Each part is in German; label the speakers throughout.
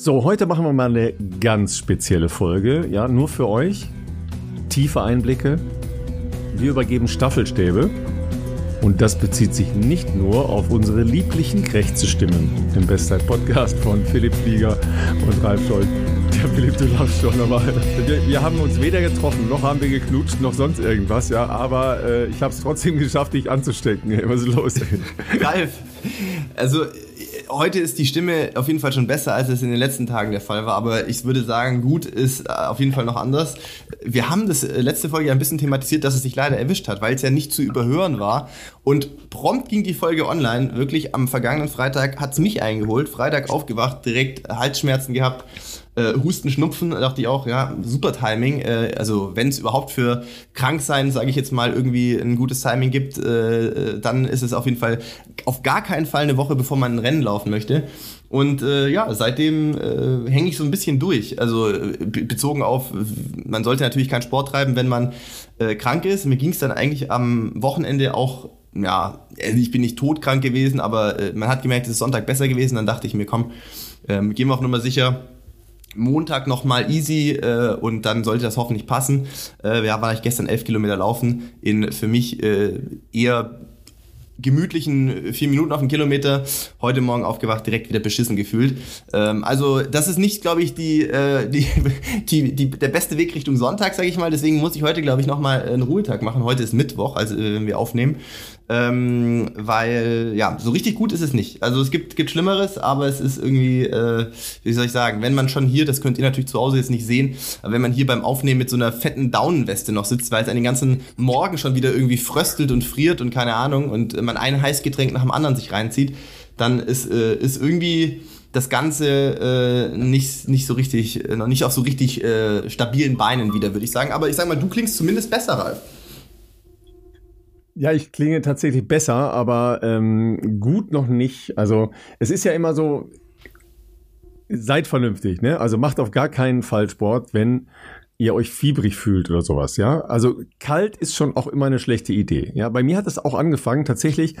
Speaker 1: So, heute machen wir mal eine ganz spezielle Folge. Ja, nur für euch. Tiefe Einblicke. Wir übergeben Staffelstäbe. Und das bezieht sich nicht nur auf unsere lieblichen Krächzestimmen im Bestzeit-Podcast von Philipp Flieger und Ralf Scholz. Der Philipp, du lachst schon, aber wir, wir, haben uns weder getroffen, noch haben wir geknutscht, noch sonst irgendwas, ja. Aber äh, ich habe es trotzdem geschafft, dich anzustecken. Was ist los?
Speaker 2: Ralf, also heute ist die Stimme auf jeden Fall schon besser, als es in den letzten Tagen der Fall war. Aber ich würde sagen, gut ist äh, auf jeden Fall noch anders. Wir haben das äh, letzte Folge ja ein bisschen thematisiert, dass es sich leider erwischt hat, weil es ja nicht zu überhören war. Und prompt ging die Folge online. Wirklich am vergangenen Freitag hat es mich eingeholt. Freitag aufgewacht, direkt Halsschmerzen gehabt äh, Husten, Schnupfen, dachte ich auch, ja, super Timing. Äh, also wenn es überhaupt für krank sein, sage ich jetzt mal, irgendwie ein gutes Timing gibt, äh, äh, dann ist es auf jeden Fall auf gar keinen Fall eine Woche, bevor man ein Rennen laufen möchte. Und äh, ja, seitdem äh, hänge ich so ein bisschen durch. Also äh, bezogen auf, man sollte natürlich keinen Sport treiben, wenn man äh, krank ist. Mir ging es dann eigentlich am Wochenende auch, ja, also ich bin nicht todkrank gewesen, aber äh, man hat gemerkt, es ist Sonntag besser gewesen. Dann dachte ich mir, komm, ähm, gehen wir auf Nummer sicher Montag nochmal easy äh, und dann sollte das hoffentlich passen. Äh, ja, war ich gestern elf Kilometer laufen in für mich äh, eher gemütlichen vier Minuten auf dem Kilometer. Heute Morgen aufgewacht, direkt wieder beschissen gefühlt. Ähm, also das ist nicht, glaube ich, die, äh, die, die, die, der beste Weg Richtung Sonntag, sage ich mal. Deswegen muss ich heute, glaube ich, nochmal einen Ruhetag machen. Heute ist Mittwoch, also äh, wenn wir aufnehmen. Ähm, weil, ja, so richtig gut ist es nicht. Also es gibt, gibt Schlimmeres, aber es ist irgendwie, äh, wie soll ich sagen, wenn man schon hier, das könnt ihr natürlich zu Hause jetzt nicht sehen, aber wenn man hier beim Aufnehmen mit so einer fetten Daunenweste noch sitzt, weil es einen ganzen Morgen schon wieder irgendwie fröstelt und friert und keine Ahnung und man ein Heißgetränk nach dem anderen sich reinzieht, dann ist, äh, ist irgendwie das Ganze äh, nicht, nicht so richtig, noch nicht auf so richtig äh, stabilen Beinen wieder, würde ich sagen. Aber ich sag mal, du klingst zumindest besser, Ralf.
Speaker 1: Ja, ich klinge tatsächlich besser, aber ähm, gut noch nicht. Also es ist ja immer so, seid vernünftig, ne? Also macht auf gar keinen Fall Sport, wenn ihr euch fiebrig fühlt oder sowas, ja. Also kalt ist schon auch immer eine schlechte Idee. Ja, bei mir hat es auch angefangen, tatsächlich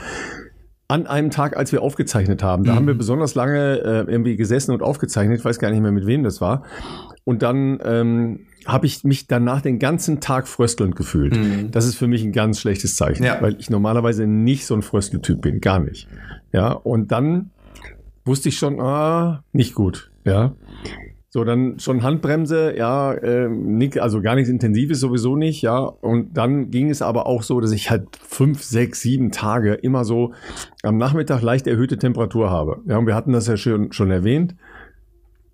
Speaker 1: an einem Tag, als wir aufgezeichnet haben. Da mhm. haben wir besonders lange äh, irgendwie gesessen und aufgezeichnet. Ich weiß gar nicht mehr, mit wem das war. Und dann ähm, habe ich mich danach den ganzen Tag fröstelnd gefühlt. Mhm. Das ist für mich ein ganz schlechtes Zeichen, ja. weil ich normalerweise nicht so ein Frösteltyp bin, gar nicht. Ja, und dann wusste ich schon, ah, nicht gut. Ja. So, dann schon Handbremse, ja, äh, nicht, also gar nichts Intensives sowieso nicht, ja. Und dann ging es aber auch so, dass ich halt fünf, sechs, sieben Tage immer so am Nachmittag leicht erhöhte Temperatur habe. Ja, und wir hatten das ja schon, schon erwähnt.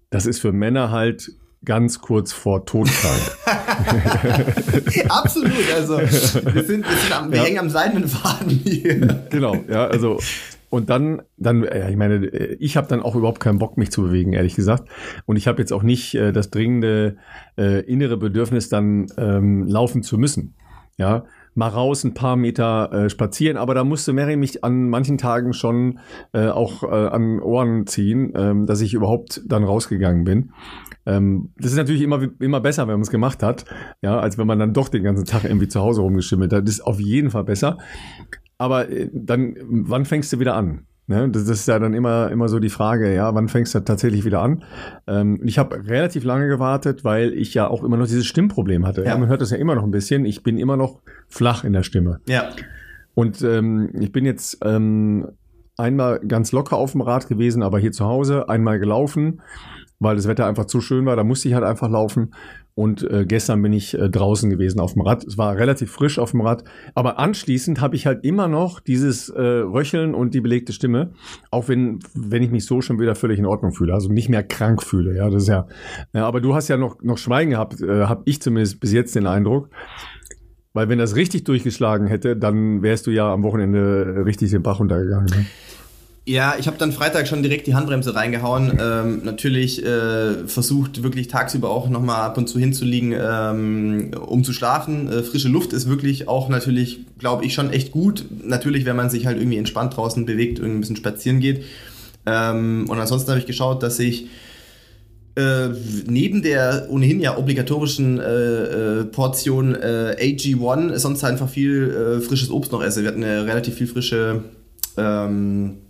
Speaker 1: Das ist für Männer halt ganz kurz vor todkrank.
Speaker 2: Absolut, also wir, sind, wir, sind am, wir ja. hängen am seidenen Faden hier.
Speaker 1: Genau, ja, also und dann, dann, äh, ich meine, ich habe dann auch überhaupt keinen Bock, mich zu bewegen, ehrlich gesagt. Und ich habe jetzt auch nicht äh, das dringende äh, innere Bedürfnis, dann ähm, laufen zu müssen. Ja, mal raus ein paar Meter äh, spazieren, aber da musste Mary mich an manchen Tagen schon äh, auch äh, an Ohren ziehen, ähm, dass ich überhaupt dann rausgegangen bin. Ähm, das ist natürlich immer, immer besser, wenn man es gemacht hat, ja, als wenn man dann doch den ganzen Tag irgendwie zu Hause rumgeschimmelt hat. Das ist auf jeden Fall besser. Aber äh, dann, wann fängst du wieder an? Ne? Das, das, ist ja dann immer, immer so die Frage, ja, wann fängst du tatsächlich wieder an? Ähm, ich habe relativ lange gewartet, weil ich ja auch immer noch dieses Stimmproblem hatte. Ja. ja. man hört das ja immer noch ein bisschen. Ich bin immer noch flach in der Stimme.
Speaker 2: Ja.
Speaker 1: Und ähm, ich bin jetzt ähm, einmal ganz locker auf dem Rad gewesen, aber hier zu Hause, einmal gelaufen weil das Wetter einfach zu schön war. Da musste ich halt einfach laufen. Und äh, gestern bin ich äh, draußen gewesen auf dem Rad. Es war relativ frisch auf dem Rad. Aber anschließend habe ich halt immer noch dieses äh, Röcheln und die belegte Stimme. Auch wenn, wenn ich mich so schon wieder völlig in Ordnung fühle. Also nicht mehr krank fühle. Ja, das ist ja. ja aber du hast ja noch, noch Schweigen gehabt, äh, habe ich zumindest bis jetzt den Eindruck. Weil wenn das richtig durchgeschlagen hätte, dann wärst du ja am Wochenende richtig den Bach runtergegangen. Ne?
Speaker 2: Ja, ich habe dann Freitag schon direkt die Handbremse reingehauen. Ähm, natürlich äh, versucht wirklich tagsüber auch nochmal ab und zu hinzuliegen, ähm, um zu schlafen. Äh, frische Luft ist wirklich auch natürlich, glaube ich, schon echt gut. Natürlich, wenn man sich halt irgendwie entspannt draußen bewegt, irgendwie ein bisschen spazieren geht. Ähm, und ansonsten habe ich geschaut, dass ich äh, neben der ohnehin ja obligatorischen äh, äh, Portion äh, AG1 sonst einfach viel äh, frisches Obst noch esse. Wir hatten relativ viel frische ähm,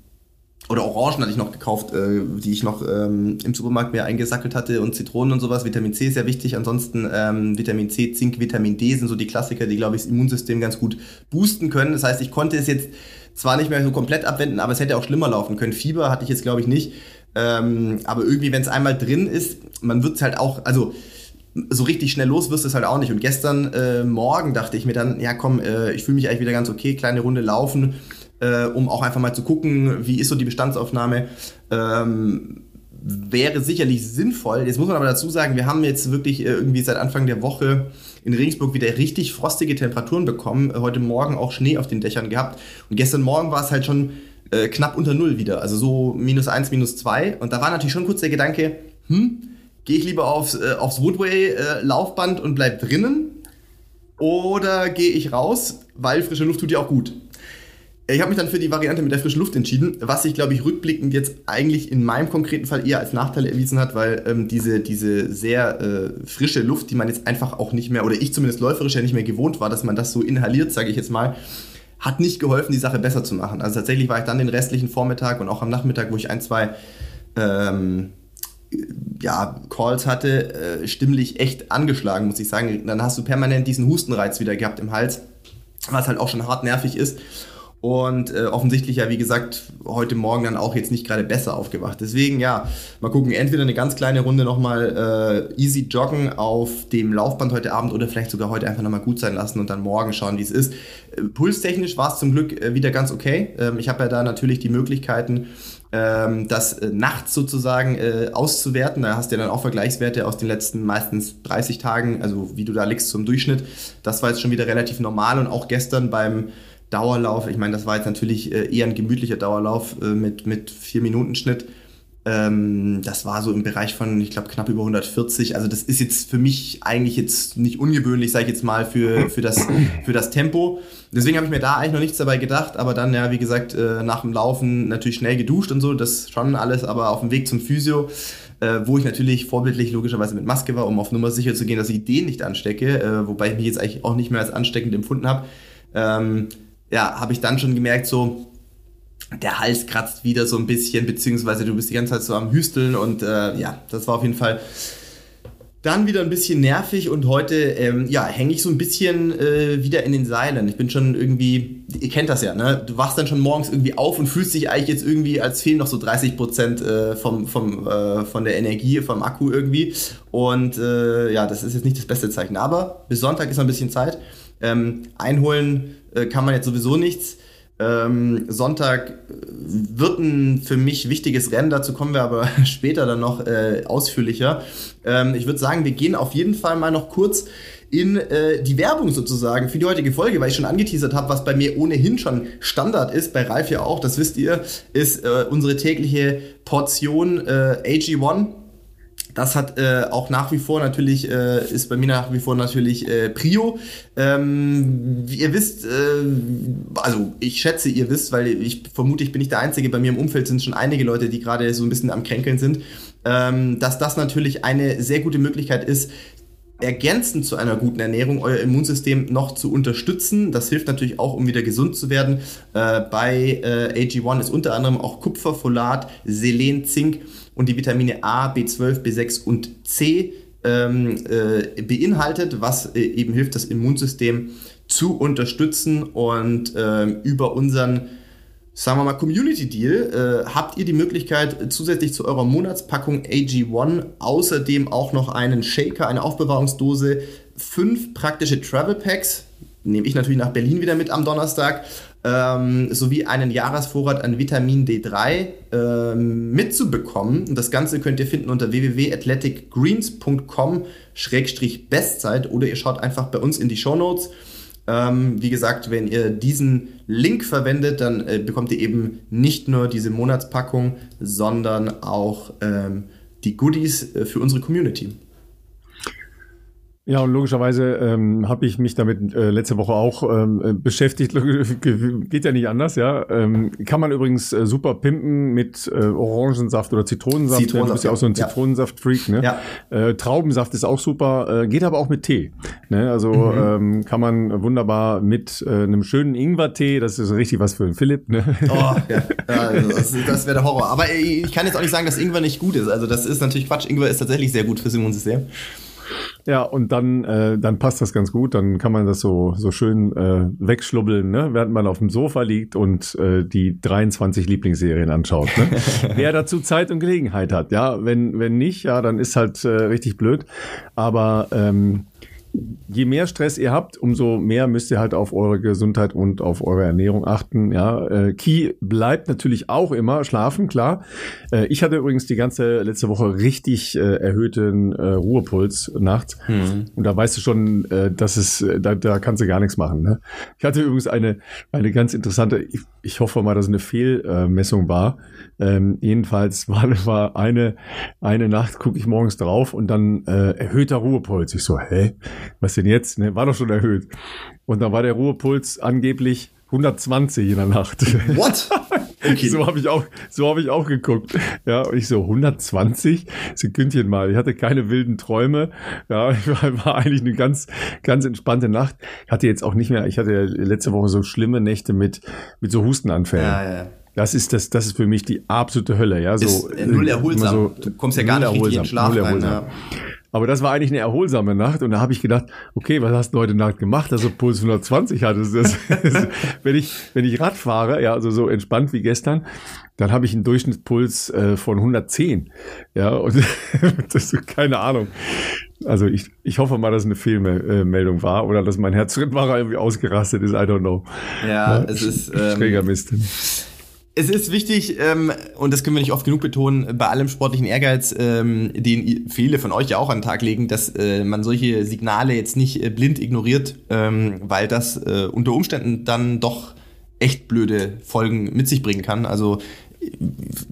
Speaker 2: oder Orangen hatte ich noch gekauft, äh, die ich noch ähm, im Supermarkt mir eingesackelt hatte und Zitronen und sowas. Vitamin C ist sehr wichtig. Ansonsten ähm, Vitamin C, Zink, Vitamin D sind so die Klassiker, die, glaube ich, das Immunsystem ganz gut boosten können. Das heißt, ich konnte es jetzt zwar nicht mehr so komplett abwenden, aber es hätte auch schlimmer laufen können. Fieber hatte ich jetzt, glaube ich, nicht. Ähm, aber irgendwie, wenn es einmal drin ist, man wird es halt auch, also so richtig schnell los wirst du es halt auch nicht. Und gestern äh, Morgen dachte ich mir dann, ja komm, äh, ich fühle mich eigentlich wieder ganz okay, kleine Runde laufen äh, um auch einfach mal zu gucken, wie ist so die Bestandsaufnahme. Ähm, wäre sicherlich sinnvoll. Jetzt muss man aber dazu sagen, wir haben jetzt wirklich äh, irgendwie seit Anfang der Woche in Regensburg wieder richtig frostige Temperaturen bekommen. Heute Morgen auch Schnee auf den Dächern gehabt. Und gestern Morgen war es halt schon äh, knapp unter Null wieder. Also so minus eins, minus zwei. Und da war natürlich schon kurz der Gedanke, hm, gehe ich lieber aufs, äh, aufs Woodway-Laufband äh, und bleib drinnen? Oder gehe ich raus, weil frische Luft tut ja auch gut. Ich habe mich dann für die Variante mit der frischen Luft entschieden, was sich, glaube ich, rückblickend jetzt eigentlich in meinem konkreten Fall eher als Nachteil erwiesen hat, weil ähm, diese, diese sehr äh, frische Luft, die man jetzt einfach auch nicht mehr, oder ich zumindest läuferisch ja nicht mehr gewohnt war, dass man das so inhaliert, sage ich jetzt mal, hat nicht geholfen, die Sache besser zu machen. Also tatsächlich war ich dann den restlichen Vormittag und auch am Nachmittag, wo ich ein, zwei ähm, ja, Calls hatte, äh, stimmlich echt angeschlagen, muss ich sagen. Dann hast du permanent diesen Hustenreiz wieder gehabt im Hals, was halt auch schon hart nervig ist und äh, offensichtlich ja, wie gesagt, heute Morgen dann auch jetzt nicht gerade besser aufgewacht. Deswegen ja, mal gucken, entweder eine ganz kleine Runde nochmal äh, easy joggen auf dem Laufband heute Abend oder vielleicht sogar heute einfach nochmal gut sein lassen und dann morgen schauen, wie es ist. Äh, pulstechnisch war es zum Glück äh, wieder ganz okay. Ähm, ich habe ja da natürlich die Möglichkeiten, ähm, das äh, nachts sozusagen äh, auszuwerten. Da hast du ja dann auch Vergleichswerte aus den letzten meistens 30 Tagen, also wie du da liegst zum Durchschnitt. Das war jetzt schon wieder relativ normal und auch gestern beim Dauerlauf, ich meine, das war jetzt natürlich äh, eher ein gemütlicher Dauerlauf äh, mit, mit vier Minuten Schnitt. Ähm, das war so im Bereich von, ich glaube, knapp über 140. Also das ist jetzt für mich eigentlich jetzt nicht ungewöhnlich, sage ich jetzt mal, für, für, das, für das Tempo. Deswegen habe ich mir da eigentlich noch nichts dabei gedacht, aber dann, ja, wie gesagt, äh, nach dem Laufen natürlich schnell geduscht und so, das schon alles, aber auf dem Weg zum Physio, wo ich natürlich vorbildlich logischerweise mit Maske war, um auf Nummer sicher zu gehen, dass ich den nicht anstecke, wobei ich mich jetzt eigentlich auch nicht mehr als ansteckend empfunden habe. Ähm, ja, habe ich dann schon gemerkt, so, der Hals kratzt wieder so ein bisschen, beziehungsweise du bist die ganze Zeit so am Hüsteln und äh, ja, das war auf jeden Fall dann wieder ein bisschen nervig und heute ähm, ja, hänge ich so ein bisschen äh, wieder in den Seilen. Ich bin schon irgendwie, ihr kennt das ja, ne? Du wachst dann schon morgens irgendwie auf und fühlst dich eigentlich jetzt irgendwie, als fehlen noch so 30 Prozent äh, vom, vom, äh, von der Energie, vom Akku irgendwie. Und äh, ja, das ist jetzt nicht das beste Zeichen. Aber bis Sonntag ist noch ein bisschen Zeit. Ähm, einholen äh, kann man jetzt sowieso nichts. Ähm, Sonntag äh, wird ein für mich wichtiges Rennen, dazu kommen wir aber später dann noch äh, ausführlicher. Ähm, ich würde sagen, wir gehen auf jeden Fall mal noch kurz in äh, die Werbung sozusagen für die heutige Folge, weil ich schon angeteasert habe, was bei mir ohnehin schon Standard ist, bei Ralf ja auch, das wisst ihr, ist äh, unsere tägliche Portion äh, AG1 das hat äh, auch nach wie vor natürlich, äh, ist bei mir nach wie vor natürlich äh, Prio. Ähm, ihr wisst, äh, also ich schätze, ihr wisst, weil ich vermute, ich bin nicht der Einzige, bei mir im Umfeld sind schon einige Leute, die gerade so ein bisschen am Kränkeln sind, ähm, dass das natürlich eine sehr gute Möglichkeit ist, ergänzend zu einer guten Ernährung euer Immunsystem noch zu unterstützen. Das hilft natürlich auch, um wieder gesund zu werden. Äh, bei äh, AG1 ist unter anderem auch Kupfer, Folat, Selen, Zink und die Vitamine A, B12, B6 und C ähm, äh, beinhaltet, was äh, eben hilft, das Immunsystem zu unterstützen und ähm, über unseren sagen wir mal, Community Deal, äh, habt ihr die Möglichkeit, zusätzlich zu eurer Monatspackung AG1 außerdem auch noch einen Shaker, eine Aufbewahrungsdose, fünf praktische Travel Packs, nehme ich natürlich nach Berlin wieder mit am Donnerstag, ähm, sowie einen Jahresvorrat an Vitamin D3 ähm, mitzubekommen. Das Ganze könnt ihr finden unter www.athleticgreens.com-bestzeit oder ihr schaut einfach bei uns in die Show Notes. Ähm, wie gesagt, wenn ihr diesen Link verwendet, dann äh, bekommt ihr eben nicht nur diese Monatspackung, sondern auch ähm, die Goodies äh, für unsere Community.
Speaker 1: Ja, und logischerweise ähm, habe ich mich damit äh, letzte Woche auch ähm, äh, beschäftigt. Geht ja nicht anders, ja. Ähm, kann man übrigens äh, super pimpen mit äh, Orangensaft oder Zitronensaft. Zitronensaft. Du bist ja auch so ein Zitronensaft-Freak, ne? Ja. Äh, Traubensaft ist auch super, äh, geht aber auch mit Tee. Ne? Also mhm. ähm, kann man wunderbar mit äh, einem schönen Ingwertee, das ist richtig was für einen Philipp, ne? Oh,
Speaker 2: ja. ja also das, das wäre der Horror. Aber ich kann jetzt auch nicht sagen, dass Ingwer nicht gut ist. Also das ist natürlich Quatsch. Ingwer ist tatsächlich sehr gut fürs Immunsystem.
Speaker 1: Ja, und dann, äh, dann passt das ganz gut. Dann kann man das so, so schön äh, wegschlubbeln, ne? während man auf dem Sofa liegt und äh, die 23 Lieblingsserien anschaut. Ne? Wer dazu Zeit und Gelegenheit hat. Ja, wenn, wenn nicht, ja, dann ist halt äh, richtig blöd. Aber ähm, je mehr Stress ihr habt, umso mehr müsst ihr halt auf eure Gesundheit und auf eure Ernährung achten. Ja, äh, Key bleibt natürlich auch immer schlafen, klar. Äh, ich hatte übrigens die ganze letzte Woche richtig äh, erhöhten äh, Ruhepuls nachts. Mhm. Und da weißt du schon, äh, dass es, äh, da, da kannst du gar nichts machen. Ne? Ich hatte übrigens eine, eine ganz interessante, ich, ich hoffe mal, dass es eine Fehlmessung war. Ähm, jedenfalls war, war eine, eine Nacht, gucke ich morgens drauf und dann äh, erhöhter Ruhepuls. Ich so, hä? Was denn jetzt? Ne, war doch schon erhöht. Und dann war der Ruhepuls angeblich 120 in der Nacht.
Speaker 2: What?
Speaker 1: Okay. so habe ich auch, so habe ich auch geguckt. Ja, und ich so 120 Sekündchen mal. Ich hatte keine wilden Träume. Ja, war, war eigentlich eine ganz, ganz entspannte Nacht. Ich hatte jetzt auch nicht mehr. Ich hatte letzte Woche so schlimme Nächte mit mit so Hustenanfällen. Ja, ja. Das ist das, das ist für mich die absolute Hölle, ja. So
Speaker 2: ist null erholsam. So, du kommst ja gar nicht richtig in Schlaf rein. Ja.
Speaker 1: Aber das war eigentlich eine erholsame Nacht und da habe ich gedacht, okay, was hast du heute Nacht gemacht, dass du Puls 120 hattest? Das, das, wenn ich wenn ich Rad fahre, ja, also so entspannt wie gestern, dann habe ich einen Durchschnittspuls äh, von 110. Ja, und das ist keine Ahnung. Also ich, ich hoffe mal, dass es eine Fehlmeldung war oder dass mein Herzschrittmacher irgendwie ausgerastet ist. I don't know.
Speaker 2: Ja, ja es ist
Speaker 1: ähm, schräger Mist.
Speaker 2: Es ist wichtig, ähm, und das können wir nicht oft genug betonen, bei allem sportlichen Ehrgeiz, ähm, den viele von euch ja auch an den Tag legen, dass äh, man solche Signale jetzt nicht äh, blind ignoriert, ähm, weil das äh, unter Umständen dann doch echt blöde Folgen mit sich bringen kann. Also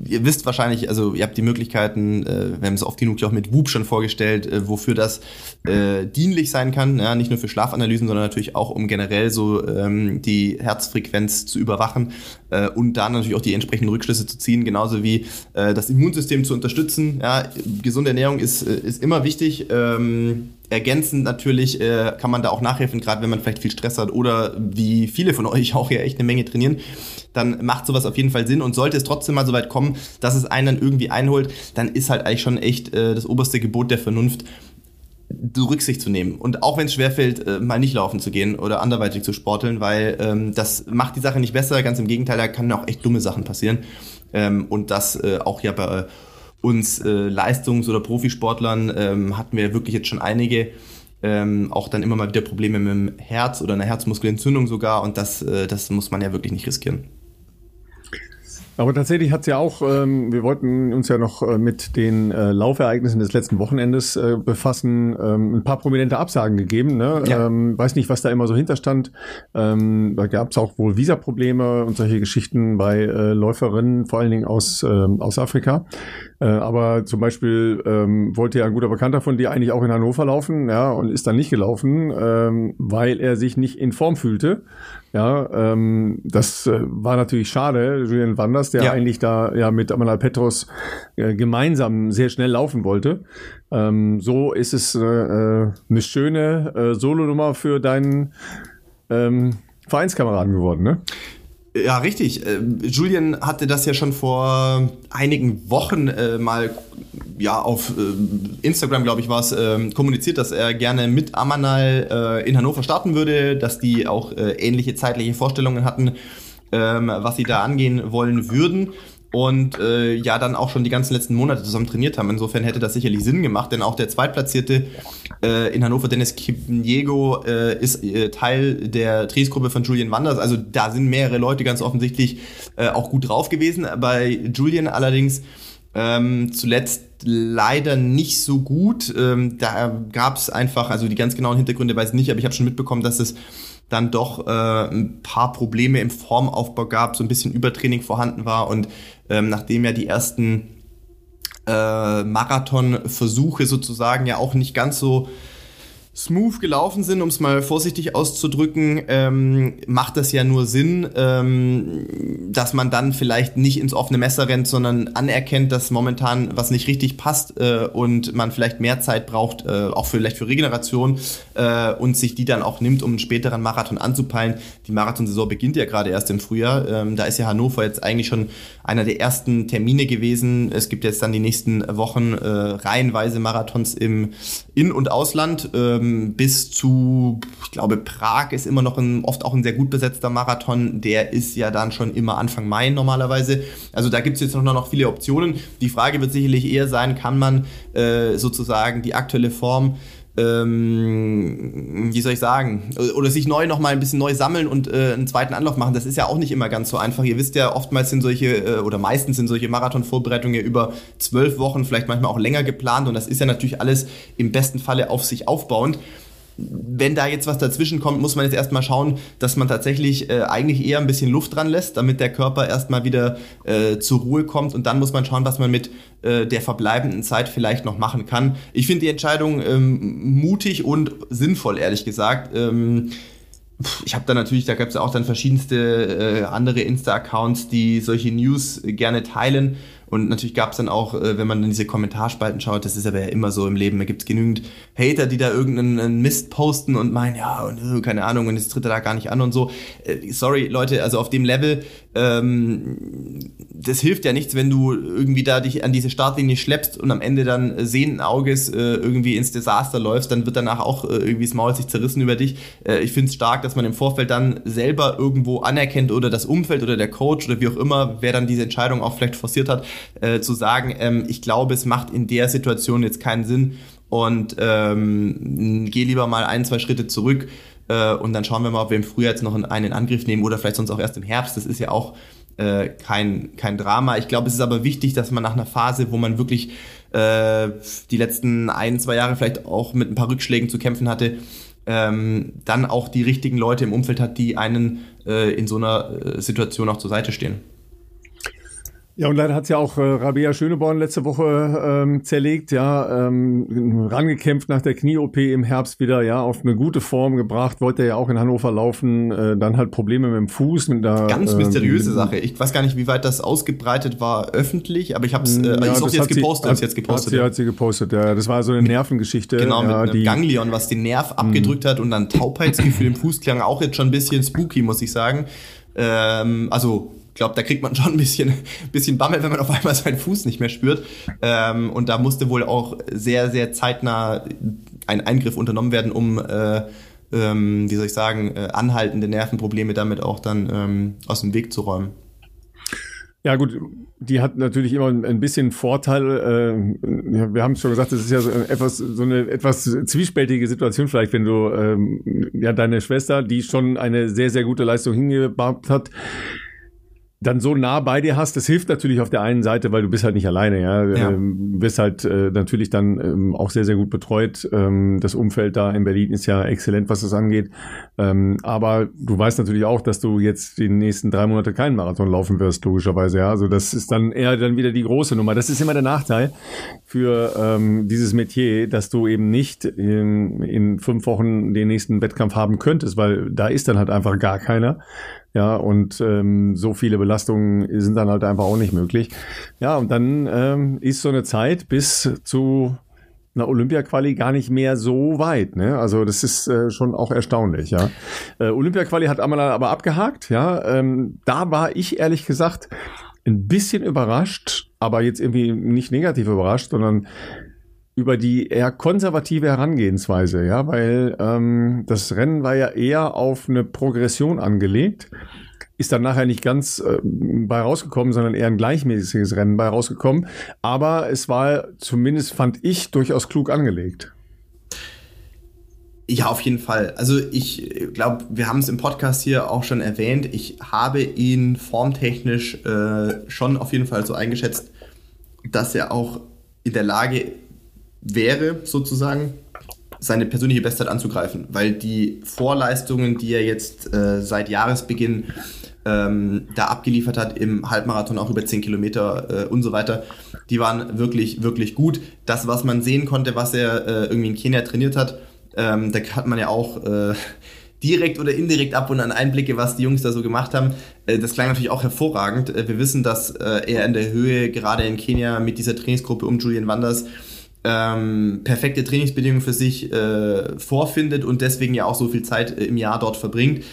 Speaker 2: ihr wisst wahrscheinlich, also ihr habt die Möglichkeiten, äh, wir haben es oft genug auch mit Whoop schon vorgestellt, äh, wofür das äh, dienlich sein kann, ja, nicht nur für Schlafanalysen, sondern natürlich auch, um generell so ähm, die Herzfrequenz zu überwachen äh, und da natürlich auch die entsprechenden Rückschlüsse zu ziehen, genauso wie äh, das Immunsystem zu unterstützen. Ja, gesunde Ernährung ist, äh, ist immer wichtig. Ähm, ergänzend natürlich äh, kann man da auch nachhelfen, gerade wenn man vielleicht viel Stress hat oder wie viele von euch auch ja echt eine Menge trainieren, dann macht sowas auf jeden Fall Sinn und sollte es trotzdem mal so weit kommen, dass es einen dann irgendwie einholt, dann ist halt eigentlich schon echt äh, das oberste Gebot der Vernunft, Rücksicht zu nehmen. Und auch wenn es schwerfällt, äh, mal nicht laufen zu gehen oder anderweitig zu sporteln, weil ähm, das macht die Sache nicht besser, ganz im Gegenteil, da können auch echt dumme Sachen passieren. Ähm, und das äh, auch ja bei uns äh, Leistungs- oder Profisportlern ähm, hatten wir wirklich jetzt schon einige. Ähm, auch dann immer mal wieder Probleme mit dem Herz oder einer Herzmuskelentzündung sogar und das, äh, das muss man ja wirklich nicht riskieren.
Speaker 1: Aber tatsächlich hat es ja auch, ähm, wir wollten uns ja noch äh, mit den äh, Laufereignissen des letzten Wochenendes äh, befassen, ähm, ein paar prominente Absagen gegeben. Ne? Ja. Ähm, weiß nicht, was da immer so hinterstand. Ähm, da gab es auch wohl Visaprobleme und solche Geschichten bei äh, Läuferinnen, vor allen Dingen aus, äh, aus Afrika. Äh, aber zum Beispiel ähm, wollte ja ein guter Bekannter von dir eigentlich auch in Hannover laufen, ja, und ist dann nicht gelaufen, ähm, weil er sich nicht in Form fühlte. Ja, ähm, das äh, war natürlich schade. Julian Wanders, der ja. eigentlich da ja mit Amanal Petros äh, gemeinsam sehr schnell laufen wollte. Ähm, so ist es äh, äh, eine schöne äh, Solonummer für deinen ähm, Vereinskameraden geworden, ne?
Speaker 2: Ja, richtig. Äh, Julian hatte das ja schon vor einigen Wochen äh, mal ja auf äh, Instagram, glaube ich, war es, äh, kommuniziert, dass er gerne mit Amanal äh, in Hannover starten würde, dass die auch äh, ähnliche zeitliche Vorstellungen hatten, ähm, was sie da angehen wollen würden und äh, ja dann auch schon die ganzen letzten Monate zusammen trainiert haben. Insofern hätte das sicherlich Sinn gemacht, denn auch der Zweitplatzierte äh, in Hannover, Dennis Kipniego, äh, ist äh, Teil der Trainingsgruppe von Julian Wanders. Also da sind mehrere Leute ganz offensichtlich äh, auch gut drauf gewesen. Bei Julian allerdings ähm, zuletzt leider nicht so gut. Ähm, da gab es einfach, also die ganz genauen Hintergründe weiß ich nicht, aber ich habe schon mitbekommen, dass es dann doch äh, ein paar Probleme im Formaufbau gab, so ein bisschen Übertraining vorhanden war und ähm, nachdem ja die ersten äh, Marathonversuche sozusagen ja auch nicht ganz so smooth gelaufen sind, um es mal vorsichtig auszudrücken, ähm, macht das ja nur Sinn, ähm, dass man dann vielleicht nicht ins offene Messer rennt, sondern anerkennt, dass momentan was nicht richtig passt äh, und man vielleicht mehr Zeit braucht, äh, auch vielleicht für Regeneration äh, und sich die dann auch nimmt, um einen späteren Marathon anzupeilen. Die Marathonsaison beginnt ja gerade erst im Frühjahr. Ähm, da ist ja Hannover jetzt eigentlich schon einer der ersten Termine gewesen. Es gibt jetzt dann die nächsten Wochen äh, reihenweise Marathons im In- und Ausland. Ähm, ähm, bis zu, ich glaube, Prag ist immer noch ein, oft auch ein sehr gut besetzter Marathon. Der ist ja dann schon immer Anfang Mai normalerweise. Also da gibt es jetzt noch, noch viele Optionen. Die Frage wird sicherlich eher sein, kann man äh, sozusagen die aktuelle Form ähm, wie soll ich sagen, oder sich neu nochmal ein bisschen neu sammeln und äh, einen zweiten Anlauf machen. Das ist ja auch nicht immer ganz so einfach. Ihr wisst ja, oftmals sind solche, äh, oder meistens sind solche Marathonvorbereitungen ja über zwölf Wochen, vielleicht manchmal auch länger geplant und das ist ja natürlich alles im besten Falle auf sich aufbauend wenn da jetzt was dazwischen kommt, muss man jetzt erstmal schauen, dass man tatsächlich äh, eigentlich eher ein bisschen Luft dran lässt, damit der Körper erstmal wieder äh, zur Ruhe kommt und dann muss man schauen, was man mit äh, der verbleibenden Zeit vielleicht noch machen kann. Ich finde die Entscheidung ähm, mutig und sinnvoll, ehrlich gesagt. Ähm, ich habe da natürlich, da gab es ja auch dann verschiedenste äh, andere Insta-Accounts, die solche News gerne teilen. Und natürlich gab es dann auch, äh, wenn man in diese Kommentarspalten schaut, das ist aber ja immer so im Leben, da gibt es genügend Hater, die da irgendeinen Mist posten und meinen, ja, und äh, keine Ahnung, und es tritt er da gar nicht an und so. Äh, sorry, Leute, also auf dem Level, ähm, das hilft ja nichts, wenn du irgendwie da dich an diese Startlinie schleppst und am Ende dann sehenden Auges äh, irgendwie ins Desaster läufst, dann wird danach auch äh, irgendwie das Maul sich zerrissen über dich. Äh, ich finde es stark, dass man im Vorfeld dann selber irgendwo anerkennt oder das Umfeld oder der Coach oder wie auch immer, wer dann diese Entscheidung auch vielleicht forciert hat, äh, zu sagen, ähm, ich glaube, es macht in der Situation jetzt keinen Sinn und ähm, geh lieber mal ein, zwei Schritte zurück äh, und dann schauen wir mal, ob wir im Frühjahr jetzt noch einen in Angriff nehmen oder vielleicht sonst auch erst im Herbst. Das ist ja auch äh, kein, kein Drama. Ich glaube, es ist aber wichtig, dass man nach einer Phase, wo man wirklich äh, die letzten ein, zwei Jahre vielleicht auch mit ein paar Rückschlägen zu kämpfen hatte, ähm, dann auch die richtigen Leute im Umfeld hat, die einen äh, in so einer äh, Situation auch zur Seite stehen.
Speaker 1: Ja, und leider hat ja auch äh, Rabea Schöneborn letzte Woche ähm, zerlegt, ja, ähm, rangekämpft nach der Knie-OP im Herbst wieder, ja, auf eine gute Form gebracht, wollte ja auch in Hannover laufen, äh, dann halt Probleme mit dem Fuß. Mit
Speaker 2: der, Ganz mysteriöse ähm, Sache. Ich weiß gar nicht, wie weit das ausgebreitet war öffentlich, aber ich habe es äh, ja, ich jetzt gepostet.
Speaker 1: Hat, jetzt gepostet. Hat sie, hat sie gepostet, ja. Das war so eine Nervengeschichte.
Speaker 2: Genau,
Speaker 1: ja,
Speaker 2: mit die, Ganglion, was den Nerv abgedrückt hat und dann Taubheitsgefühl im Fuß klang auch jetzt schon ein bisschen spooky, muss ich sagen. Ähm, also ich glaube, da kriegt man schon ein bisschen, bisschen Bammel, wenn man auf einmal seinen Fuß nicht mehr spürt. Ähm, und da musste wohl auch sehr, sehr zeitnah ein Eingriff unternommen werden, um, äh, ähm, wie soll ich sagen, äh, anhaltende Nervenprobleme damit auch dann ähm, aus dem Weg zu räumen.
Speaker 1: Ja gut, die hat natürlich immer ein bisschen Vorteil. Äh, wir haben es schon gesagt, das ist ja so etwas so eine etwas zwiespältige Situation vielleicht, wenn du ähm, ja deine Schwester, die schon eine sehr sehr gute Leistung hingebaut hat, dann so nah bei dir hast, das hilft natürlich auf der einen Seite, weil du bist halt nicht alleine, ja. ja. Ähm, bist halt äh, natürlich dann ähm, auch sehr, sehr gut betreut. Ähm, das Umfeld da in Berlin ist ja exzellent, was das angeht. Ähm, aber du weißt natürlich auch, dass du jetzt die nächsten drei Monate keinen Marathon laufen wirst, logischerweise, ja. Also das ist dann eher dann wieder die große Nummer. Das ist immer der Nachteil für ähm, dieses Metier, dass du eben nicht in, in fünf Wochen den nächsten Wettkampf haben könntest, weil da ist dann halt einfach gar keiner. Ja, und ähm, so viele Belastungen sind dann halt einfach auch nicht möglich. Ja, und dann ähm, ist so eine Zeit bis zu einer Olympia-Quali gar nicht mehr so weit. Ne? Also das ist äh, schon auch erstaunlich. Ja, äh, Olympia-Quali hat Amala aber abgehakt. Ja, ähm, da war ich ehrlich gesagt ein bisschen überrascht, aber jetzt irgendwie nicht negativ überrascht, sondern über die eher konservative Herangehensweise, ja, weil ähm, das Rennen war ja eher auf eine Progression angelegt, ist dann nachher nicht ganz äh, bei rausgekommen, sondern eher ein gleichmäßiges Rennen bei rausgekommen. Aber es war zumindest, fand ich, durchaus klug angelegt.
Speaker 2: Ja, auf jeden Fall. Also ich glaube, wir haben es im Podcast hier auch schon erwähnt. Ich habe ihn formtechnisch äh, schon auf jeden Fall so eingeschätzt, dass er auch in der Lage wäre, sozusagen, seine persönliche Bestzeit anzugreifen, weil die Vorleistungen, die er jetzt äh, seit Jahresbeginn ähm, da abgeliefert hat im Halbmarathon, auch über 10 Kilometer äh, und so weiter, die waren wirklich, wirklich gut. Das, was man sehen konnte, was er äh, irgendwie in Kenia trainiert hat, Ähm, da hat man ja auch äh, direkt oder indirekt ab und an Einblicke, was die Jungs da so gemacht haben. Äh, das klang natürlich auch hervorragend. Äh, wir wissen, dass äh, er in der Höhe gerade in Kenia mit dieser Trainingsgruppe um Julian Wanders ähm, perfekte Trainingsbedingungen für sich äh, vorfindet und deswegen ja auch so viel Zeit äh, im Jahr dort verbringt.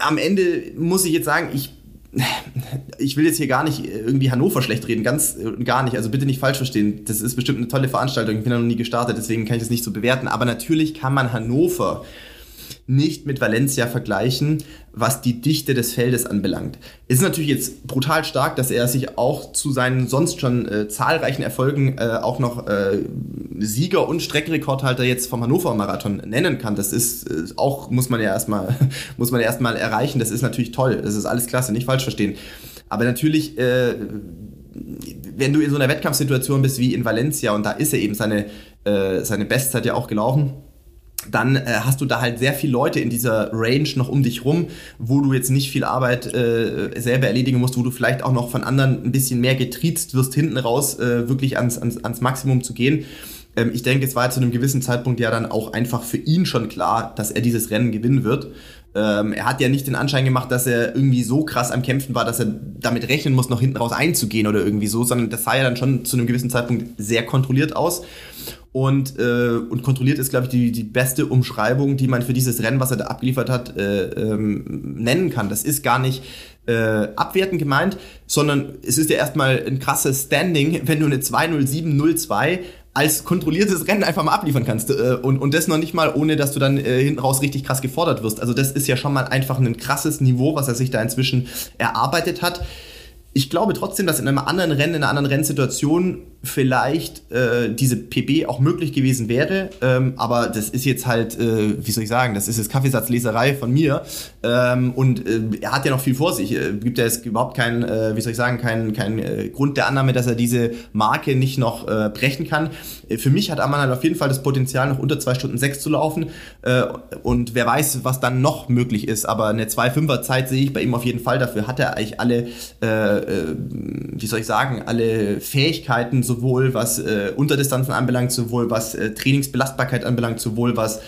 Speaker 2: Am Ende muss ich jetzt sagen, ich ich will jetzt hier gar nicht irgendwie Hannover schlecht reden, ganz gar nicht. Also bitte nicht falsch verstehen. Das ist bestimmt eine tolle Veranstaltung. Ich bin da noch nie gestartet, deswegen kann ich das nicht so bewerten. Aber natürlich kann man Hannover nicht mit Valencia vergleichen, was die Dichte des Feldes anbelangt. Es ist natürlich jetzt brutal stark, dass er sich auch zu seinen sonst schon äh, zahlreichen Erfolgen äh, auch noch äh, Sieger und Streckenrekordhalter jetzt vom Hannover Marathon nennen kann. Das ist äh, auch, muss man ja erstmal, muss man erstmal erreichen. Das ist natürlich toll. Das ist alles klasse, nicht falsch verstehen. Aber natürlich, äh, wenn du in so einer Wettkampfsituation bist wie in Valencia und da ist er eben seine, äh, seine Bestzeit ja auch gelaufen, dann äh, hast du da halt sehr viele Leute in dieser Range noch um dich rum, wo du jetzt nicht viel Arbeit äh, selber erledigen musst, wo du vielleicht auch noch von anderen ein bisschen mehr getriezt wirst, hinten raus äh, wirklich ans, ans, ans Maximum zu gehen. Ähm, ich denke, es war zu einem gewissen Zeitpunkt ja dann auch einfach für ihn schon klar, dass er dieses Rennen gewinnen wird. Ähm, er hat ja nicht den Anschein gemacht, dass er irgendwie so krass am Kämpfen war, dass er damit rechnen muss, noch hinten raus einzugehen oder irgendwie so, sondern das sah ja dann schon zu einem gewissen Zeitpunkt sehr kontrolliert aus. Und, äh, und kontrolliert ist, glaube ich, die, die beste Umschreibung, die man für dieses Rennen, was er da abgeliefert hat, äh, ähm, nennen kann. Das ist gar nicht äh, abwertend gemeint, sondern es ist ja erstmal ein krasses Standing, wenn du eine 20702 als kontrolliertes Rennen einfach mal abliefern kannst äh, und, und das noch nicht mal, ohne dass du dann äh, hinten raus richtig krass gefordert wirst. Also das ist ja schon mal einfach ein krasses Niveau, was er sich da inzwischen erarbeitet hat. Ich glaube trotzdem, dass in einem anderen Rennen, in einer anderen Rennsituation vielleicht äh, diese PB auch möglich gewesen wäre. Ähm, aber das ist jetzt halt, äh, wie soll ich sagen, das ist jetzt Kaffeesatzleserei von mir. Ähm, und äh, er hat ja noch viel vor sich. Äh, gibt ja jetzt überhaupt keinen, äh, wie soll ich sagen, keinen kein, äh, Grund der Annahme, dass er diese Marke nicht noch äh, brechen kann. Äh, für mich hat Amman halt auf jeden Fall das Potenzial, noch unter 2 Stunden 6 zu laufen. Äh, und wer weiß, was dann noch möglich ist. Aber eine 2,5er Zeit sehe ich bei ihm auf jeden Fall. Dafür hat er eigentlich alle, äh, äh, wie soll ich sagen, alle Fähigkeiten, sowohl was äh, Unterdistanzen anbelangt, sowohl was äh, Trainingsbelastbarkeit anbelangt, sowohl was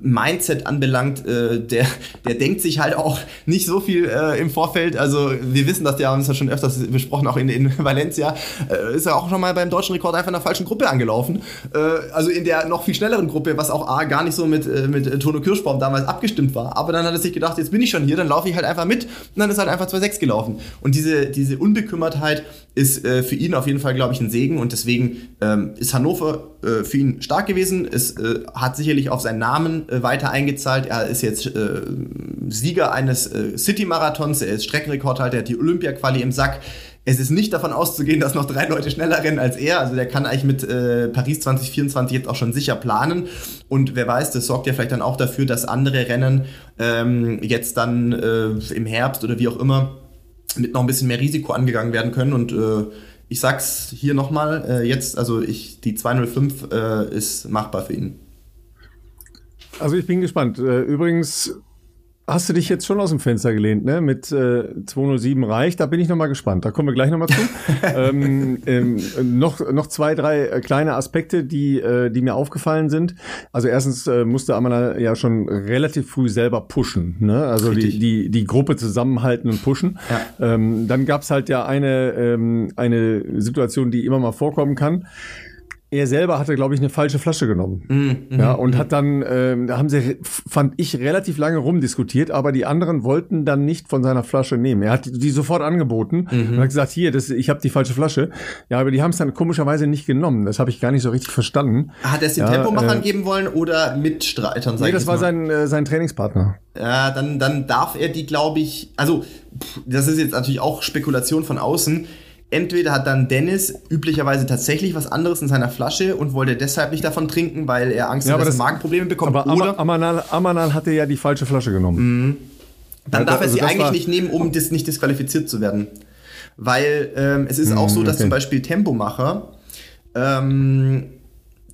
Speaker 2: Mindset anbelangt, äh, der, der denkt sich halt auch nicht so viel äh, im Vorfeld. Also wir wissen das, ja, haben es ja schon öfters besprochen, auch in, in Valencia, äh, ist er auch schon mal beim deutschen Rekord einfach in der falschen Gruppe angelaufen. Äh, also in der noch viel schnelleren Gruppe, was auch A, gar nicht so mit, äh, mit Tono Kirschbaum damals abgestimmt war. Aber dann hat er sich gedacht, jetzt bin ich schon hier, dann laufe ich halt einfach mit. Und dann ist halt einfach 2,6 gelaufen. Und diese, diese Unbekümmertheit ist äh, für ihn auf jeden Fall, glaube ich, ein Segen. Und deswegen ähm, ist Hannover äh, für ihn stark gewesen. Es äh, hat sicherlich auf seinen Namen äh, weiter eingezahlt. Er ist jetzt äh, Sieger eines äh, City-Marathons, er ist Streckenrekordhalter, er hat die Olympia-Quali im Sack. Es ist nicht davon auszugehen, dass noch drei Leute schneller rennen als er. Also der kann eigentlich mit Paris 2024 jetzt auch schon sicher planen. Und wer weiß, das sorgt ja vielleicht dann auch dafür, dass andere Rennen ähm, jetzt dann im Herbst oder wie auch immer mit noch ein bisschen mehr Risiko angegangen werden können. Und äh, ich sag's hier nochmal, äh, jetzt, also ich, die 205 äh, ist machbar für ihn.
Speaker 1: Also ich bin gespannt. Äh, übrigens hast du dich jetzt schon aus dem Fenster gelehnt, ne? Mit äh, 207 reicht. Da bin ich nochmal gespannt. Da kommen wir gleich nochmal zu. ähm, ähm, noch, noch zwei, drei äh, kleine Aspekte, die, äh, die mir aufgefallen sind. Also erstens äh, musste Amana ja schon relativ früh selber pushen, ne? Also die, die, die Gruppe zusammenhalten und pushen. Ja. Ähm, dann gab's halt ja eine, ähm, eine Situation, die immer mal vorkommen kann er selber hatte, glaube ich, eine falsche Flasche genommen. Mm, mm, ja, und mm. hat dann, ähm, da haben sie, fand ich, relativ lange rumdiskutiert, aber die anderen wollten dann nicht von seiner Flasche nehmen. Er hat die sofort angeboten -hmm. und hat gesagt, hier, das, ich habe die falsche Flasche. Ja, aber die haben es dann komischerweise nicht genommen. Das habe ich gar nicht so richtig verstanden.
Speaker 2: Hat er es den ja, Tempomachern äh, geben wollen oder Mitstreitern?
Speaker 1: Nee, das war sein, äh, sein Trainingspartner.
Speaker 2: Ja, dann, dann darf er die, glaube ich, also das ist jetzt natürlich auch Spekulation von außen entweder hat dann Dennis üblicherweise tatsächlich was anderes in seiner Flasche und wollte deshalb nicht davon trinken, weil er Angst ja, hat, dass das, er Magenprobleme bekommt.
Speaker 1: Aber oder Amanal, Amanal hatte ja die falsche Flasche genommen. Mhm.
Speaker 2: Dann darf er also sie eigentlich nicht nehmen, um dis nicht disqualifiziert zu werden. Weil ähm, es ist mhm, auch so, dass okay. zum Beispiel Tempomacher ähm,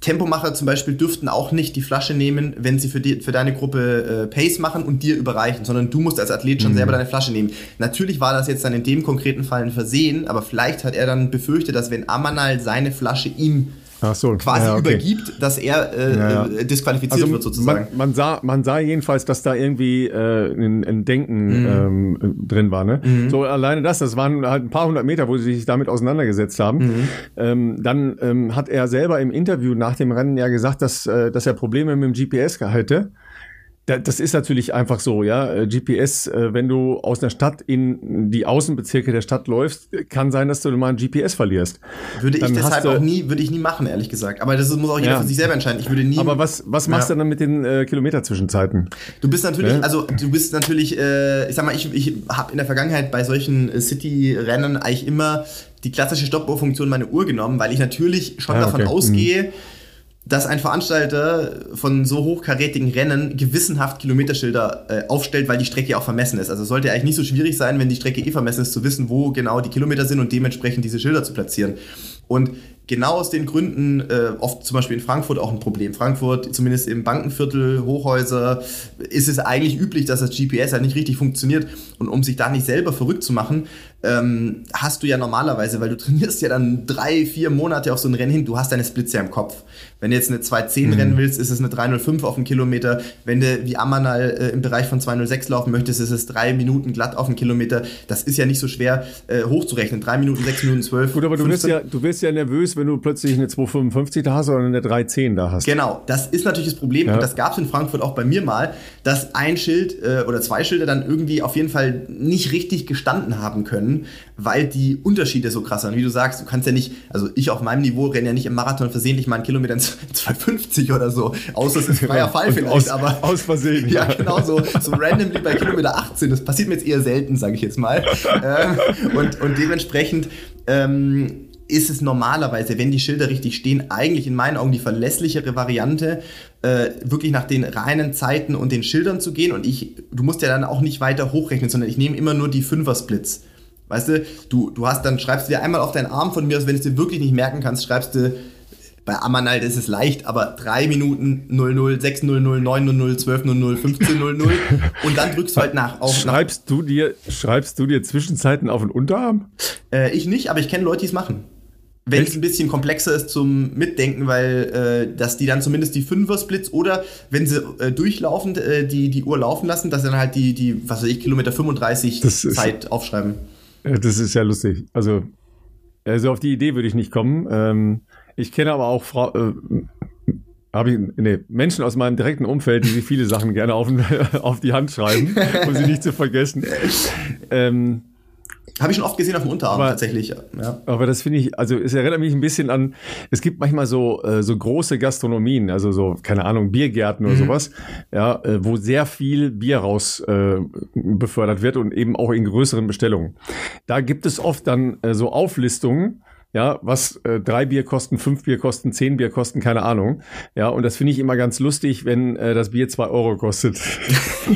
Speaker 2: Tempomacher zum Beispiel dürften auch nicht die Flasche nehmen, wenn sie für, die, für deine Gruppe äh, Pace machen und dir überreichen, sondern du musst als Athlet schon mhm. selber deine Flasche nehmen. Natürlich war das jetzt dann in dem konkreten Fall ein Versehen, aber vielleicht hat er dann befürchtet, dass wenn Amanal seine Flasche ihm so. quasi ja, okay. übergibt, dass er äh, ja, äh, disqualifiziert also wird sozusagen.
Speaker 1: Man, man, sah, man sah jedenfalls, dass da irgendwie äh, ein, ein Denken mhm. ähm, drin war. Ne? Mhm. So alleine das, das waren halt ein paar hundert Meter, wo sie sich damit auseinandergesetzt haben. Mhm. Ähm, dann ähm, hat er selber im Interview nach dem Rennen ja gesagt, dass, äh, dass er Probleme mit dem GPS hatte das ist natürlich einfach so, ja. Äh, GPS, äh, wenn du aus einer Stadt in die Außenbezirke der Stadt läufst, kann sein, dass du mal ein GPS verlierst.
Speaker 2: Würde dann ich deshalb auch nie, würde ich nie machen, ehrlich gesagt. Aber das muss auch jeder ja. für sich selber entscheiden. Ich würde nie.
Speaker 1: Aber was, was machst ja. du dann mit den äh, Kilometerzwischenzeiten?
Speaker 2: Du bist natürlich, ja? also du bist natürlich, äh, ich sag mal, ich, ich habe in der Vergangenheit bei solchen äh, City-Rennen eigentlich immer die klassische Stoppuhrfunktion meine Uhr genommen, weil ich natürlich schon ah, davon okay. ausgehe. Mhm dass ein Veranstalter von so hochkarätigen Rennen gewissenhaft Kilometerschilder äh, aufstellt, weil die Strecke auch vermessen ist. Also sollte eigentlich nicht so schwierig sein, wenn die Strecke eh vermessen ist, zu wissen, wo genau die Kilometer sind und dementsprechend diese Schilder zu platzieren. Und genau aus den Gründen, äh, oft zum Beispiel in Frankfurt auch ein Problem. Frankfurt, zumindest im Bankenviertel, Hochhäuser, ist es eigentlich üblich, dass das GPS halt nicht richtig funktioniert. Und um sich da nicht selber verrückt zu machen, ähm, hast du ja normalerweise, weil du trainierst ja dann drei, vier Monate auf so ein Rennen hin, du hast deine Splits ja im Kopf. Wenn du jetzt eine 2.10 mhm. rennen willst, ist es eine 3.05 auf dem Kilometer. Wenn du wie Amanal äh, im Bereich von 2.06 laufen möchtest, ist es drei Minuten glatt auf dem Kilometer. Das ist ja nicht so schwer äh, hochzurechnen. Drei Minuten, sechs Minuten, zwölf.
Speaker 1: Gut, aber du wirst, ja, du wirst ja nervös, wenn du plötzlich eine 2.55 da hast oder eine 3.10 da hast.
Speaker 2: Genau, das ist natürlich das Problem. Ja. Und das gab es in Frankfurt auch bei mir mal, dass ein Schild äh, oder zwei Schilder dann irgendwie auf jeden Fall nicht richtig gestanden haben können, weil die Unterschiede so krass sind. Wie du sagst, du kannst ja nicht, also ich auf meinem Niveau renne ja nicht im Marathon versehentlich mal einen Kilometer in 250 oder so, außer es ist freier Fall vielleicht,
Speaker 1: aus, aber aus Versehen.
Speaker 2: Ja, genau, so, so randomly bei Kilometer 18, das passiert mir jetzt eher selten, sage ich jetzt mal. ähm, und, und dementsprechend ähm, ist es normalerweise, wenn die Schilder richtig stehen, eigentlich in meinen Augen die verlässlichere Variante, äh, wirklich nach den reinen Zeiten und den Schildern zu gehen. Und ich, du musst ja dann auch nicht weiter hochrechnen, sondern ich nehme immer nur die Fünfer-Splits. Weißt du, du, du hast dann, schreibst du dir einmal auf deinen Arm von mir aus, wenn du es dir wirklich nicht merken kannst, schreibst du, bei Amanal ist es leicht, aber 3 Minuten 00, 6 00, 9 00, 12 00, 15 00 und dann drückst du halt nach.
Speaker 1: Auf, schreibst, nach, du dir, schreibst du dir Zwischenzeiten auf den Unterarm?
Speaker 2: Äh, ich nicht, aber ich kenne Leute, die es machen. Wenn es ein bisschen komplexer ist zum Mitdenken, weil äh, dass die dann zumindest die Fünfer-Splits oder wenn sie äh, durchlaufend äh, die, die Uhr laufen lassen, dass sie dann halt die, die was weiß ich, Kilometer 35 das Zeit aufschreiben.
Speaker 1: Das ist ja lustig. Also, also auf die Idee würde ich nicht kommen. Ähm, ich kenne aber auch Frau, äh, ich, nee, Menschen aus meinem direkten Umfeld, die sich viele Sachen gerne auf, auf die Hand schreiben, um sie nicht zu vergessen.
Speaker 2: Ähm, habe ich schon oft gesehen auf dem Unterarm
Speaker 1: aber,
Speaker 2: tatsächlich.
Speaker 1: Ja. Aber das finde ich, also es erinnert mich ein bisschen an, es gibt manchmal so, äh, so große Gastronomien, also so, keine Ahnung, Biergärten oder mhm. sowas, ja, äh, wo sehr viel Bier raus äh, befördert wird und eben auch in größeren Bestellungen. Da gibt es oft dann äh, so Auflistungen, ja, was äh, drei Bier kosten, fünf Bier kosten, zehn Bier kosten, keine Ahnung. Ja, und das finde ich immer ganz lustig, wenn äh, das Bier zwei Euro kostet.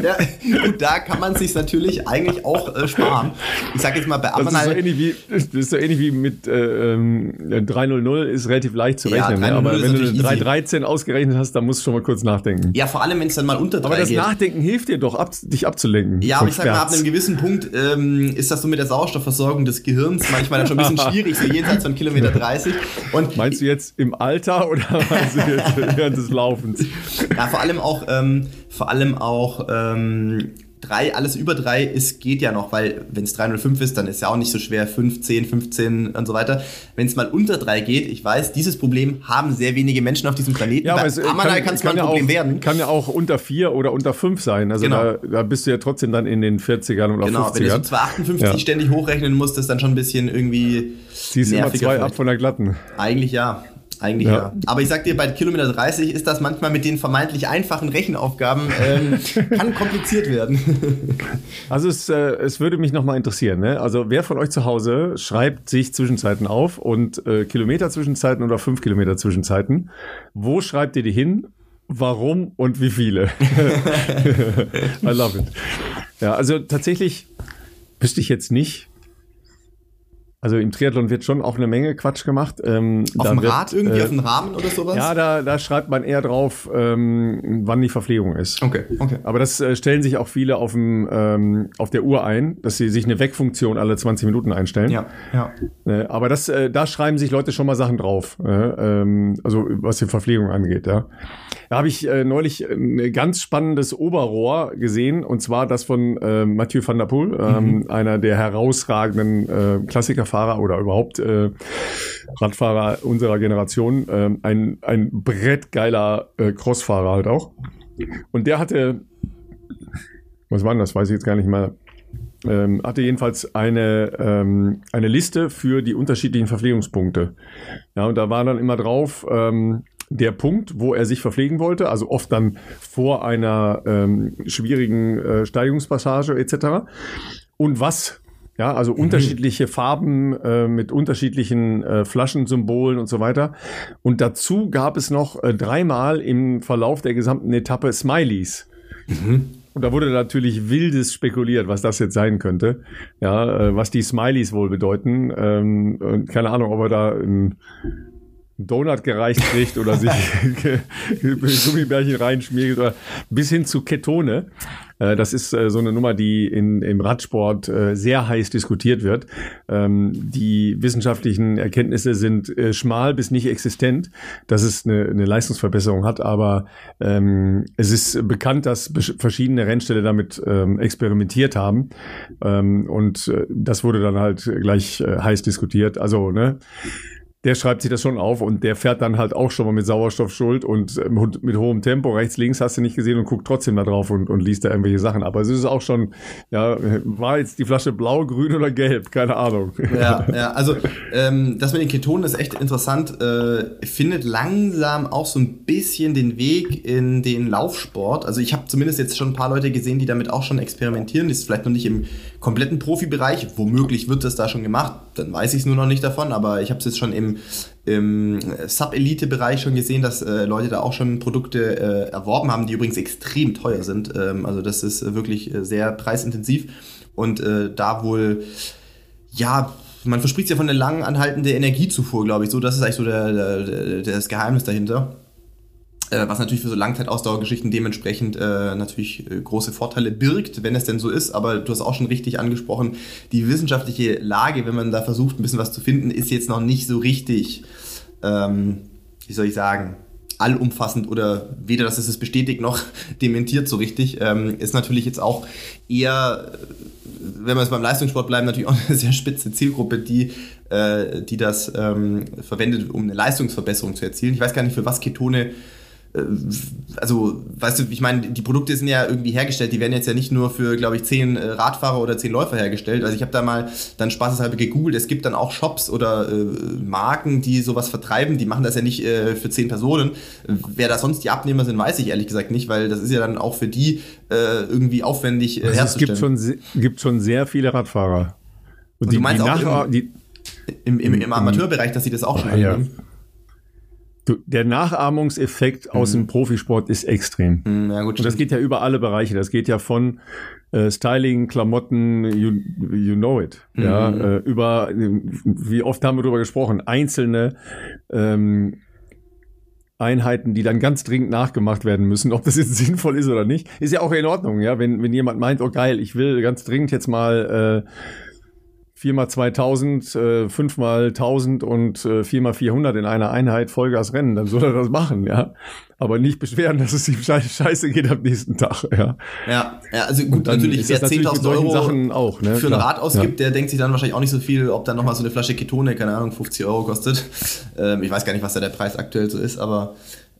Speaker 2: ja, gut, da kann man sich natürlich eigentlich auch äh, sparen. Ich sage jetzt mal bei
Speaker 1: Amanal. Das ist so ähnlich wie, das ist so ähnlich wie mit äh, ähm, 300 ist relativ leicht zu rechnen. Ja, ne? Aber wenn du 313 ausgerechnet hast, dann musst du schon mal kurz nachdenken.
Speaker 2: Ja, vor allem, wenn es dann mal unter 3
Speaker 1: Aber das geht. Nachdenken hilft dir doch, ab, dich abzulenken.
Speaker 2: Ja, aber ich sag mal, ab einem gewissen Punkt ähm, ist das so mit der Sauerstoffversorgung des Gehirns manchmal dann schon ein bisschen schwierig, so jenseits von Kilometer 30.
Speaker 1: Und meinst du jetzt im Alter oder meinst du jetzt während des Laufens?
Speaker 2: Ja, vor allem auch, ähm, vor allem auch ähm, drei, alles über drei ist, geht ja noch, weil wenn es 305 ist, dann ist ja auch nicht so schwer, 15, 15 und so weiter. Wenn es mal unter drei geht, ich weiß, dieses Problem haben sehr wenige Menschen auf diesem Planeten.
Speaker 1: Ja, aber es Amanal kann es mal ein Problem auch, werden. Kann ja auch unter vier oder unter fünf sein. Also genau. da, da, bist du ja trotzdem dann in den 40ern oder genau, 50ern. Genau, wenn du so
Speaker 2: 258 ja. ständig hochrechnen musst, ist dann schon ein bisschen irgendwie
Speaker 1: Ziehst immer zwei ab von der glatten.
Speaker 2: Eigentlich ja. Eigentlich ja. ja. Aber ich sag dir, bei Kilometer 30 ist das manchmal mit den vermeintlich einfachen Rechenaufgaben, ähm, kann kompliziert werden.
Speaker 1: also es, äh, es würde mich nochmal interessieren, ne? Also wer von euch zu Hause schreibt sich Zwischenzeiten auf und äh, Kilometer Zwischenzeiten oder fünf Kilometer Zwischenzeiten? Wo schreibt ihr die hin? Warum und wie viele? I love it. Ja, also tatsächlich wüsste ich jetzt nicht, Also im Triathlon wird schon auch eine Menge Quatsch gemacht. Ähm,
Speaker 2: auf dem
Speaker 1: wird,
Speaker 2: Rad irgendwie,
Speaker 1: äh,
Speaker 2: auf dem Rahmen oder sowas?
Speaker 1: Ja, da, da schreibt man eher drauf, ähm, wann die Verpflegung ist.
Speaker 2: Okay, okay.
Speaker 1: Aber das äh, stellen sich auch viele auf, dem, ähm, auf der Uhr ein, dass sie sich eine Wegfunktion alle 20 Minuten einstellen.
Speaker 2: Ja, ja.
Speaker 1: Äh, aber das, äh, da schreiben sich Leute schon mal Sachen drauf, äh, ähm, also was die Verpflegung angeht. Ja. Da habe ich äh, neulich ein ganz spannendes Oberrohr gesehen, und zwar das von äh, Mathieu van der Poel, ähm, einer der herausragenden äh, Klassikerfahrer oder überhaupt äh, Radfahrer unserer Generation. Ähm, ein, ein brettgeiler äh, Crossfahrer halt auch. Und der hatte, was war denn das, weiß ich jetzt gar nicht mal, ähm, hatte jedenfalls eine, ähm, eine Liste für die unterschiedlichen Verpflegungspunkte. Ja, und da war dann immer drauf, ähm, der Punkt, wo er sich verpflegen wollte, also oft dann vor einer ähm, schwierigen äh, Steigungspassage etc. Und was ja, also mhm. unterschiedliche Farben äh, mit unterschiedlichen äh, Flaschensymbolen und so weiter. Und dazu gab es noch äh, dreimal im Verlauf der gesamten Etappe Smileys. Mhm. Und da wurde natürlich wildes spekuliert, was das jetzt sein könnte. Ja, äh, was die Smileys wohl bedeuten. Ähm, keine Ahnung, ob er da ein Donut gereicht kriegt oder sich Gummibärchen reinschmiert oder bis hin zu Ketone. Äh, das ist äh, so eine Nummer, die in, im Radsport äh, sehr heiß diskutiert wird. Ähm, die wissenschaftlichen Erkenntnisse sind schmal bis nicht existent, dass es eine, eine Leistungsverbesserung hat, aber ähm, es ist bekannt, dass verschiedene Rennställe damit ähm, experimentiert haben und das wurde dann halt gleich heiß diskutiert. Also, ne? Der schreibt sich das schon auf und der fährt dann halt auch schon mal mit Sauerstoffschuld und äh, mit hohem Tempo. Rechts, links hast du nicht gesehen und guckt trotzdem da drauf und, und liest da irgendwelche Sachen. Aber es ist auch schon, ja, war jetzt die Flasche blau, grün oder gelb? Keine Ahnung.
Speaker 2: Ja, ja, also ähm, das mit den Ketonen ist echt interessant. Äh, findet langsam auch so ein bisschen den Weg in den Laufsport. Also ich habe zumindest jetzt schon ein paar Leute gesehen, die damit auch schon experimentieren. Das ist vielleicht noch nicht im kompletten Profibereich. Womöglich wird das da schon gemacht. Dann weiß ich es nur noch nicht davon. Aber ich habe es jetzt schon im im, Sub-Elite-Bereich schon gesehen, dass äh, Leute da auch schon Produkte äh, erworben haben, die übrigens extrem teuer sind. Ähm, also das ist wirklich äh, sehr preisintensiv und äh, da wohl, ja, man verspricht ja von einer lang anhaltenden Energiezufuhr, glaube ich. So, das ist eigentlich so der, der, der, das Geheimnis dahinter. Äh, was natürlich für so Langzeitausdauergeschichten dementsprechend äh, natürlich äh, große Vorteile birgt, wenn es denn so ist. Aber du hast auch schon richtig angesprochen, die wissenschaftliche Lage, wenn man da versucht, ein bisschen was zu finden, ist jetzt noch nicht so richtig, ähm, wie soll ich sagen, allumfassend oder weder, dass es es bestätigt noch dementiert so richtig. Ähm, ist natürlich jetzt auch eher, wenn wir jetzt beim Leistungssport bleiben, natürlich auch eine sehr spitze Zielgruppe, die, äh, die das ähm, verwendet, um eine Leistungsverbesserung zu erzielen. Ich weiß gar nicht, für was Ketone also, weißt du, ich meine, die Produkte sind ja irgendwie hergestellt, die werden jetzt ja nicht nur für, glaube ich, zehn äh, Radfahrer oder zehn Läufer hergestellt. Also ich habe da mal dann spaßeshalber gegoogelt, es gibt dann auch Shops oder äh, Marken, die sowas vertreiben, die machen das ja nicht äh, für zehn Personen. Wer da sonst die Abnehmer sind, weiß ich ehrlich gesagt nicht, weil das ist ja dann auch für die äh, irgendwie aufwendig äh,
Speaker 1: also herzustellen. Es gibt schon, gibt schon sehr viele Radfahrer.
Speaker 2: Und, Und die, du meinst die auch im, die, im, im, im, Amateurbereich, dass sie das auch schon
Speaker 1: ja, ja. Der Nachahmungseffekt aus dem mhm. Profisport ist extrem.
Speaker 2: Mhm, ja, gut,
Speaker 1: und das geht ja über alle Bereiche. Das geht ja von äh, Styling, Klamotten, you, you know it. Mhm. Ja, äh, über, wie oft haben wir darüber gesprochen, einzelne ähm, Einheiten, die dann ganz dringend nachgemacht werden müssen, ob das jetzt sinnvoll ist oder nicht, ist ja auch in Ordnung, ja. Wenn, wenn jemand meint, oh geil, ich will ganz dringend jetzt mal äh, 4 mal 2000, äh, 5 mal 1000 und äh, 4 mal 400 in einer Einheit Vollgas rennen, dann soll er das machen, ja. Aber nicht beschweren, dass es ihm scheiße geht am nächsten Tag, ja.
Speaker 2: Ja, ja also gut, natürlich, wer 10.000 Euro
Speaker 1: Sachen auch, ne?
Speaker 2: für ein Rad ausgibt, ja. der denkt sich dann wahrscheinlich auch nicht so viel, ob dann nochmal so eine Flasche Ketone, keine Ahnung, 50 Euro kostet. Ähm, ich weiß gar nicht, was da der Preis aktuell so ist, aber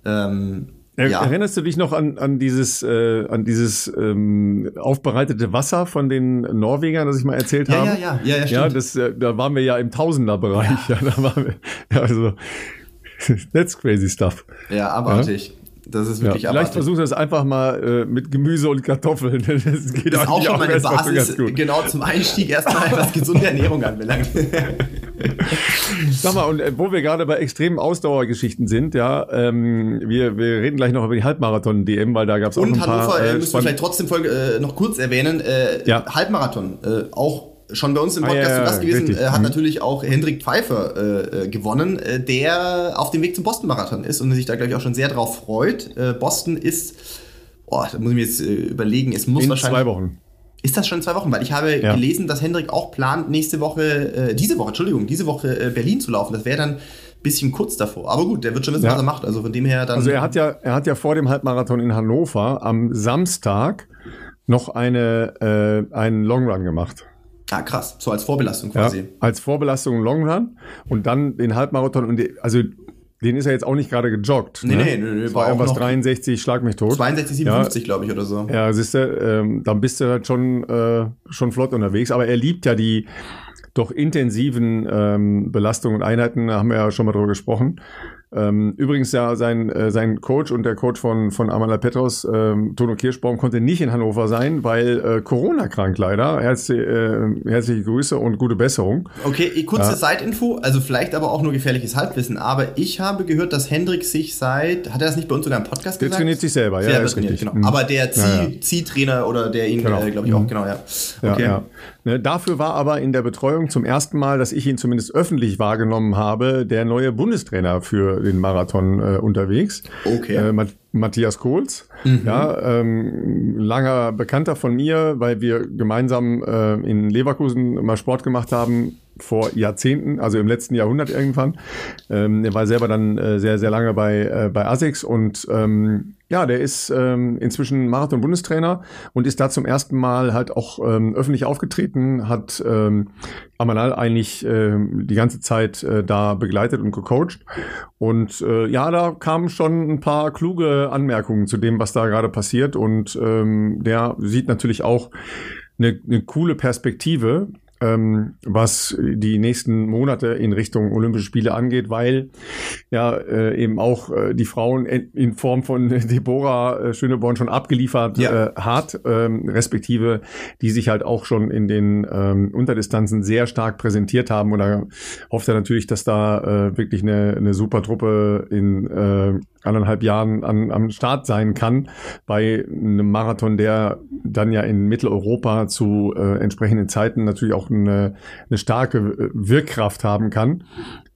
Speaker 2: ähm,
Speaker 1: ja. Erinnerst du dich noch an, an dieses, äh, an dieses ähm, aufbereitete Wasser von den Norwegern, das ich mal erzählt
Speaker 2: ja,
Speaker 1: habe?
Speaker 2: Ja, ja, ja, ja,
Speaker 1: stimmt. ja das, äh, da waren wir ja im Tausenderbereich. Ja. ja, da waren wir, ja, also, that's crazy stuff.
Speaker 2: Ja, abartig. Das ist wirklich
Speaker 1: ja, Vielleicht versuchst du das einfach mal äh, mit Gemüse und Kartoffeln.
Speaker 2: Das geht das ist auch schon meine Basis, genau zum Einstieg erstmal, was gesunde Ernährung anbelangt.
Speaker 1: Sag mal, und äh, wo wir gerade bei extremen Ausdauergeschichten sind, ja, ähm, wir, wir reden gleich noch über die Halbmarathon-DM, weil da gab es auch ein
Speaker 2: Hannover,
Speaker 1: paar...
Speaker 2: Und Hannover, äh, müssen wir vielleicht trotzdem Folge, äh, noch kurz erwähnen, äh, ja. Halbmarathon, äh, auch schon bei uns im Podcast ah, ja, zu Gast gewesen, äh, hat mhm. natürlich auch Hendrik Pfeiffer äh, äh, gewonnen, äh, der auf dem Weg zum Boston-Marathon ist und sich da, glaube ich, auch schon sehr drauf freut. Äh, Boston ist, oh, da muss ich mir jetzt überlegen, es muss
Speaker 1: in
Speaker 2: wahrscheinlich.
Speaker 1: zwei Wochen.
Speaker 2: Ist das schon in zwei Wochen? Weil ich habe ja. gelesen, dass Hendrik auch plant, nächste Woche, diese Woche, Entschuldigung, diese Woche Berlin zu laufen. Das wäre dann bisschen kurz davor. Aber gut, der wird schon wissen, ja. was er macht. Also von dem her dann.
Speaker 1: Also er hat ja, er hat ja vor dem Halbmarathon in Hannover am Samstag noch eine, äh, einen Longrun gemacht.
Speaker 2: Ah, krass. So als Vorbelastung quasi. Ja,
Speaker 1: als Vorbelastung Longrun und dann den Halbmarathon und die, also den ist er jetzt auch nicht gerade gejoggt.
Speaker 2: Nee, ne? nee, nee,
Speaker 1: nee. War irgendwas 63, schlag mich tot.
Speaker 2: 62, 57, ja, glaube ich, oder so.
Speaker 1: Ja, siehst du, ähm, dann bist du halt schon, äh, schon flott unterwegs. Aber er liebt ja die doch intensiven ähm, Belastungen und Einheiten, da haben wir ja schon mal drüber gesprochen. Ähm, übrigens ja sein, äh, sein Coach und der Coach von, von Amala Petros, ähm, Tono Kirschbaum, konnte nicht in Hannover sein, weil äh, Corona krank leider. Herzlich, äh, herzliche Grüße und gute Besserung.
Speaker 2: Okay, kurze ja. Side-Info, also vielleicht aber auch nur gefährliches Halbwissen, aber ich habe gehört, dass Hendrik sich seit, hat er das nicht bei uns sogar im Podcast
Speaker 1: gesagt? Der trainiert sich selber, ja.
Speaker 2: ja ist richtig. Genau. Mhm. Aber der Ziehtrainer ja, ja. oder der ihn, genau. äh, glaube ich, auch, mhm. genau, ja.
Speaker 1: Okay. Ja, ne, dafür war aber in der Betreuung zum ersten Mal, dass ich ihn zumindest öffentlich wahrgenommen habe, der neue Bundestrainer für den Marathon äh, unterwegs.
Speaker 2: Okay.
Speaker 1: Äh, Matthias Kohls, mhm. ja, ähm, langer Bekannter von mir, weil wir gemeinsam äh, in Leverkusen mal Sport gemacht haben vor Jahrzehnten, also im letzten Jahrhundert irgendwann. Ähm, er war selber dann äh, sehr, sehr lange bei, äh, bei ASICS und ähm, ja, der ist ähm, inzwischen Marathon-Bundestrainer und ist da zum ersten Mal halt auch ähm, öffentlich aufgetreten, hat ähm, Amanal eigentlich äh, die ganze Zeit äh, da begleitet und gecoacht. Und äh, ja, da kamen schon ein paar kluge Anmerkungen zu dem, was da gerade passiert. Und ähm, der sieht natürlich auch eine, eine coole Perspektive ähm, was die nächsten Monate in Richtung Olympische Spiele angeht, weil ja äh, eben auch äh, die Frauen in Form von Deborah äh, Schöneborn schon abgeliefert ja. äh, hat, ähm, respektive die sich halt auch schon in den ähm, Unterdistanzen sehr stark präsentiert haben. Und da hofft er natürlich, dass da äh, wirklich eine, eine super Truppe in äh, anderthalb Jahren an, am Start sein kann bei einem Marathon, der dann ja in Mitteleuropa zu äh, entsprechenden Zeiten natürlich auch eine, eine starke Wirkkraft haben kann.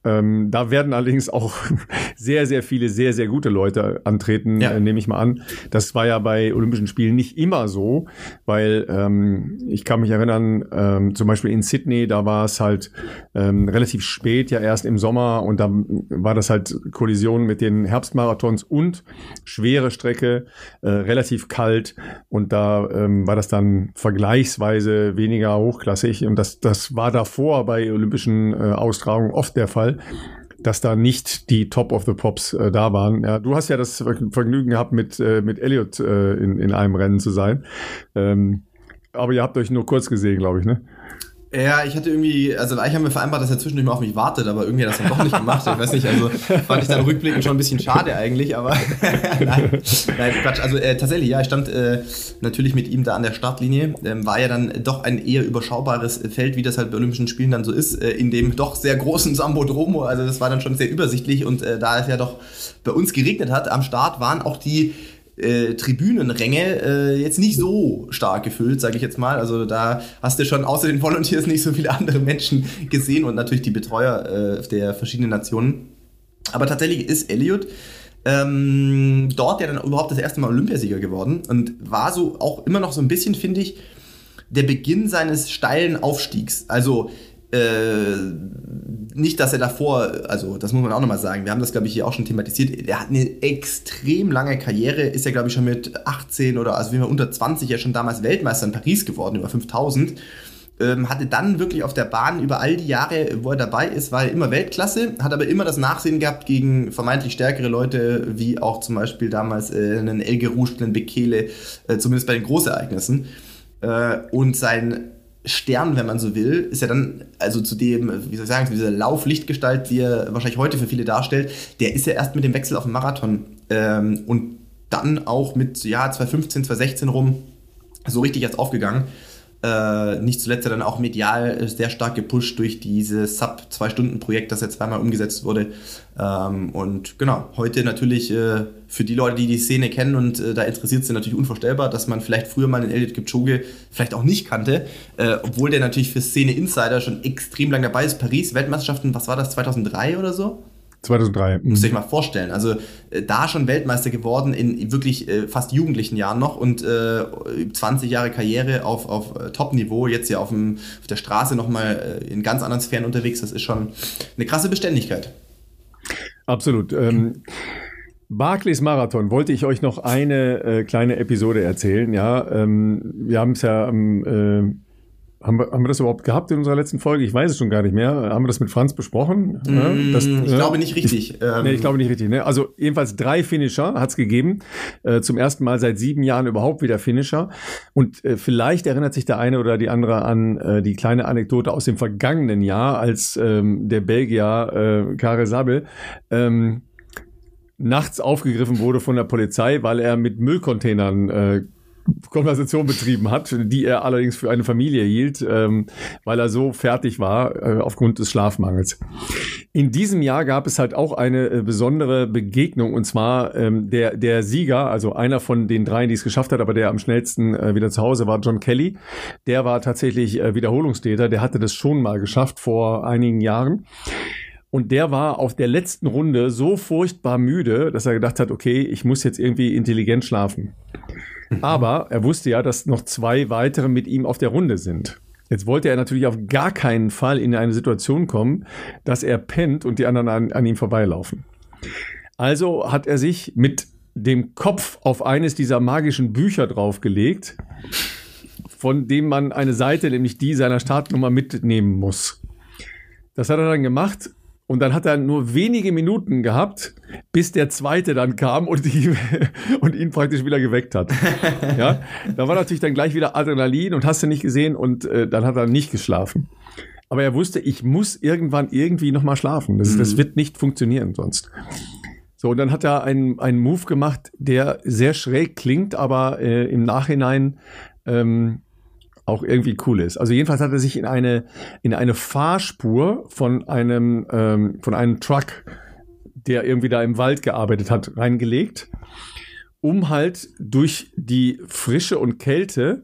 Speaker 1: Ähm, da werden allerdings auch sehr, sehr viele, sehr, sehr gute Leute antreten, ja. äh, nehme ich mal an. Das war ja bei Olympischen Spielen nicht immer so, weil ähm, ich kann mich erinnern, ähm, zum Beispiel in Sydney, da war es halt ähm, relativ spät, ja erst im Sommer und da war das halt Kollision mit den Herbstmarathons und schwere Strecke, äh, relativ kalt und da ähm, war das dann vergleichsweise weniger hochklassig und das, das war davor bei olympischen äh, Austragungen oft der Fall dass da nicht die Top of the Pops äh, da waren. Ja, du hast ja das Vergnügen gehabt, mit, äh, mit Elliot äh, in, in einem Rennen zu sein. Ähm, aber ihr habt euch nur kurz gesehen, glaube ich, ne?
Speaker 2: Ja, ich hatte irgendwie, also eigentlich haben wir vereinbart, dass er zwischendurch mal auf mich wartet, aber irgendwie hat er das dann doch nicht gemacht. Ich weiß nicht, also fand ich dann rückblickend schon ein bisschen schade eigentlich, aber nein, nein, Quatsch. Also äh, tatsächlich, ja, ich stand äh, natürlich mit ihm da an der Startlinie. Ähm, war ja dann doch ein eher überschaubares Feld, wie das halt bei Olympischen Spielen dann so ist, äh, in dem doch sehr großen Sambodromo. Also das war dann schon sehr übersichtlich und äh, da es ja doch bei uns geregnet hat, am Start waren auch die äh, Tribünenränge äh, jetzt nicht so stark gefüllt, sage ich jetzt mal. Also da hast du schon außer den Volunteers nicht so viele andere Menschen gesehen und natürlich die Betreuer äh, der verschiedenen Nationen. Aber tatsächlich ist Elliot ähm, dort ja dann überhaupt das erste Mal Olympiasieger geworden und war so auch immer noch so ein bisschen, finde ich, der Beginn seines steilen Aufstiegs. Also äh, nicht, dass er davor, also das muss man auch nochmal sagen, wir haben das, glaube ich, hier auch schon thematisiert, er hat eine extrem lange Karriere, ist ja, glaube ich, schon mit 18 oder also wie wir unter 20 ja schon damals Weltmeister in Paris geworden, über 5000. Ähm, hatte dann wirklich auf der Bahn über all die Jahre, wo er dabei ist, war er immer Weltklasse, hat aber immer das Nachsehen gehabt gegen vermeintlich stärkere Leute, wie auch zum Beispiel damals äh, einen Elge Rouge, einen Bekele, äh, zumindest bei den Großereignissen. Äh, und sein Stern, wenn man so will, ist ja dann, also zu dem, wie soll ich sagen, zu dieser Lauflichtgestalt, die er wahrscheinlich heute für viele darstellt, der ist ja erst mit dem Wechsel auf den Marathon ähm, und dann auch mit, ja, 2015, 2016 rum so richtig erst aufgegangen. Äh, nicht zuletzt dann auch medial sehr stark gepusht durch dieses Sub-2-Stunden-Projekt, das jetzt zweimal umgesetzt wurde. Ähm, und genau, heute natürlich äh, für die Leute, die die Szene kennen und äh, da interessiert sind, natürlich unvorstellbar, dass man vielleicht früher mal den Elliot Kipchoge vielleicht auch nicht kannte, äh, obwohl der natürlich für Szene Insider schon extrem lang dabei ist. Paris, Weltmeisterschaften, was war das, 2003 oder so?
Speaker 1: 2003.
Speaker 2: Muss ich mal vorstellen. Also äh, da schon Weltmeister geworden in wirklich äh, fast jugendlichen Jahren noch und äh, 20 Jahre Karriere auf, auf äh, Top-Niveau, jetzt ja auf, dem, auf der Straße nochmal äh, in ganz anderen Sphären unterwegs. Das ist schon eine krasse Beständigkeit.
Speaker 1: Absolut. Ähm, Barclays Marathon wollte ich euch noch eine äh, kleine Episode erzählen. Ja, ähm, wir haben es ja am ähm, haben wir, haben wir das überhaupt gehabt in unserer letzten Folge? Ich weiß es schon gar nicht mehr. Haben wir das mit Franz besprochen?
Speaker 2: Mm, das, ich äh, glaube nicht richtig.
Speaker 1: Ähm. Nee, ich glaube nicht richtig. Ne? Also jedenfalls drei Finisher hat es gegeben. Äh, zum ersten Mal seit sieben Jahren überhaupt wieder Finisher. Und äh, vielleicht erinnert sich der eine oder die andere an äh, die kleine Anekdote aus dem vergangenen Jahr, als ähm, der Belgier äh, Karel Sabel ähm, nachts aufgegriffen wurde von der Polizei, weil er mit Müllcontainern äh, Konversation betrieben hat, die er allerdings für eine Familie hielt, ähm, weil er so fertig war äh, aufgrund des Schlafmangels. In diesem Jahr gab es halt auch eine äh, besondere Begegnung und zwar ähm, der, der Sieger, also einer von den dreien, die es geschafft hat, aber der am schnellsten äh, wieder zu Hause war, John Kelly. Der war tatsächlich äh, Wiederholungstäter, der hatte das schon mal geschafft vor einigen Jahren. Und der war auf der letzten Runde so furchtbar müde, dass er gedacht hat, okay, ich muss jetzt irgendwie intelligent schlafen. Aber er wusste ja, dass noch zwei weitere mit ihm auf der Runde sind. Jetzt wollte er natürlich auf gar keinen Fall in eine Situation kommen, dass er pennt und die anderen an, an ihm vorbeilaufen. Also hat er sich mit dem Kopf auf eines dieser magischen Bücher draufgelegt, von dem man eine Seite, nämlich die seiner Startnummer mitnehmen muss. Das hat er dann gemacht und dann hat er nur wenige Minuten gehabt, bis der zweite dann kam und, die, und ihn praktisch wieder geweckt hat. Ja, da war natürlich dann gleich wieder Adrenalin und hast du nicht gesehen und äh, dann hat er nicht geschlafen. Aber er wusste, ich muss irgendwann irgendwie nochmal schlafen. Das, mhm. das wird nicht funktionieren sonst. So, und dann hat er einen, einen Move gemacht, der sehr schräg klingt, aber äh, im Nachhinein ähm, auch irgendwie cool ist. Also jedenfalls hat er sich in eine, in eine Fahrspur von einem, ähm, von einem Truck, der irgendwie da im Wald gearbeitet hat, reingelegt, um halt durch die Frische und Kälte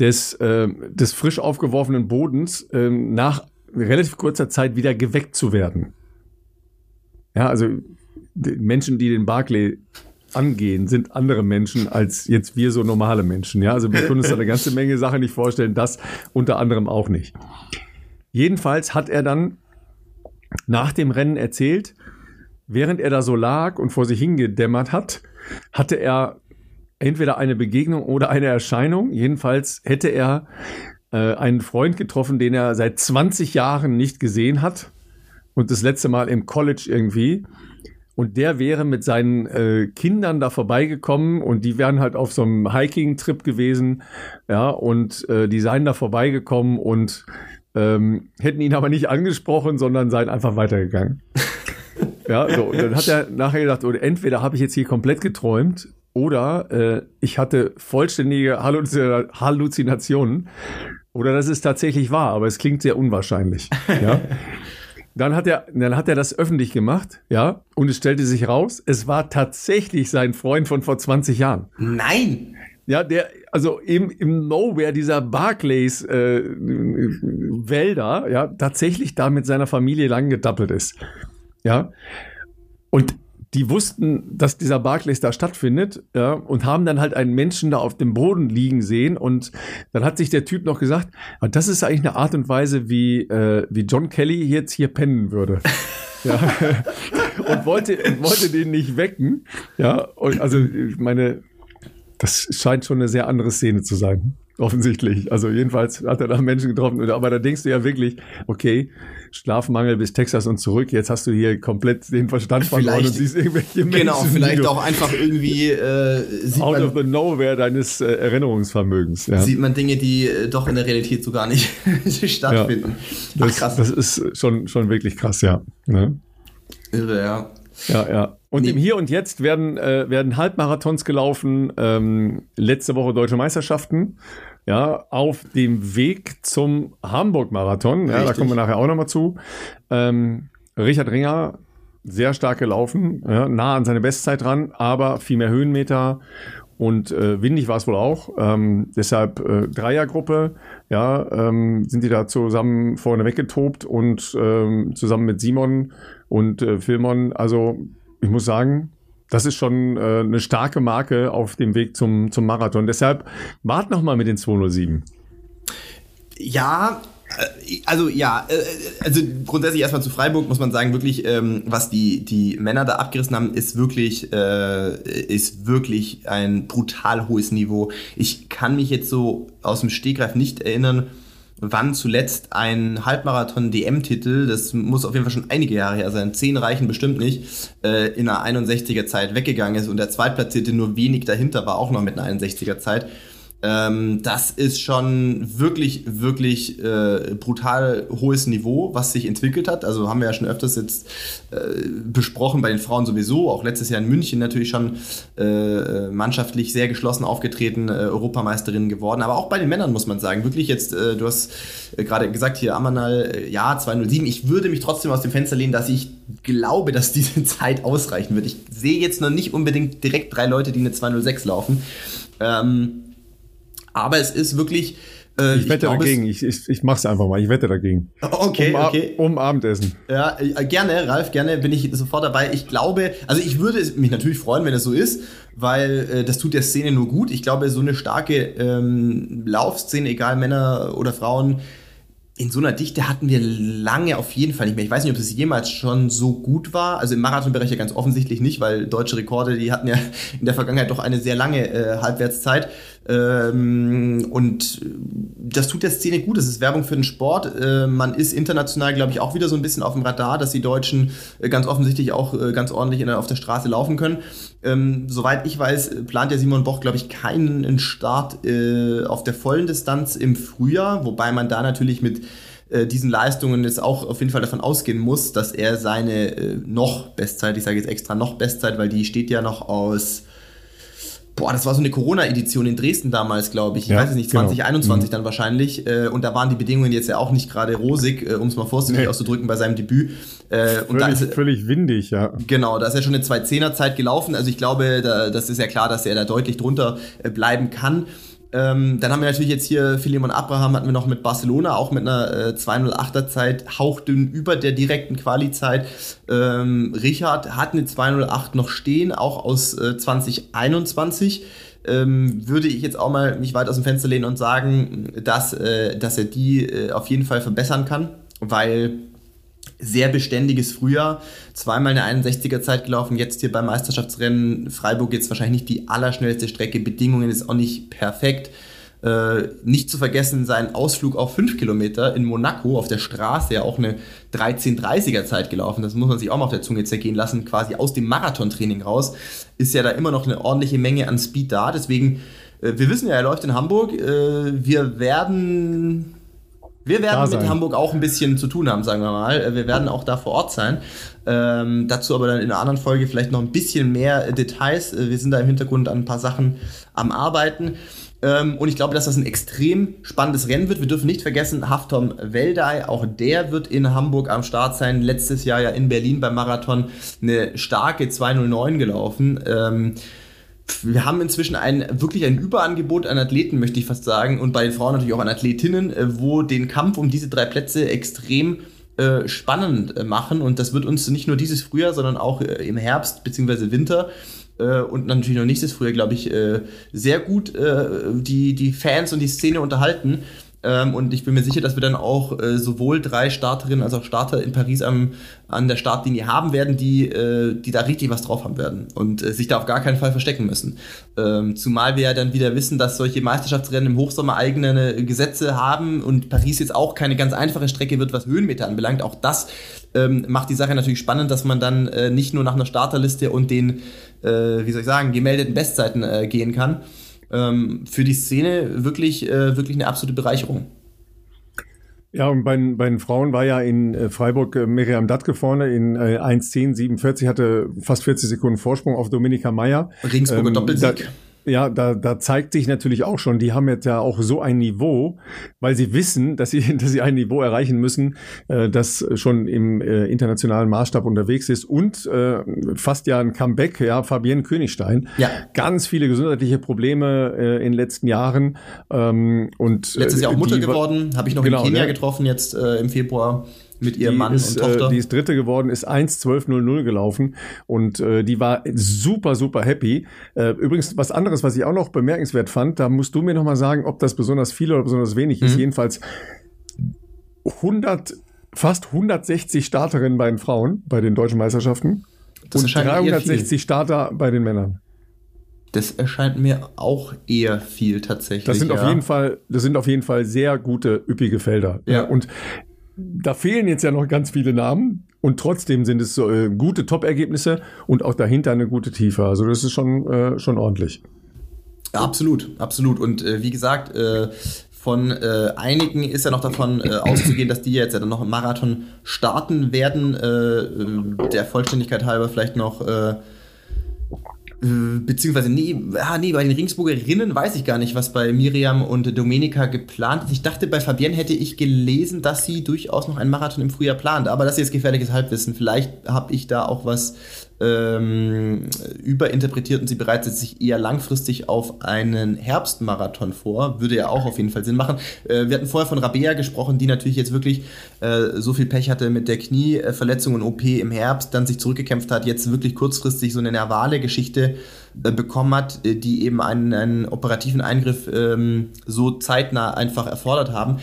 Speaker 1: des, äh, des frisch aufgeworfenen Bodens äh, nach relativ kurzer Zeit wieder geweckt zu werden. Ja, also Menschen, die den Barclay angehen, sind andere Menschen als jetzt wir so normale Menschen. Ja, also wir können uns da eine ganze Menge Sachen nicht vorstellen, das unter anderem auch nicht. Jedenfalls hat er dann nach dem Rennen erzählt, während er da so lag und vor sich hingedämmert hat, hatte er entweder eine Begegnung oder eine Erscheinung. Jedenfalls hätte er äh, einen Freund getroffen, den er seit 20 Jahren nicht gesehen hat und das letzte Mal im College irgendwie. Und der wäre mit seinen äh, Kindern da vorbeigekommen und die wären halt auf so einem Hiking-Trip gewesen, ja, und äh, die seien da vorbeigekommen und ähm, hätten ihn aber nicht angesprochen, sondern seien einfach weitergegangen. ja, so, und dann hat er nachher gedacht, oder entweder habe ich jetzt hier komplett geträumt oder äh, ich hatte vollständige Halluzinationen oder das ist tatsächlich wahr, aber es klingt sehr unwahrscheinlich. Ja. Dann hat er, dann hat er das öffentlich gemacht, ja, und es stellte sich raus, es war tatsächlich sein Freund von vor 20 Jahren.
Speaker 2: Nein!
Speaker 1: Ja, der, also im, im Nowhere dieser Barclays äh, Wälder, ja, tatsächlich da mit seiner Familie lang gedappelt ist. Ja. Und die wussten, dass dieser Barclays da stattfindet, ja, und haben dann halt einen Menschen da auf dem Boden liegen sehen. Und dann hat sich der Typ noch gesagt, ah, das ist eigentlich eine Art und Weise, wie, äh, wie John Kelly jetzt hier pennen würde. ja. und wollte, und wollte den nicht wecken. Ja, und also, ich meine, das scheint schon eine sehr andere Szene zu sein. Offensichtlich. Also jedenfalls hat er da Menschen getroffen. Aber da denkst du ja wirklich, okay, Schlafmangel bis Texas und zurück. Jetzt hast du hier komplett den Verstand verloren und siehst irgendwelche
Speaker 2: Menschen. Genau, vielleicht auch einfach irgendwie äh,
Speaker 1: sieht out man, of the nowhere deines äh, Erinnerungsvermögens.
Speaker 2: Ja. Sieht man Dinge, die äh, doch in der Realität so gar nicht stattfinden.
Speaker 1: Ja, das, Ach, krass. Das ist schon, schon wirklich krass, ja. Ne?
Speaker 2: Irre, ja.
Speaker 1: Ja, ja. Und nee. im Hier und Jetzt werden, äh, werden Halbmarathons gelaufen, ähm, letzte Woche deutsche Meisterschaften. Ja, auf dem Weg zum Hamburg-Marathon. Ja, da kommen wir nachher auch nochmal zu. Ähm, Richard Ringer, sehr stark gelaufen, ja, nah an seine Bestzeit dran, aber viel mehr Höhenmeter und äh, windig war es wohl auch. Ähm, deshalb äh, Dreiergruppe, ja, ähm, sind die da zusammen vorne weggetobt und ähm, zusammen mit Simon und äh, Filmon. Also ich muss sagen, das ist schon äh, eine starke Marke auf dem Weg zum, zum Marathon. Deshalb wart noch mal mit den 207.
Speaker 2: Ja, äh, also ja, äh, also grundsätzlich erstmal zu Freiburg muss man sagen, wirklich, ähm, was die, die Männer da abgerissen haben, ist wirklich, äh, ist wirklich ein brutal hohes Niveau. Ich kann mich jetzt so aus dem Stegreif nicht erinnern, wann zuletzt ein Halbmarathon-DM-Titel, das muss auf jeden Fall schon einige Jahre her sein, zehn reichen bestimmt nicht, in einer 61er Zeit weggegangen ist und der Zweitplatzierte nur wenig dahinter war, auch noch mit einer 61er Zeit. Ähm, das ist schon wirklich, wirklich äh, brutal hohes Niveau, was sich entwickelt hat. Also haben wir ja schon öfters jetzt äh, besprochen bei den Frauen sowieso. Auch letztes Jahr in München natürlich schon äh, mannschaftlich sehr geschlossen aufgetreten, äh, Europameisterin geworden. Aber auch bei den Männern muss man sagen, wirklich jetzt, äh, du hast äh, gerade gesagt hier Amanal, ja, 207. Ich würde mich trotzdem aus dem Fenster lehnen, dass ich glaube, dass diese Zeit ausreichen wird. Ich sehe jetzt noch nicht unbedingt direkt drei Leute, die eine 206 laufen. Ähm, aber es ist wirklich.
Speaker 1: Äh, ich wette ich glaub, dagegen. Ich, ich, ich mach's einfach mal. Ich wette dagegen.
Speaker 2: Okay,
Speaker 1: um,
Speaker 2: okay.
Speaker 1: Um Abendessen.
Speaker 2: Ja, äh, gerne, Ralf, gerne bin ich sofort dabei. Ich glaube, also ich würde mich natürlich freuen, wenn es so ist, weil äh, das tut der Szene nur gut. Ich glaube, so eine starke ähm, Laufszene, egal Männer oder Frauen, in so einer Dichte hatten wir lange auf jeden Fall nicht mehr. Ich weiß nicht, ob es jemals schon so gut war. Also im Marathonbereich ja ganz offensichtlich nicht, weil deutsche Rekorde, die hatten ja in der Vergangenheit doch eine sehr lange äh, Halbwertszeit. Ähm, und das tut der Szene gut. Das ist Werbung für den Sport. Äh, man ist international, glaube ich, auch wieder so ein bisschen auf dem Radar, dass die Deutschen äh, ganz offensichtlich auch äh, ganz ordentlich in, auf der Straße laufen können. Ähm, soweit ich weiß, plant der Simon Boch, glaube ich, keinen Start äh, auf der vollen Distanz im Frühjahr, wobei man da natürlich mit diesen Leistungen jetzt auch auf jeden Fall davon ausgehen muss, dass er seine noch Bestzeit, ich sage jetzt extra noch Bestzeit, weil die steht ja noch aus Boah, das war so eine Corona-Edition in Dresden damals, glaube ich. Ich ja, weiß es nicht, 2021 genau. dann wahrscheinlich. Äh, und da waren die Bedingungen jetzt ja auch nicht gerade rosig, äh, um es mal vorsichtig nee. auszudrücken, bei seinem Debüt.
Speaker 1: Äh, und völlig, da ist, völlig windig, ja.
Speaker 2: Genau, da ist ja schon eine 2-10er-Zeit gelaufen. Also ich glaube, da, das ist ja klar, dass er da deutlich drunter bleiben kann. Ähm, dann haben wir natürlich jetzt hier Philemon Abraham hatten wir noch mit Barcelona, auch mit einer äh, 208er Zeit, hauchdünn über der direkten Quali-Zeit. Ähm, Richard hat eine 208 noch stehen, auch aus äh, 2021. Ähm, würde ich jetzt auch mal mich weit aus dem Fenster lehnen und sagen, dass, äh, dass er die äh, auf jeden Fall verbessern kann, weil sehr beständiges Frühjahr, zweimal eine 61er Zeit gelaufen, jetzt hier beim Meisterschaftsrennen. Freiburg jetzt wahrscheinlich nicht die allerschnellste Strecke, Bedingungen ist auch nicht perfekt. Äh, nicht zu vergessen sein Ausflug auf 5 Kilometer in Monaco auf der Straße, ja auch eine 13.30er Zeit gelaufen, das muss man sich auch mal auf der Zunge zergehen lassen, quasi aus dem Marathontraining raus, ist ja da immer noch eine ordentliche Menge an Speed da, deswegen, äh, wir wissen ja, er läuft in Hamburg, äh, wir werden wir werden mit Hamburg auch ein bisschen zu tun haben, sagen wir mal. Äh, wir werden auch da vor Ort sein. Ähm, dazu aber dann in einer anderen Folge vielleicht noch ein bisschen mehr Details. Äh, wir sind da im Hintergrund an ein paar Sachen am Arbeiten. Ähm, und ich glaube, dass das ein extrem spannendes Rennen wird. Wir dürfen nicht vergessen, Haftom Weldai, auch der wird in Hamburg am Start sein. Letztes Jahr ja in Berlin beim Marathon eine starke 209 gelaufen. Ähm, wir haben inzwischen ein wirklich ein Überangebot an Athleten, möchte ich fast sagen, und bei den Frauen natürlich auch an Athletinnen, äh, wo den Kampf um diese drei Plätze extrem äh, spannend äh, machen. Und das wird uns nicht nur dieses Frühjahr, sondern auch äh, im Herbst bzw. Winter äh, und natürlich noch nächstes Frühjahr, glaube ich, äh, sehr gut die, die Fans und die Szene unterhalten. Ähm, und ich bin mir sicher, dass wir dann auch äh, sowohl drei Starterinnen als auch Starter in Paris am, an der Startlinie haben werden, die, äh, die da richtig was drauf haben werden und äh, sich da auf gar keinen Fall verstecken müssen. Ähm, zumal wir ja dann wieder wissen, dass solche Meisterschaftsrennen im Hochsommer eigene Gesetze haben und Paris jetzt auch keine ganz einfache Strecke wird, was Höhenmeter anbelangt. Auch das ähm, macht die Sache natürlich spannend, dass man dann äh, nicht nur nach einer Starterliste und den, äh, wie soll ich sagen, gemeldeten Bestzeiten äh, gehen kann ähm, für die Szene wirklich, äh, wirklich eine absolute Bereicherung.
Speaker 1: Ja, und bei, bei den Frauen war ja in äh, Freiburg äh, Miriam Dattke vorne in äh, 1.10.47, hatte fast 40 Sekunden Vorsprung auf Dominika Meyer.
Speaker 2: Regensburger ähm, Doppelsieg.
Speaker 1: Da, ja, da, da zeigt sich natürlich auch schon, die haben jetzt ja auch so ein Niveau, weil sie wissen, dass sie, dass sie ein Niveau erreichen müssen, äh, das schon im äh, internationalen Maßstab unterwegs ist und äh, fast ja ein Comeback, ja, Fabienne Königstein. Ja. Ganz viele gesundheitliche Probleme äh, in den letzten Jahren. Ähm, und,
Speaker 2: Letztes Jahr auch Mutter geworden, habe ich noch genau, in Kenia ja. getroffen jetzt äh, im Februar mit ihrem Mann
Speaker 1: ist,
Speaker 2: und Tochter.
Speaker 1: Äh, die ist Dritte geworden, ist 1.12.00 gelaufen und äh, die war super, super happy. Äh, übrigens, was anderes, was ich auch noch bemerkenswert fand, da musst du mir nochmal sagen, ob das besonders viel oder besonders wenig mhm. ist. Jedenfalls 100, fast 160 Starterinnen bei den Frauen, bei den deutschen Meisterschaften das und 360 Starter bei den Männern.
Speaker 2: Das erscheint mir auch eher viel tatsächlich.
Speaker 1: Das sind ja. auf jeden Fall, das sind auf jeden Fall sehr gute, üppige Felder. Ja. Und da fehlen jetzt ja noch ganz viele Namen und trotzdem sind es so, äh, gute Top-Ergebnisse und auch dahinter eine gute Tiefe. Also das ist schon, äh, schon ordentlich.
Speaker 2: Absolut, absolut. Und äh, wie gesagt, äh, von äh, einigen ist ja noch davon äh, auszugehen, dass die jetzt ja dann noch im Marathon starten werden. der Vollständigkeit halber vielleicht noch beziehungsweise nee, ah, nee, bei den Ringsburgerinnen weiß ich gar nicht, was bei Miriam und Domenica geplant ist. Ich dachte, bei Fabienne hätte ich gelesen, dass sie durchaus noch einen Marathon im Frühjahr plant. Aber das ist jetzt gefährliches Halbwissen. Vielleicht habe ich da auch was ähm, und sie bereitet sich eher langfristig auf einen Herbstmarathon vor. Würde ja auch auf jeden Fall Sinn machen. Äh, wir hatten vorher von Rabea gesprochen, die natürlich jetzt wirklich äh, so viel Pech hatte mit der Knieverletzung und OP im Herbst, dann sich zurückgekämpft hat, jetzt wirklich kurzfristig so eine nervale Geschichte äh, bekommen hat, äh, die eben einen, einen operativen Eingriff ähm, so zeitnah einfach erfordert haben.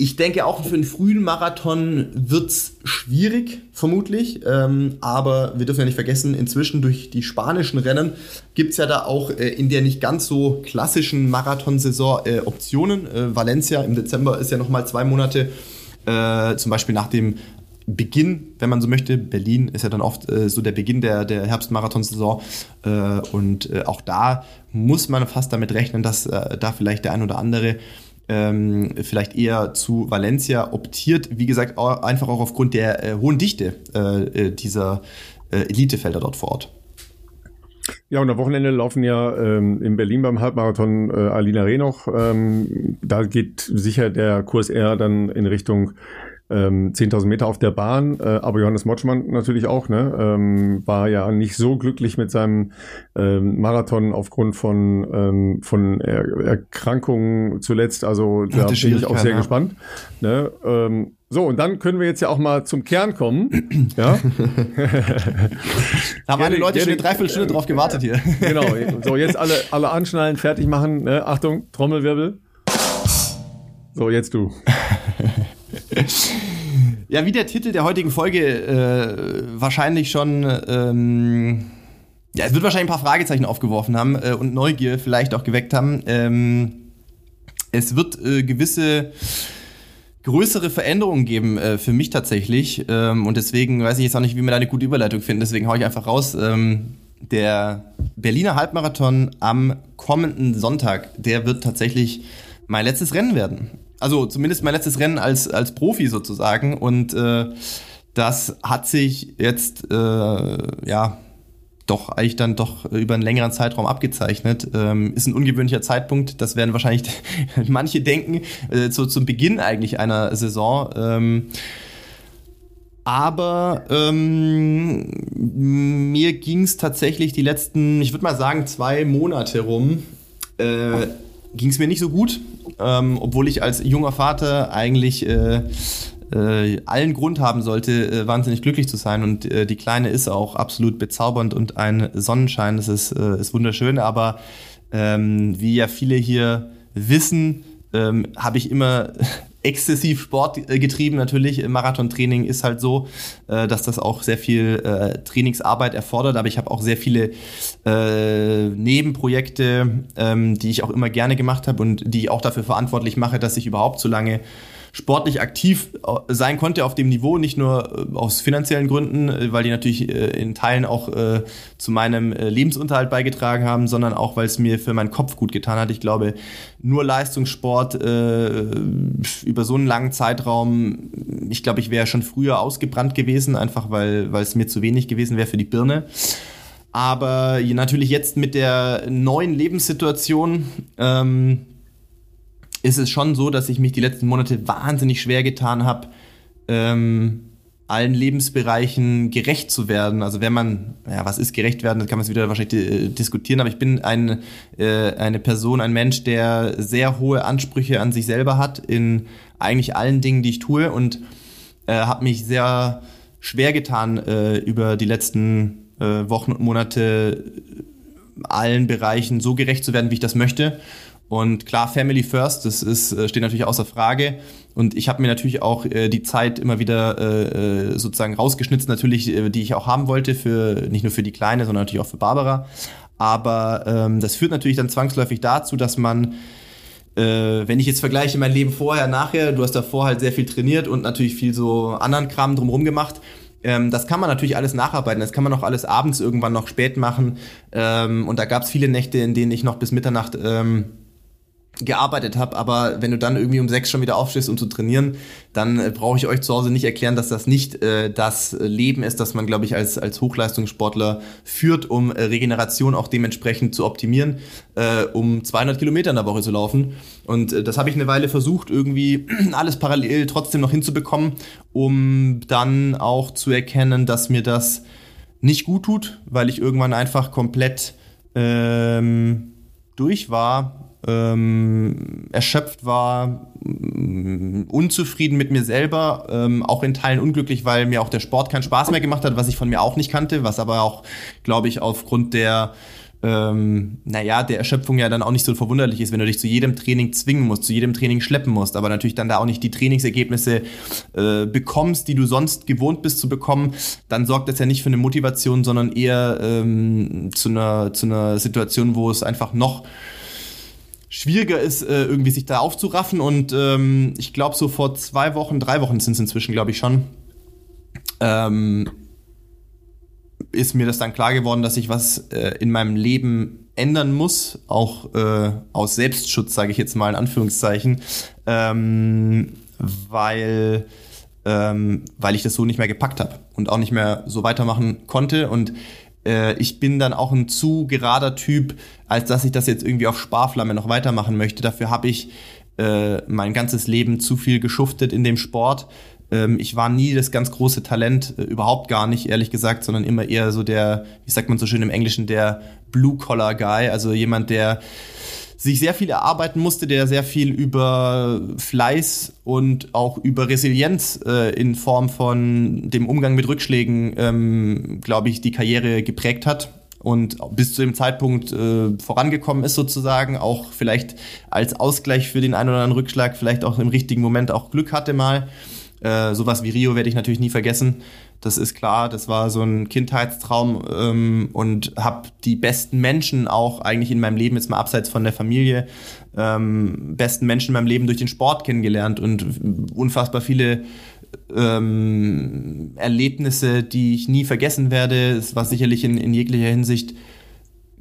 Speaker 2: Ich denke auch für einen frühen Marathon wird es schwierig, vermutlich. Ähm, aber wir dürfen ja nicht vergessen, inzwischen durch die spanischen Rennen gibt es ja da auch äh, in der nicht ganz so klassischen Marathonsaison äh, Optionen. Äh, Valencia im Dezember ist ja nochmal zwei Monate, äh, zum Beispiel nach dem Beginn, wenn man so möchte. Berlin ist ja dann oft äh, so der Beginn der, der Herbstmarathonsaison. Äh, und auch da muss man fast damit rechnen, dass da vielleicht der ein oder andere ähm, vielleicht eher zu Valencia optiert. Wie gesagt, auch, einfach auch aufgrund der äh, hohen Dichte äh, äh dieser äh, Elitefelder dort vor Ort.
Speaker 1: Ja, und am Wochenende laufen ja ähm, in Berlin beim Halbmarathon äh, Alina Reh noch. Ähm, da geht sicher der Kurs eher dann in Richtung ähm, 10.000 Meter auf der Bahn, äh, aber Johannes Motschmann natürlich auch, ne, ähm, war ja nicht so glücklich mit seinem ähm, Marathon aufgrund von, ähm, von er Erkrankungen zuletzt, also da bin ich auch sehr ja. gespannt. Ne? Ähm, so, und dann können wir jetzt ja auch mal zum Kern kommen. Ja?
Speaker 2: da haben alle Leute schon eine Dreiviertelstunde drauf gewartet hier.
Speaker 1: genau, so jetzt alle, alle anschnallen, fertig machen. Ne? Achtung, Trommelwirbel. So, jetzt du.
Speaker 2: ja, wie der Titel der heutigen Folge äh, wahrscheinlich schon, ähm, ja, es wird wahrscheinlich ein paar Fragezeichen aufgeworfen haben äh, und Neugier vielleicht auch geweckt haben. Ähm, es wird äh, gewisse größere Veränderungen geben äh, für mich tatsächlich ähm, und deswegen weiß ich jetzt auch nicht, wie wir da eine gute Überleitung finden, deswegen haue ich einfach raus. Ähm, der Berliner Halbmarathon am kommenden Sonntag, der wird tatsächlich mein letztes Rennen werden. Also zumindest mein letztes Rennen als, als Profi sozusagen. Und äh, das hat sich jetzt, äh, ja, doch eigentlich dann doch über einen längeren Zeitraum abgezeichnet. Ähm, ist ein ungewöhnlicher Zeitpunkt. Das werden wahrscheinlich manche denken, äh, zu, zum Beginn eigentlich einer Saison. Ähm, aber ähm, mir ging es tatsächlich die letzten, ich würde mal sagen, zwei Monate rum, äh, ging es mir nicht so gut ähm, obwohl ich als junger Vater eigentlich äh, äh, allen Grund haben sollte, äh, wahnsinnig glücklich zu sein. Und äh, die Kleine ist auch absolut bezaubernd und ein Sonnenschein. Das ist, äh, ist wunderschön. Aber ähm, wie ja viele hier wissen, ähm, habe ich immer exzessiv Sport äh. Natürlich, Marathontraining ist halt so, äh, dass das auch sehr viel äh, Trainingsarbeit erfordert, aber ich habe auch sehr viele Nebenprojekte, ähm, die ich auch immer gerne gemacht habe und die ich auch dafür verantwortlich mache, dass ich überhaupt so lange sportlich aktiv äh, sein konnte auf dem Niveau, nicht nur äh, aus finanziellen Gründen, äh, weil die natürlich in Teilen auch zu meinem Lebensunterhalt beigetragen haben, sondern auch, weil es mir für meinen Kopf gut getan hat. Ich glaube, nur Leistungssport über so einen langen Zeitraum, ich glaube, ich wäre schon früher ausgebrannt gewesen, einfach weil, weil es mir zu wenig gewesen wäre für die Birne. Aber natürlich jetzt mit der neuen Lebenssituation ähm, ist es schon so, dass ich mich die letzten Monate wahnsinnig schwer getan habe, ähm, allen Lebensbereichen gerecht zu werden. Also wenn man, ja, was ist gerecht werden, das kann man wieder wahrscheinlich äh, diskutieren, aber ich bin ein, äh, eine Person, ein Mensch, der sehr hohe Ansprüche an sich selber hat in eigentlich allen Dingen, die ich tue und äh, habe mich sehr schwer getan, äh, über die letzten äh, Wochen und Monate allen Bereichen so gerecht zu werden, wie ich das möchte. Und klar, Family First, das ist, äh, steht natürlich außer Frage. Und ich habe mir natürlich auch äh, die Zeit immer wieder äh, äh, sozusagen rausgeschnitzt, natürlich, äh, die ich auch haben wollte, für nicht nur für die Kleine, sondern natürlich auch für Barbara. Aber ähm, das führt natürlich dann zwangsläufig dazu, dass man äh, wenn ich jetzt vergleiche mein Leben vorher, nachher, du hast davor halt sehr viel trainiert und natürlich viel so anderen Kram drumherum gemacht. Ähm, das kann man natürlich alles nacharbeiten, das kann man auch alles abends irgendwann noch spät machen. Ähm, und da gab es viele Nächte, in denen ich noch bis Mitternacht ähm, gearbeitet habe, aber wenn du dann irgendwie um sechs schon wieder aufstehst, um zu trainieren, dann äh, brauche ich euch zu Hause nicht erklären, dass das nicht äh, das Leben ist, das man, glaube ich, als, als Hochleistungssportler führt, um äh, Regeneration auch dementsprechend zu optimieren, äh, um 200 Kilometer in der Woche zu laufen. Und äh, das habe ich eine Weile versucht, irgendwie alles parallel trotzdem noch hinzubekommen, um dann auch zu erkennen, dass mir das nicht gut tut, weil ich irgendwann einfach komplett ähm, durch war ähm, erschöpft war, mm, unzufrieden mit mir selber, ähm, auch in Teilen unglücklich, weil mir auch der Sport keinen Spaß mehr gemacht hat, was ich von mir auch nicht kannte, was aber auch, glaube ich, aufgrund der ähm, naja, der Erschöpfung ja dann auch nicht so verwunderlich ist, wenn du dich zu jedem Training zwingen musst, zu jedem Training schleppen musst, aber natürlich dann da auch nicht die Trainingsergebnisse äh, bekommst, die du sonst gewohnt bist zu bekommen, dann sorgt das ja nicht für eine Motivation, sondern eher ähm, zu, einer, zu einer Situation, wo es einfach noch schwieriger ist, äh, irgendwie sich da aufzuraffen. Und ähm, ich glaube, so vor zwei Wochen, drei Wochen sind es inzwischen, glaube ich schon, ähm, ist mir das dann klar geworden, dass ich was äh, in meinem Leben ändern muss, auch äh, aus Selbstschutz, sage ich jetzt mal in Anführungszeichen, ähm, weil, ähm, weil ich das so nicht mehr gepackt habe und auch nicht mehr so weitermachen konnte. Und äh, ich bin dann auch ein zu gerader Typ, als dass ich das jetzt irgendwie auf Sparflamme noch weitermachen möchte. Dafür habe ich äh, mein ganzes Leben zu viel geschuftet in dem Sport. Ähm, ich war nie das ganz große Talent, äh, überhaupt gar nicht, ehrlich gesagt, sondern immer eher so der, wie sagt man so schön im Englischen, der Blue-Collar-Guy, also jemand, der sich sehr viel erarbeiten musste, der sehr viel über Fleiß und auch über Resilienz äh, in Form von dem Umgang mit Rückschlägen, ähm, glaube ich, die Karriere geprägt hat und bis zu dem Zeitpunkt äh, vorangekommen ist sozusagen, auch vielleicht als Ausgleich für den einen oder anderen Rückschlag, vielleicht auch im richtigen Moment auch Glück hatte mal. Äh, sowas wie Rio werde ich natürlich nie vergessen. Das ist klar, das war so ein Kindheitstraum ähm, und habe die besten Menschen auch eigentlich in meinem Leben, jetzt mal abseits von der Familie, ähm, besten Menschen in meinem Leben durch den Sport kennengelernt und unfassbar viele ähm, Erlebnisse, die ich nie vergessen werde. Es war sicherlich in, in jeglicher Hinsicht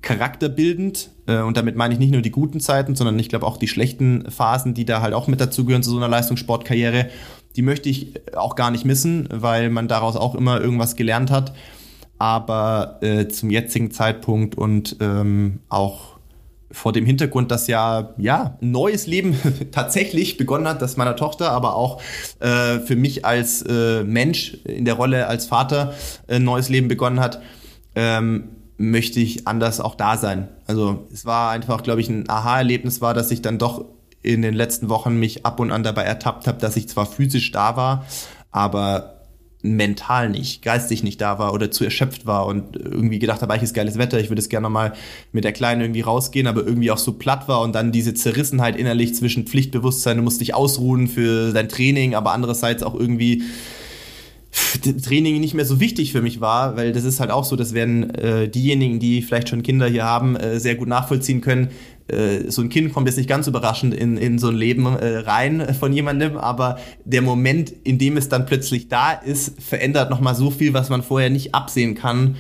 Speaker 2: charakterbildend. Äh, und damit meine ich nicht nur die guten Zeiten, sondern ich glaube auch die schlechten Phasen, die da halt auch mit dazugehören zu so einer Leistungssportkarriere die möchte ich auch gar nicht missen, weil man daraus auch immer irgendwas gelernt hat. Aber äh, zum jetzigen Zeitpunkt und ähm, auch vor dem Hintergrund, dass ja, ja, ein neues Leben tatsächlich begonnen hat, das meiner Tochter, aber auch äh, für mich als äh, Mensch in der Rolle als Vater ein neues Leben begonnen hat, ähm, möchte ich anders auch da sein. Also es war einfach, glaube ich, ein Aha-Erlebnis war, dass ich dann doch in den letzten Wochen mich ab und an dabei ertappt habe, dass ich zwar physisch da war, aber mental nicht, geistig nicht da war oder zu erschöpft war und irgendwie gedacht habe, ist geiles Wetter, ich würde es gerne mal mit der Kleinen irgendwie rausgehen, aber irgendwie auch so platt war und dann diese Zerrissenheit innerlich zwischen Pflichtbewusstsein, du musst dich ausruhen für dein Training, aber andererseits auch irgendwie Training nicht mehr so wichtig für mich war, weil das ist halt auch so, das werden äh, diejenigen, die vielleicht schon Kinder hier haben, äh, sehr gut nachvollziehen können. Äh, so ein Kind kommt jetzt nicht ganz überraschend in, in so ein Leben äh, rein von jemandem, aber der Moment, in dem es dann plötzlich da ist, verändert nochmal so viel, was man vorher nicht absehen kann.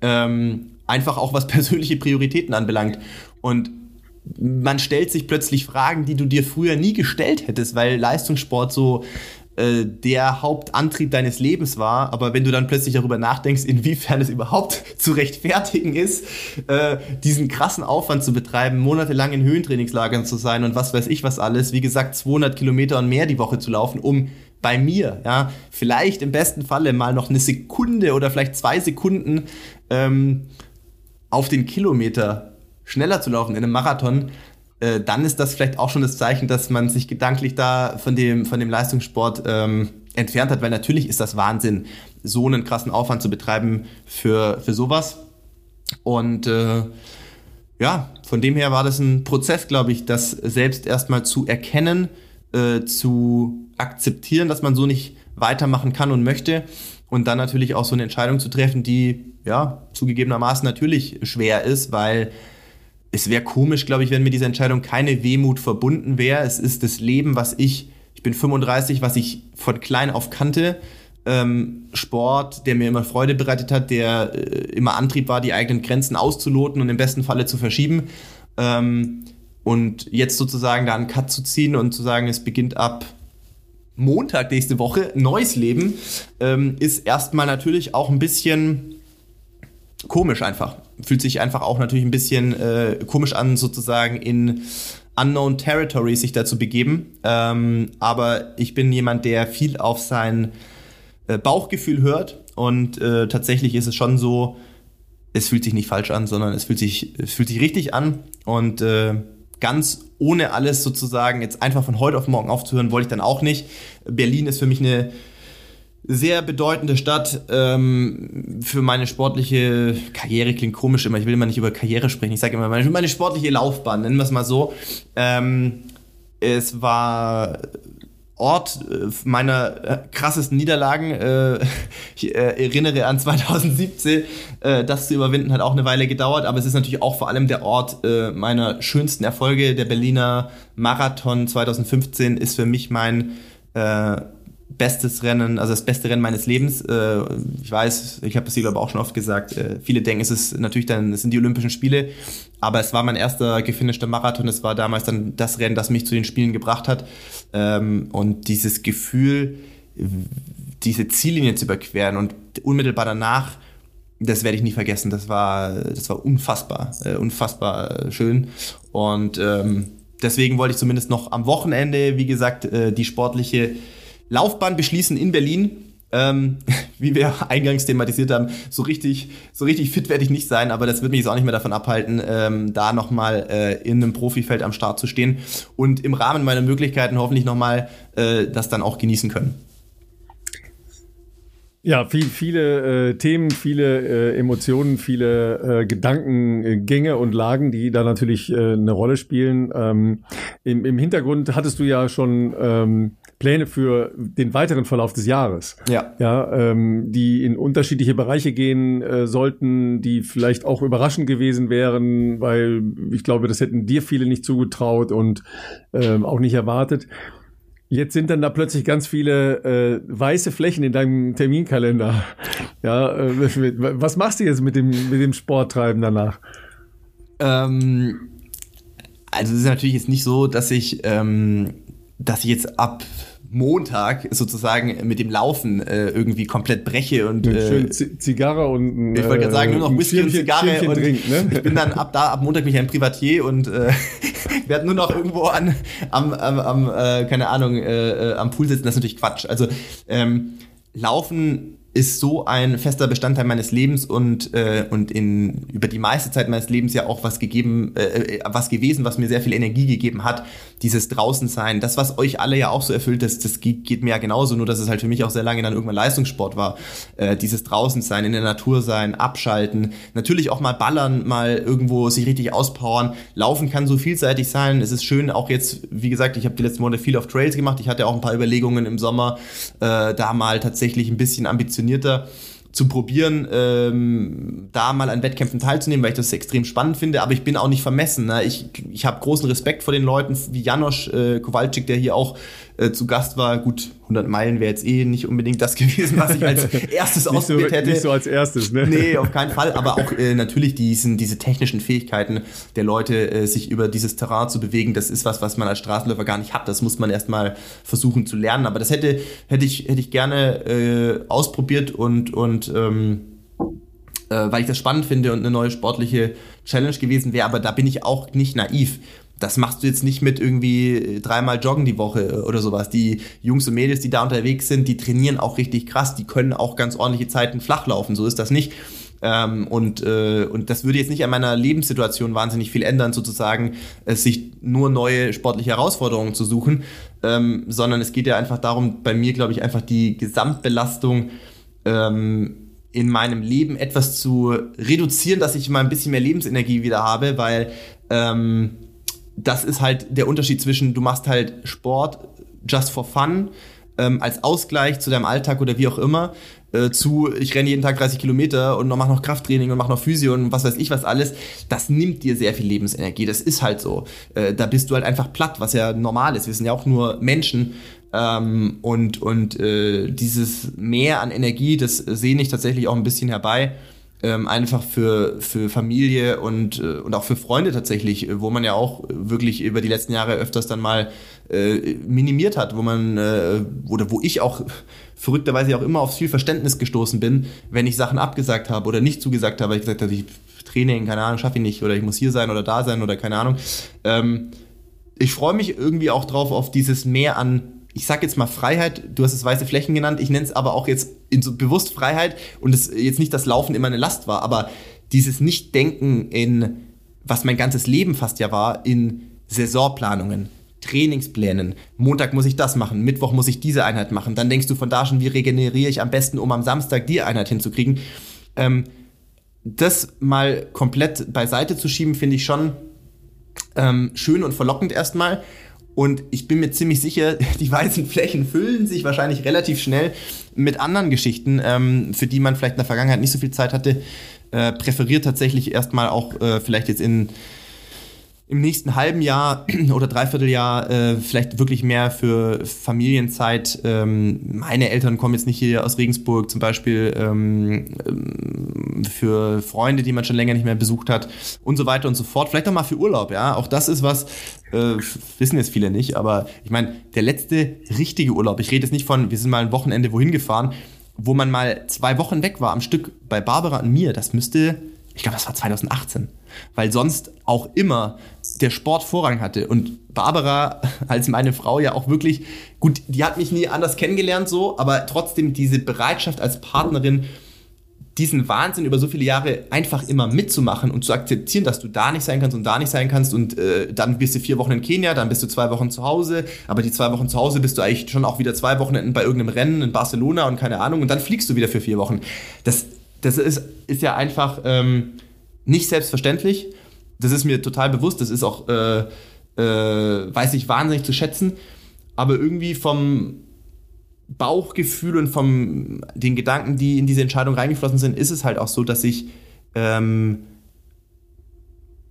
Speaker 2: Ähm, einfach auch was persönliche Prioritäten anbelangt. Und man stellt sich plötzlich Fragen, die du dir früher nie gestellt hättest, weil Leistungssport so äh, der Hauptantrieb deines Lebens war, aber wenn du dann plötzlich darüber nachdenkst, inwiefern es überhaupt zu rechtfertigen ist, äh, diesen krassen Aufwand zu betreiben, monatelang in Höhentrainingslagern zu sein und was weiß ich was alles, wie gesagt 200 Kilometer und mehr die Woche zu laufen, um bei mir, ja, vielleicht im besten Falle mal noch eine Sekunde oder vielleicht zwei Sekunden ähm, auf den Kilometer schneller zu laufen in einem Marathon, äh, dann ist das vielleicht auch schon das Zeichen, dass man sich gedanklich da von dem, von dem Leistungssport ähm, entfernt hat, weil natürlich ist das Wahnsinn, so einen krassen Aufwand zu betreiben für, für sowas. Und äh, ja, von dem her war das ein Prozess, glaube ich, das selbst erstmal zu erkennen, äh, zu akzeptieren, dass man so nicht weitermachen kann und möchte und dann natürlich auch so eine Entscheidung zu treffen, die ja zugegebenermaßen natürlich schwer ist, weil es wäre komisch, glaube ich, wenn mit dieser Entscheidung keine Wehmut verbunden wäre. Es ist das Leben, was ich, ich bin 35, was ich von klein auf kannte. Ähm, Sport, der mir immer Freude bereitet hat, der äh, immer Antrieb war, die eigenen Grenzen auszuloten und im besten Falle zu verschieben. Ähm, und jetzt sozusagen da einen Cut zu ziehen und zu sagen, es beginnt ab Montag nächste Woche, neues Leben, ähm, ist erstmal natürlich auch ein bisschen komisch einfach. Fühlt sich einfach auch natürlich ein bisschen äh, komisch an, sozusagen in unknown territory sich dazu begeben. Ähm, aber ich bin jemand, der viel auf sein äh, Bauchgefühl hört und äh, tatsächlich ist es schon so, es fühlt sich nicht falsch an, sondern es fühlt sich, es fühlt sich richtig an und äh, ganz ohne alles sozusagen jetzt einfach von heute auf morgen aufzuhören, wollte ich dann auch nicht. Berlin ist für mich eine sehr bedeutende Stadt ähm, für meine sportliche Karriere klingt komisch immer. Ich will immer nicht über Karriere sprechen. Ich sage immer meine, meine sportliche Laufbahn, nennen wir es mal so. Ähm, es war Ort äh, meiner äh, krassesten Niederlagen. Äh, ich erinnere an 2017. Das zu überwinden hat auch eine Weile gedauert, aber es ist natürlich auch vor allem der Ort meiner schönsten Erfolge. Der Berliner Marathon 2015 ist für mich mein bestes Rennen, also das beste Rennen meines Lebens. Äh, ich weiß, ich habe das hier glaube auch schon oft gesagt. Äh, viele denken, es ist natürlich dann, es sind die Olympischen Spiele, aber es war mein erster gefinischter Marathon. Es war damals dann das Rennen, das mich zu den Spielen gebracht hat. Ähm, und dieses Gefühl, diese Ziellinie zu überqueren und unmittelbar danach das werde ich nie vergessen. Das war, das war unfassbar, äh, unfassbar schön. Und ähm, deswegen wollte ich zumindest noch am Wochenende, wie gesagt, äh, die sportliche Laufbahn beschließen in Berlin. Ähm, wie wir eingangs thematisiert haben, so richtig, so richtig fit werde ich nicht sein, aber das wird mich jetzt auch nicht mehr davon abhalten, ähm, da nochmal äh, in einem Profifeld am Start zu stehen und im Rahmen meiner Möglichkeiten hoffentlich nochmal äh, das dann auch genießen können.
Speaker 1: Ja, viel, viele äh, Themen, viele äh, Emotionen, viele äh, Gedankengänge und Lagen, die da natürlich äh, eine Rolle spielen. Ähm, im, Im Hintergrund hattest du ja schon ähm, Pläne für den weiteren Verlauf des Jahres.
Speaker 2: Ja.
Speaker 1: Ja, ähm, die in unterschiedliche Bereiche gehen äh, sollten, die vielleicht auch überraschend gewesen wären, weil ich glaube, das hätten dir viele nicht zugetraut und ähm, auch nicht erwartet. Jetzt sind dann da plötzlich ganz viele äh, weiße Flächen in deinem Terminkalender. Ja, äh, was machst du jetzt mit dem, mit dem Sporttreiben danach?
Speaker 2: Ähm, also es ist natürlich jetzt nicht so, dass ich, ähm, dass ich jetzt ab Montag sozusagen mit dem Laufen äh, irgendwie komplett breche und
Speaker 1: äh, schön Zigarre und
Speaker 2: ich wollte gerade sagen nur noch Whisky und Zigarre und trinkt, ne? ich bin dann ab da ab Montag mich ein Privatier und äh, werde nur noch irgendwo an am, am, am äh, keine Ahnung äh, äh, am Pool sitzen das ist natürlich Quatsch also ähm, Laufen ist so ein fester Bestandteil meines Lebens und, äh, und in, über die meiste Zeit meines Lebens ja auch was gegeben, äh, was gewesen, was mir sehr viel Energie gegeben hat. Dieses Draußensein, das, was euch alle ja auch so erfüllt, das, das geht mir ja genauso, nur dass es halt für mich auch sehr lange dann irgendwann Leistungssport war. Äh, dieses Draußensein, in der Natur sein, abschalten, natürlich auch mal ballern, mal irgendwo sich richtig auspowern. Laufen kann so vielseitig sein. Es ist schön, auch jetzt, wie gesagt, ich habe die letzten Monate viel auf Trails gemacht. Ich hatte auch ein paar Überlegungen im Sommer, äh, da mal tatsächlich ein bisschen ambitioniert ambitionierter zu probieren, ähm, da mal an Wettkämpfen teilzunehmen, weil ich das extrem spannend finde. Aber ich bin auch nicht vermessen. Ne? Ich, ich habe großen Respekt vor den Leuten wie Janosch äh, Kowalczyk, der hier auch äh, zu Gast war. Gut, 100 Meilen wäre jetzt eh nicht unbedingt das gewesen, was ich als erstes ausprobiert
Speaker 1: so,
Speaker 2: hätte.
Speaker 1: Nicht so als erstes, ne?
Speaker 2: Nee, auf keinen Fall. Aber auch äh, natürlich diesen, diese technischen Fähigkeiten der Leute, äh, sich über dieses Terrain zu bewegen, das ist was, was man als Straßenläufer gar nicht hat. Das muss man erstmal versuchen zu lernen. Aber das hätte, hätte, ich, hätte ich gerne äh, ausprobiert und, und ähm, äh, weil ich das spannend finde und eine neue sportliche Challenge gewesen wäre. Aber da bin ich auch nicht naiv das machst du jetzt nicht mit irgendwie dreimal joggen die Woche oder sowas. Die Jungs und Mädels, die da unterwegs sind, die trainieren auch richtig krass. Die können auch ganz ordentliche Zeiten flach laufen. So ist das nicht. Ähm, und, äh, und das würde jetzt nicht an meiner Lebenssituation wahnsinnig viel ändern, sozusagen, äh, sich nur neue sportliche Herausforderungen zu suchen, ähm, sondern es geht ja einfach darum, bei mir, glaube ich, einfach die Gesamtbelastung ähm, in meinem Leben etwas zu reduzieren, dass ich mal ein bisschen mehr Lebensenergie wieder habe, weil ähm, das ist halt der Unterschied zwischen, du machst halt Sport just for fun, ähm, als Ausgleich zu deinem Alltag oder wie auch immer, äh, zu, ich renne jeden Tag 30 Kilometer und noch, mache noch Krafttraining und mache noch Physio und was weiß ich was alles, das nimmt dir sehr viel Lebensenergie. Das ist halt so. Äh, da bist du halt einfach platt, was ja normal ist. Wir sind ja auch nur Menschen. Ähm, und und äh, dieses Mehr an Energie, das sehne ich tatsächlich auch ein bisschen herbei ähm, einfach für, für Familie und, äh, und auch für Freunde tatsächlich, wo man ja auch wirklich über die letzten Jahre öfters dann mal äh, minimiert hat, wo man, äh, oder wo ich auch verrückterweise auch immer auf viel Verständnis gestoßen bin, wenn ich Sachen abgesagt habe oder nicht zugesagt habe, weil ich gesagt habe, ich Training, keine Ahnung, schaffe ich nicht oder ich muss hier sein oder da sein oder keine Ahnung. Ähm, ich freue mich irgendwie auch drauf auf dieses Mehr an ich sag jetzt mal Freiheit, du hast es weiße Flächen genannt, ich nenne es aber auch jetzt in so bewusst Freiheit und es jetzt nicht das Laufen immer eine Last war, aber dieses Nicht-Denken in, was mein ganzes Leben fast ja war, in Saisonplanungen, Trainingsplänen. Montag muss ich das machen, Mittwoch muss ich diese Einheit machen. Dann denkst du von da schon, wie regeneriere ich am besten, um am Samstag die Einheit hinzukriegen. Ähm, das mal komplett beiseite zu schieben, finde ich schon ähm, schön und verlockend erstmal. Und ich bin mir ziemlich sicher, die weißen Flächen füllen sich wahrscheinlich relativ schnell mit anderen Geschichten, ähm, für die man vielleicht in der Vergangenheit nicht so viel Zeit hatte. Äh, präferiert tatsächlich erstmal auch äh, vielleicht jetzt in im nächsten halben Jahr oder Dreivierteljahr äh, vielleicht wirklich mehr für Familienzeit. Ähm, meine Eltern kommen jetzt nicht hier aus Regensburg zum Beispiel ähm, ähm, für Freunde, die man schon länger nicht mehr besucht hat und so weiter und so fort. Vielleicht auch mal für Urlaub, ja. Auch das ist was, äh, wissen jetzt viele nicht, aber ich meine, der letzte richtige Urlaub, ich rede jetzt nicht von, wir sind mal ein Wochenende wohin gefahren, wo man mal zwei Wochen weg war am Stück bei Barbara und mir, das müsste ich glaube, das war 2018. Weil sonst auch immer der Sport Vorrang hatte. Und Barbara, als meine Frau ja auch wirklich, gut, die hat mich nie anders kennengelernt so, aber trotzdem diese Bereitschaft als Partnerin, diesen Wahnsinn über so viele Jahre einfach immer mitzumachen und zu akzeptieren, dass du da nicht sein kannst und da nicht sein kannst und äh, dann bist du vier Wochen in Kenia, dann bist du zwei Wochen zu Hause, aber die zwei Wochen zu Hause bist du eigentlich schon auch wieder zwei Wochen bei irgendeinem Rennen in Barcelona und keine Ahnung und dann fliegst du wieder für vier Wochen. Das das ist, ist ja einfach ähm, nicht selbstverständlich. Das ist mir total bewusst. Das ist auch, äh, äh, weiß ich wahnsinnig zu schätzen. Aber irgendwie vom Bauchgefühl und vom den Gedanken, die in diese Entscheidung reingeflossen sind, ist es halt auch so, dass ich ähm,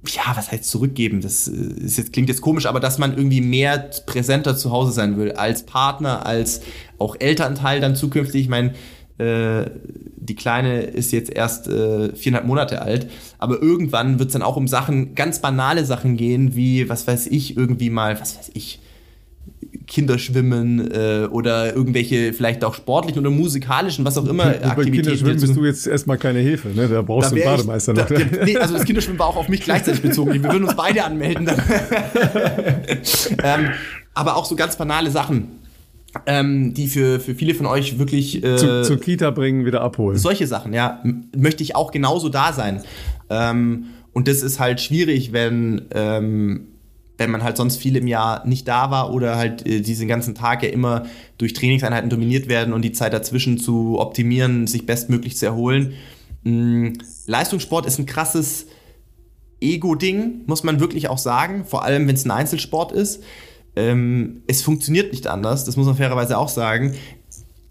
Speaker 2: ja, was heißt zurückgeben? Das äh, ist jetzt, klingt jetzt komisch, aber dass man irgendwie mehr präsenter zu Hause sein will, als Partner, als auch Elternteil dann zukünftig. Ich meine, äh, die Kleine ist jetzt erst äh, viereinhalb Monate alt, aber irgendwann wird es dann auch um Sachen, ganz banale Sachen gehen, wie, was weiß ich, irgendwie mal, was weiß ich, Kinderschwimmen äh, oder irgendwelche vielleicht auch sportlichen oder musikalischen, was auch immer
Speaker 1: Aktivitäten. Bei Kinderschwimmen bist du jetzt erstmal keine Hilfe, ne? Da brauchst da du einen Bademeister noch. Da,
Speaker 2: nee, also das Kinderschwimmen war auch auf mich gleichzeitig bezogen. Wir würden uns beide anmelden. ähm, aber auch so ganz banale Sachen ähm, die für, für viele von euch wirklich
Speaker 1: äh, zu, zur Kita bringen, wieder abholen.
Speaker 2: Solche Sachen, ja, möchte ich auch genauso da sein. Ähm, und das ist halt schwierig, wenn ähm, wenn man halt sonst viel im Jahr nicht da war oder halt äh, diesen ganzen Tag ja immer durch Trainingseinheiten dominiert werden und die Zeit dazwischen zu optimieren, sich bestmöglich zu erholen. Ähm, Leistungssport ist ein krasses Ego-Ding, muss man wirklich auch sagen, vor allem wenn es ein Einzelsport ist. Ähm, es funktioniert nicht anders, das muss man fairerweise auch sagen.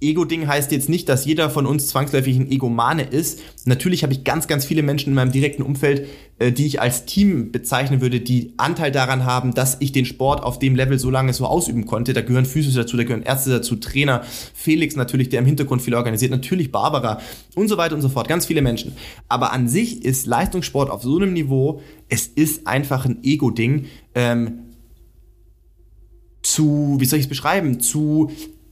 Speaker 2: Ego-Ding heißt jetzt nicht, dass jeder von uns zwangsläufig ein Egomane ist. Natürlich habe ich ganz, ganz viele Menschen in meinem direkten Umfeld, äh, die ich als Team bezeichnen würde, die Anteil daran haben, dass ich den Sport auf dem Level so lange so ausüben konnte. Da gehören Physios dazu, da gehören Ärzte dazu, Trainer, Felix natürlich, der im Hintergrund viel organisiert, natürlich Barbara und so weiter und so fort. Ganz viele Menschen. Aber an sich ist Leistungssport auf so einem Niveau, es ist einfach ein Ego-Ding. Ähm, zu, wie soll ich es beschreiben, zu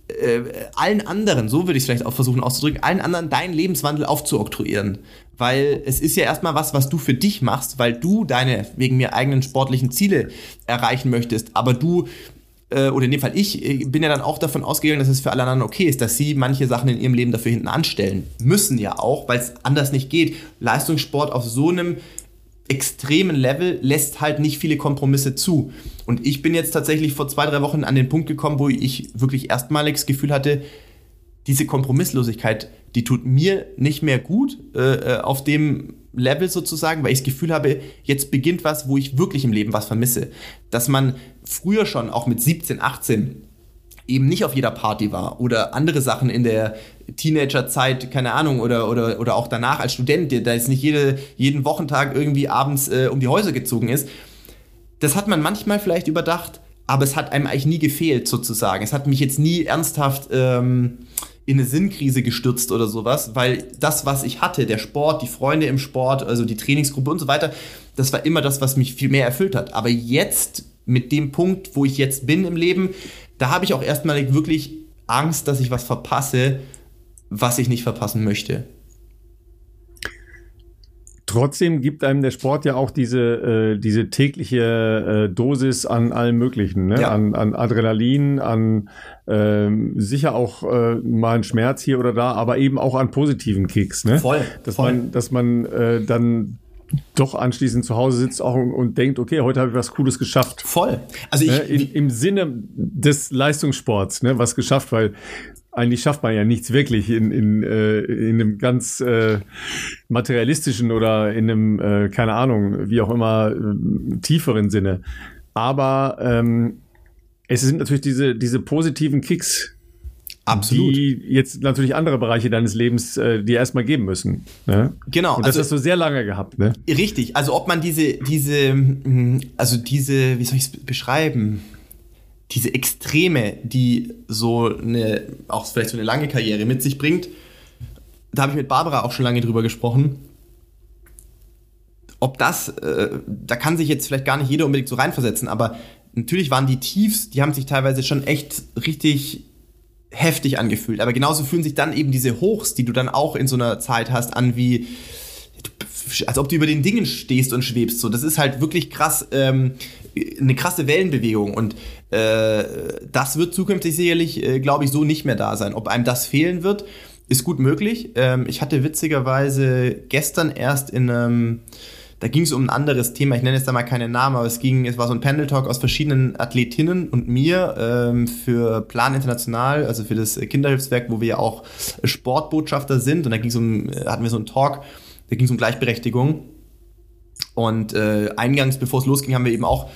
Speaker 2: äh, allen anderen, so würde ich es vielleicht auch versuchen auszudrücken, allen anderen deinen Lebenswandel aufzuoktroyieren. Weil es ist ja erstmal was, was du für dich machst, weil du deine wegen mir eigenen sportlichen Ziele erreichen möchtest. Aber du, äh, oder in dem Fall ich, äh, bin ja dann auch davon ausgegangen, dass es für alle anderen okay ist, dass sie manche Sachen in ihrem Leben dafür hinten anstellen. Müssen ja auch, weil es anders nicht geht. Leistungssport auf so einem extremen Level lässt halt nicht viele Kompromisse zu. Und ich bin jetzt tatsächlich vor zwei, drei Wochen an den Punkt gekommen, wo ich wirklich erstmalig das Gefühl hatte, diese Kompromisslosigkeit, die tut mir nicht mehr gut äh, äh auf dem Level sozusagen, weil ich das Gefühl habe, jetzt beginnt was, wo ich wirklich im Leben was vermisse. Dass man früher schon, auch mit 17, 18, eben nicht auf jeder Party war oder andere Sachen in der Teenagerzeit, keine Ahnung, oder, oder, oder auch danach als Student, der da jetzt nicht jede, jeden Wochentag irgendwie abends äh, um die Häuser gezogen ist. Das hat man manchmal vielleicht überdacht, aber es hat einem eigentlich nie gefehlt, sozusagen. Es hat mich jetzt nie ernsthaft ähm, in eine Sinnkrise gestürzt oder sowas, weil das, was ich hatte, der Sport, die Freunde im Sport, also die Trainingsgruppe und so weiter, das war immer das, was mich viel mehr erfüllt hat. Aber jetzt, mit dem Punkt, wo ich jetzt bin im Leben, da habe ich auch erstmal wirklich Angst, dass ich was verpasse, was ich nicht verpassen möchte.
Speaker 1: Trotzdem gibt einem der Sport ja auch diese, äh, diese tägliche äh, Dosis an allem Möglichen, ne? Ja. an, an Adrenalin, an äh, sicher auch äh, mal ein Schmerz hier oder da, aber eben auch an positiven Kicks. Ne?
Speaker 2: Voll.
Speaker 1: Dass
Speaker 2: voll.
Speaker 1: man, dass man äh, dann doch anschließend zu Hause sitzt auch und, denkt, okay, heute habe ich was Cooles geschafft.
Speaker 2: Voll.
Speaker 1: Also ich, ne? In, im Sinne des Leistungssports, ne, was geschafft, weil eigentlich schafft man ja nichts wirklich in, in, äh, in einem ganz äh, materialistischen oder in einem, äh, keine Ahnung, wie auch immer, äh, tieferen Sinne. Aber ähm, es sind natürlich diese, diese positiven Kicks,
Speaker 2: Absolut.
Speaker 1: Die jetzt natürlich andere Bereiche deines Lebens äh, dir erstmal geben müssen. Ne?
Speaker 2: Genau.
Speaker 1: Und das also, hast du sehr lange gehabt, ne?
Speaker 2: Richtig. Also ob man diese, diese, hm, also diese, wie soll ich es beschreiben? Diese Extreme, die so eine, auch vielleicht so eine lange Karriere mit sich bringt, da habe ich mit Barbara auch schon lange drüber gesprochen. Ob das, äh, da kann sich jetzt vielleicht gar nicht jeder unbedingt so reinversetzen, aber natürlich waren die Tiefs, die haben sich teilweise schon echt richtig heftig angefühlt. Aber genauso fühlen sich dann eben diese Hochs, die du dann auch in so einer Zeit hast, an wie als ob du über den Dingen stehst und schwebst. So, das ist halt wirklich krass, ähm, eine krasse Wellenbewegung und äh, das wird zukünftig sicherlich, äh, glaube ich, so nicht mehr da sein. Ob einem das fehlen wird, ist gut möglich. Ähm, ich hatte witzigerweise gestern erst in einem da ging es um ein anderes Thema. Ich nenne jetzt da mal keinen Namen, aber es ging, es war so ein Panel-Talk aus verschiedenen Athletinnen und mir ähm, für Plan International, also für das Kinderhilfswerk, wo wir ja auch Sportbotschafter sind. Und da ging es um, äh, hatten wir so einen Talk, da ging es um Gleichberechtigung. Und äh, eingangs, bevor es losging, haben wir eben auch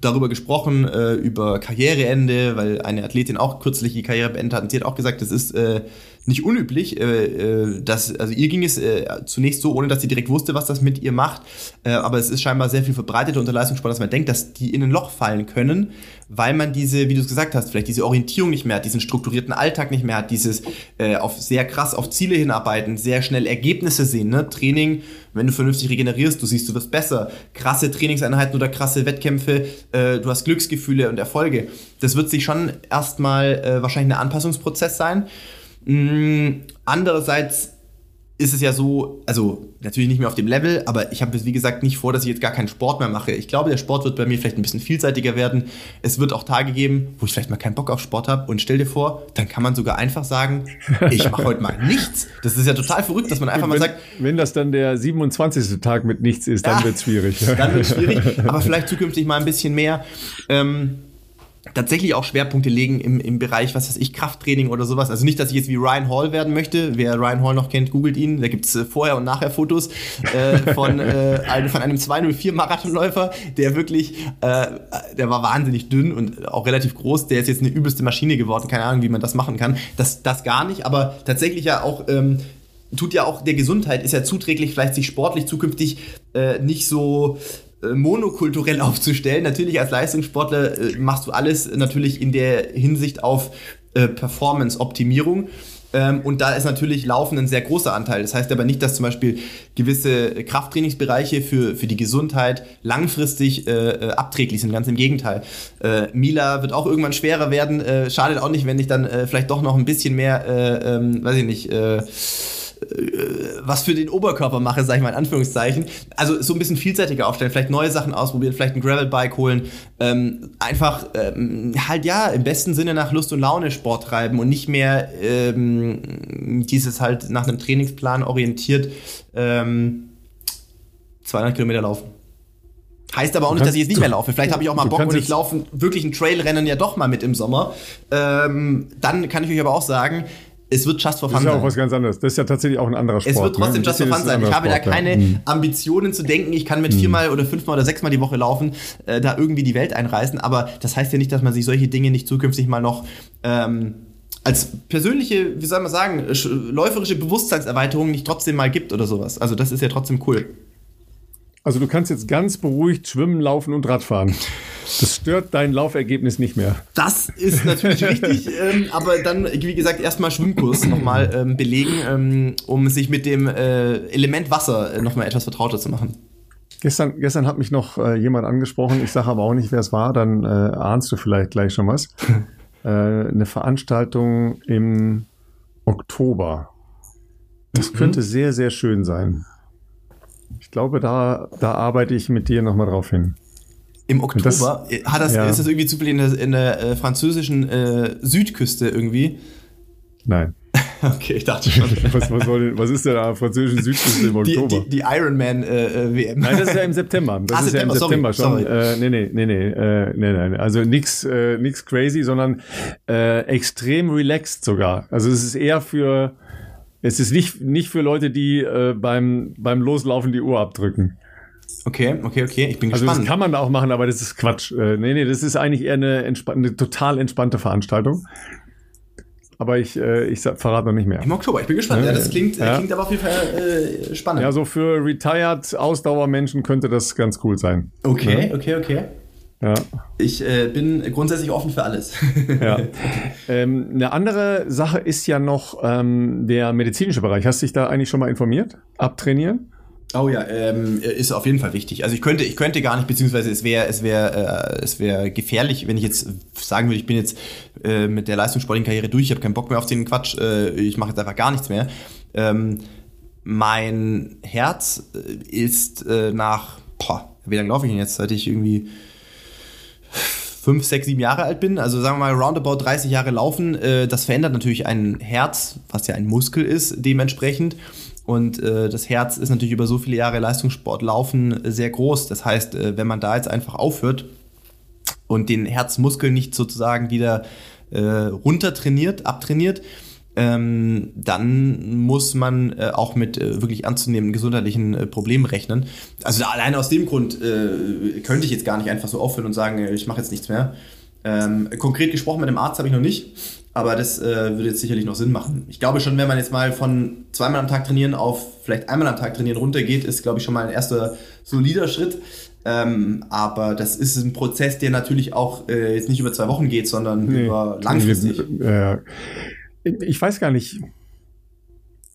Speaker 2: darüber gesprochen, äh, über Karriereende, weil eine Athletin auch kürzlich die Karriere beendet hat und sie hat auch gesagt, das ist äh, nicht unüblich, äh, äh, dass, also ihr ging es äh, zunächst so, ohne dass sie direkt wusste, was das mit ihr macht, äh, aber es ist scheinbar sehr viel verbreiteter unter Leistungssport, dass man denkt, dass die in ein Loch fallen können, weil man diese, wie du es gesagt hast, vielleicht diese Orientierung nicht mehr hat, diesen strukturierten Alltag nicht mehr hat, dieses äh, auf sehr krass auf Ziele hinarbeiten, sehr schnell Ergebnisse sehen, ne? Training, wenn du vernünftig regenerierst, du siehst, du wirst besser, krasse Trainingseinheiten oder krasse Wettkämpfe, äh, du hast Glücksgefühle und Erfolge. Das wird sich schon erstmal äh, wahrscheinlich ein Anpassungsprozess sein. Mm, andererseits ist es ja so, also natürlich nicht mehr auf dem Level, aber ich habe es wie gesagt nicht vor, dass ich jetzt gar keinen Sport mehr mache. Ich glaube, der Sport wird bei mir vielleicht ein bisschen vielseitiger werden. Es wird auch Tage geben, wo ich vielleicht mal keinen Bock auf Sport habe und stell dir vor, dann kann man sogar einfach sagen, ich mache heute mal nichts. Das ist ja total verrückt, dass man einfach
Speaker 1: wenn,
Speaker 2: mal sagt,
Speaker 1: wenn das dann der 27. Tag mit nichts ist, dann ja, wird es schwierig.
Speaker 2: Dann wird es schwierig, aber vielleicht zukünftig mal ein bisschen mehr. Ähm, tatsächlich auch Schwerpunkte legen im, im Bereich, was weiß ich, Krafttraining oder sowas. Also nicht, dass ich jetzt wie Ryan Hall werden möchte. Wer Ryan Hall noch kennt, googelt ihn. Da gibt's äh, Vorher- und Nachher-Fotos äh, von, äh, einem, von einem 204-Marathonläufer, der wirklich, äh, der war wahnsinnig dünn und auch relativ groß. Der ist jetzt eine übelste Maschine geworden. Keine Ahnung, wie man das machen kann. Das, das gar nicht, aber tatsächlich ja auch... Ähm, tut ja auch der Gesundheit, ist ja zuträglich, vielleicht sich sportlich zukünftig äh, nicht so monokulturell aufzustellen. Natürlich als Leistungssportler äh, machst du alles natürlich in der Hinsicht auf äh, Performance-Optimierung. Ähm, und da ist natürlich Laufen ein sehr großer Anteil. Das heißt aber nicht, dass zum Beispiel gewisse Krafttrainingsbereiche für, für die Gesundheit langfristig äh, äh abträglich sind. Ganz im Gegenteil. Äh, Mila wird auch irgendwann schwerer werden. Äh, schadet auch nicht, wenn ich dann äh, vielleicht doch noch ein bisschen mehr, äh, ähm, weiß ich nicht, äh, was für den Oberkörper mache, sage ich mal in Anführungszeichen. Also so ein bisschen vielseitiger aufstellen, vielleicht neue Sachen ausprobieren, vielleicht ein Gravelbike holen. Ähm, einfach ähm, halt ja, im besten Sinne nach Lust und Laune Sport treiben und nicht mehr ähm, dieses halt nach einem Trainingsplan orientiert ähm, 200 Kilometer laufen. Heißt aber auch nicht, dass ich jetzt nicht mehr laufe. Vielleicht habe ich auch mal Bock und ich laufe wirklich ein Trailrennen ja doch mal mit im Sommer. Ähm, dann kann ich euch aber auch sagen, es wird Just for Fun sein.
Speaker 1: Das ist ja auch was ganz anderes. Das ist ja tatsächlich auch ein anderer Sport.
Speaker 2: Es wird trotzdem ne? Just for Fun sein. Ich habe Sport, da keine ja. Ambitionen zu denken, ich kann mit mhm. viermal oder fünfmal oder sechsmal die Woche laufen, äh, da irgendwie die Welt einreißen. Aber das heißt ja nicht, dass man sich solche Dinge nicht zukünftig mal noch ähm, als persönliche, wie soll man sagen, läuferische Bewusstseinserweiterung nicht trotzdem mal gibt oder sowas. Also das ist ja trotzdem cool.
Speaker 1: Also du kannst jetzt ganz beruhigt schwimmen, laufen und Radfahren. Das stört dein Laufergebnis nicht mehr.
Speaker 2: Das ist natürlich richtig, ähm, aber dann, wie gesagt, erstmal Schwimmkurs nochmal ähm, belegen, ähm, um sich mit dem äh, Element Wasser äh, nochmal etwas vertrauter zu machen.
Speaker 1: Gestern, gestern hat mich noch äh, jemand angesprochen, ich sage aber auch nicht, wer es war, dann äh, ahnst du vielleicht gleich schon was. äh, eine Veranstaltung im Oktober. Das mhm. könnte sehr, sehr schön sein. Ich glaube, da, da arbeite ich mit dir nochmal drauf hin.
Speaker 2: Im Oktober? Das, Hat das, ja. Ist das irgendwie zufällig in der, in der äh, französischen äh, Südküste irgendwie?
Speaker 1: Nein.
Speaker 2: okay, ich dachte schon.
Speaker 1: was, was, soll, was ist denn da französischen Südküste im Oktober?
Speaker 2: Die, die, die Ironman äh, WM.
Speaker 1: Nein, das ist ja im September. Das ah, ist September, ja im September sorry, schon. Sorry. Äh, nee, nee, nee, nee, äh, nee, nee. Also nix, äh, nix crazy, sondern äh, extrem relaxed sogar. Also es ist eher für, es ist nicht, nicht für Leute, die äh, beim, beim Loslaufen die Uhr abdrücken.
Speaker 2: Okay, okay, okay. Ich bin
Speaker 1: gespannt. Also das kann man auch machen, aber das ist Quatsch. Äh, nee, nee, das ist eigentlich eher eine, eine total entspannte Veranstaltung. Aber ich, äh, ich verrate noch nicht mehr.
Speaker 2: Im Oktober, ich bin gespannt. Ja, das klingt, ja. klingt aber auf jeden Fall äh, spannend.
Speaker 1: Ja, so für retired Ausdauermenschen könnte das ganz cool sein.
Speaker 2: Okay, ja? okay, okay. Ja. Ich äh, bin grundsätzlich offen für alles.
Speaker 1: ja. Ähm, eine andere Sache ist ja noch ähm, der medizinische Bereich. Hast du dich da eigentlich schon mal informiert? Abtrainieren?
Speaker 2: Oh ja, ähm, ist auf jeden Fall wichtig. Also ich könnte, ich könnte gar nicht, beziehungsweise es wäre, es wäre, äh, es wäre gefährlich, wenn ich jetzt sagen würde, ich bin jetzt äh, mit der leistungssportlichen Karriere durch, ich habe keinen Bock mehr auf den Quatsch, äh, ich mache jetzt einfach gar nichts mehr. Ähm, mein Herz äh, ist äh, nach, boah, wie lange laufe ich denn jetzt, seit ich irgendwie fünf, sechs, sieben Jahre alt bin, also sagen wir mal roundabout 30 Jahre laufen, äh, das verändert natürlich ein Herz, was ja ein Muskel ist, dementsprechend. Und äh, das Herz ist natürlich über so viele Jahre Leistungssport laufen äh, sehr groß. Das heißt, äh, wenn man da jetzt einfach aufhört und den Herzmuskel nicht sozusagen wieder äh, runter trainiert, abtrainiert, ähm, dann muss man äh, auch mit äh, wirklich anzunehmenden gesundheitlichen äh, Problemen rechnen. Also alleine aus dem Grund äh, könnte ich jetzt gar nicht einfach so aufhören und sagen, äh, ich mache jetzt nichts mehr. Ähm, konkret gesprochen mit dem Arzt habe ich noch nicht. Aber das äh, würde jetzt sicherlich noch Sinn machen. Ich glaube schon, wenn man jetzt mal von zweimal am Tag trainieren auf vielleicht einmal am Tag trainieren runtergeht, ist, glaube ich, schon mal ein erster solider Schritt. Ähm, aber das ist ein Prozess, der natürlich auch äh, jetzt nicht über zwei Wochen geht, sondern nee. über langfristig.
Speaker 1: Äh, ich weiß gar nicht,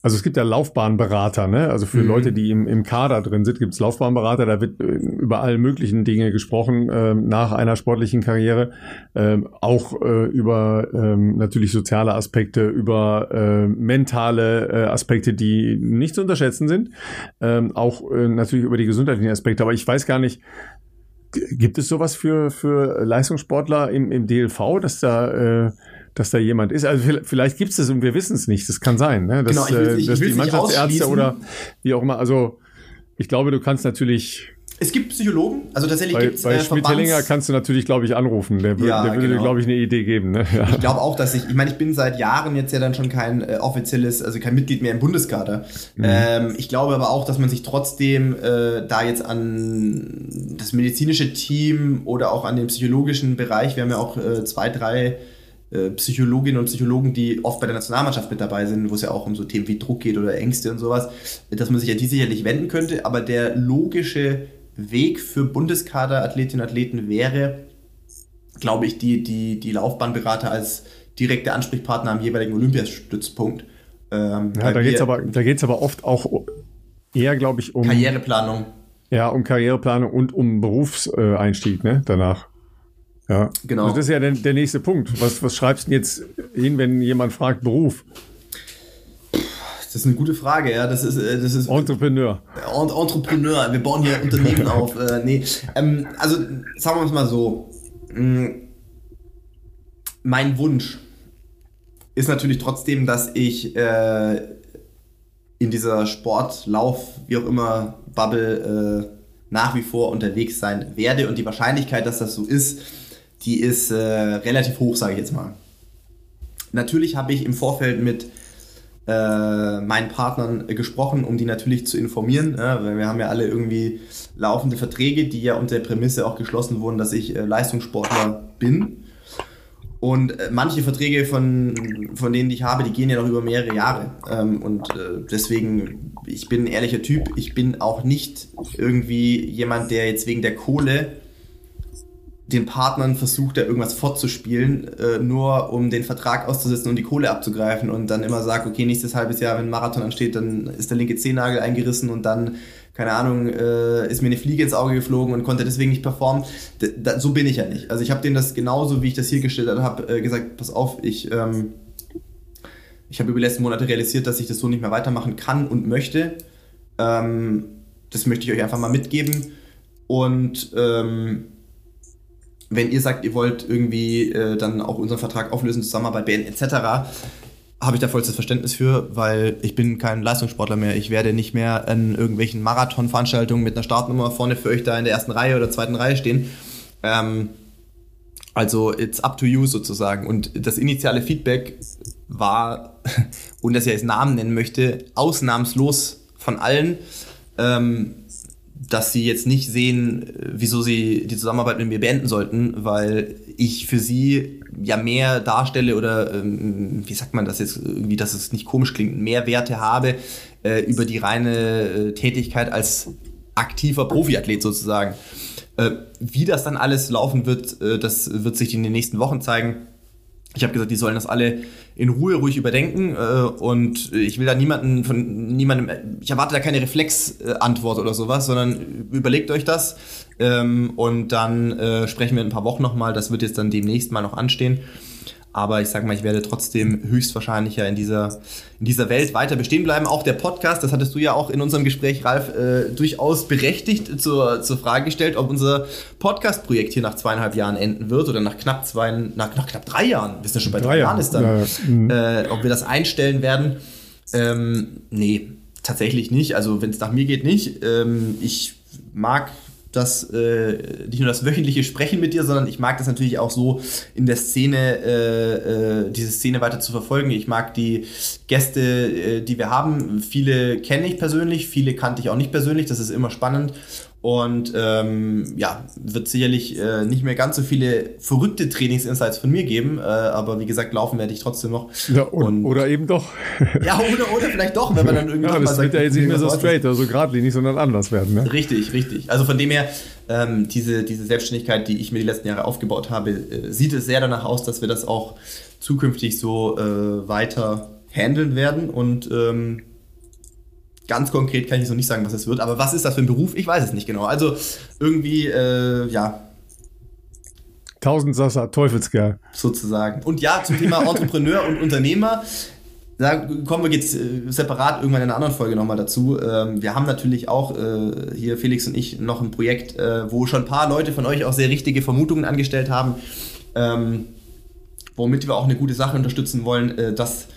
Speaker 1: also es gibt ja Laufbahnberater, ne? Also für mhm. Leute, die im, im Kader drin sind, gibt es Laufbahnberater, da wird äh, über alle möglichen Dinge gesprochen äh, nach einer sportlichen Karriere. Ähm, auch äh, über ähm, natürlich soziale Aspekte, über äh, mentale äh, Aspekte, die nicht zu unterschätzen sind. Ähm, auch äh, natürlich über die gesundheitlichen Aspekte. Aber ich weiß gar nicht, gibt es sowas für, für Leistungssportler im, im DLV, dass da äh, dass da jemand ist. Also vielleicht gibt es das und wir wissen es nicht. Das kann sein, ne? dass, genau, ich will, ich dass die Mannschaftsärzte oder wie auch immer. Also ich glaube, du kannst natürlich
Speaker 2: Es gibt Psychologen, also tatsächlich
Speaker 1: bei,
Speaker 2: gibt es
Speaker 1: bei
Speaker 2: äh,
Speaker 1: Schmidt-Hellinger kannst du natürlich, glaube ich, anrufen. Der,
Speaker 2: Ja,
Speaker 1: der würde
Speaker 2: genau.
Speaker 1: dir, glaube ich, eine Idee geben. Ne? Ja.
Speaker 2: Ich glaube auch, dass ich, ich meine, ich bin seit Jahren jetzt ja dann schon kein äh, offizielles, also kein Mitglied mehr im Bundeskader.
Speaker 1: Mhm.
Speaker 2: Ähm, ich glaube aber auch, dass man sich trotzdem äh, da jetzt an das medizinische Team oder auch an den psychologischen Bereich, wir haben ja auch äh, zwei, drei äh, Psychologinnen und Psychologen, die oft bei der Nationalmannschaft mit dabei sind, wo es ja auch um so Themen wie Druck geht oder Ängste und sowas, dass man sich an die sicherlich wenden könnte. Aber der logische Weg für Bundeskader-Athletinnen und Athleten wäre, glaube ich, die, die, die Laufbahnberater als direkte Ansprechpartner am jeweiligen Olympiastützpunkt. Ähm,
Speaker 1: Ja, da geht's
Speaker 2: wir-
Speaker 1: aber, da geht's aber oft auch eher, glaube ich, um,
Speaker 2: Karriereplanung.
Speaker 1: ja, um Karriereplanung und um Berufseinstieg, ne, danach. Ja,
Speaker 2: Genau.
Speaker 1: Also das ist ja der, der nächste Punkt. Was, was schreibst du denn jetzt hin, wenn jemand fragt Beruf?
Speaker 2: Das ist eine gute Frage, ja. Das ist, äh, das ist
Speaker 1: Entrepreneur.
Speaker 2: Entrepreneur, wir bauen hier Unternehmen auf. Äh, nee, ähm, also sagen wir es mal so. Mm, Mein Wunsch ist natürlich trotzdem, dass ich äh, in dieser Sport, Lauf, wie auch immer, Bubble äh, nach wie vor unterwegs sein werde. Und die Wahrscheinlichkeit, dass das so ist, die ist äh, relativ hoch, sage ich jetzt mal. Natürlich habe ich im Vorfeld mit äh, meinen Partnern gesprochen, um die natürlich zu informieren, ja, weil wir haben ja alle irgendwie laufende Verträge, die ja unter der Prämisse auch geschlossen wurden, dass ich äh, Leistungssportler bin. Und äh, manche Verträge von, von denen, ich habe, die gehen ja noch über mehrere Jahre. Ähm, und äh, deswegen, ich bin ein ehrlicher Typ. Ich bin auch nicht irgendwie jemand, der jetzt wegen der Kohle den Partnern versucht, da irgendwas fortzuspielen, äh, nur um den Vertrag auszusetzen und die Kohle abzugreifen und dann immer sagt, okay, nächstes halbes Jahr, wenn ein Marathon ansteht, dann ist der linke Zehennagel eingerissen und dann, keine Ahnung, äh, ist mir eine Fliege ins Auge geflogen und konnte deswegen nicht performen. D so bin ich ja nicht. Also ich habe denen das genauso, wie ich das hier gestellt habe, äh, gesagt, pass auf, ich, ähm, ich habe über die letzten Monate realisiert, dass ich das so nicht mehr weitermachen kann und möchte. Ähm, das möchte ich euch einfach mal mitgeben. Und ähm, wenn ihr sagt, ihr wollt irgendwie äh, dann auch unseren Vertrag auflösen, Zusammenarbeit beenden etc., habe ich da vollstes Verständnis für, weil ich bin kein Leistungssportler mehr. Ich werde nicht mehr an irgendwelchen Marathonveranstaltungen mit einer Startnummer vorne für euch da in der ersten Reihe oder zweiten Reihe stehen. Ähm, also it's up to you sozusagen. Und das initiale Feedback war, ohne dass ich jetzt Namen nennen möchte, ausnahmslos von allen. Ähm, dass sie jetzt nicht sehen, äh, wieso sie die Zusammenarbeit mit mir beenden sollten, weil ich für sie ja mehr darstelle oder ähm, wie sagt man das jetzt irgendwie, dass es nicht komisch klingt, mehr Werte habe äh, über die reine äh, Tätigkeit als aktiver Profiathlet sozusagen. Äh, wie das dann alles laufen wird, äh, das wird sich in den nächsten Wochen zeigen. Ich habe gesagt, die sollen das alle in Ruhe ruhig überdenken äh, und ich will da niemanden von niemandem, ich erwarte da keine Reflexantwort oder sowas, sondern überlegt euch das ähm, und dann äh, sprechen wir in ein paar Wochen nochmal. Das wird jetzt dann demnächst mal noch anstehen. Aber ich sag mal, ich werde trotzdem höchstwahrscheinlich ja in dieser, in dieser Welt weiter bestehen bleiben. Auch der Podcast, das hattest du ja auch in unserem Gespräch, Ralf, äh, durchaus berechtigt zur, zur Frage gestellt, ob unser Podcast-Projekt hier nach zweieinhalb Jahren enden wird oder nach knapp zwei, nach, nach knapp drei Jahren, wir sind ja schon bei drei,
Speaker 1: Drei
Speaker 2: Jahren
Speaker 1: Jahre.
Speaker 2: ist dann,
Speaker 1: Ja, ja. Mhm.
Speaker 2: äh, ob wir das einstellen werden. Ähm, nee, tatsächlich nicht. Also wenn es nach mir geht, nicht. Ähm, ich mag das äh, nicht nur das wöchentliche Sprechen mit dir, sondern ich mag das natürlich auch so in der Szene, äh, äh, diese Szene weiter zu verfolgen. Ich mag die Gäste, äh, die wir haben. Viele kenne ich persönlich, viele kannte ich auch nicht persönlich. Das ist immer spannend. Und ähm, ja, wird sicherlich äh, nicht mehr ganz so viele verrückte Trainingsinsights von mir geben, äh, aber wie gesagt, laufen werde ich trotzdem noch.
Speaker 1: Ja, und,
Speaker 2: Und-
Speaker 1: oder eben doch.
Speaker 2: Ja, oder, oder vielleicht doch, wenn man dann irgendwie
Speaker 1: Ja, das wird ja jetzt nicht mehr so straight oder so geradlinig, sondern anders werden. Ne?
Speaker 2: Richtig, richtig. Also von dem her, ähm, diese, diese Selbstständigkeit, die ich mir die letzten Jahre aufgebaut habe, äh, sieht es sehr danach aus, dass wir das auch zukünftig so äh, weiter handeln werden. Und ähm, ganz konkret kann ich so nicht sagen, was es wird. Aber was ist das für ein Beruf? Ich weiß es nicht genau. Also irgendwie, äh, ja,
Speaker 1: Tausendsasser, Teufelskerl.
Speaker 2: sozusagen. Und ja, zum Thema Entrepreneur und Unternehmer. Da kommen wir jetzt äh, separat irgendwann in einer anderen Folge nochmal dazu. Ähm, wir haben natürlich auch äh, hier, Felix und ich, noch ein Projekt, äh, wo schon ein paar Leute von euch auch sehr richtige Vermutungen angestellt haben, ähm, womit wir auch eine gute Sache unterstützen wollen. Äh, das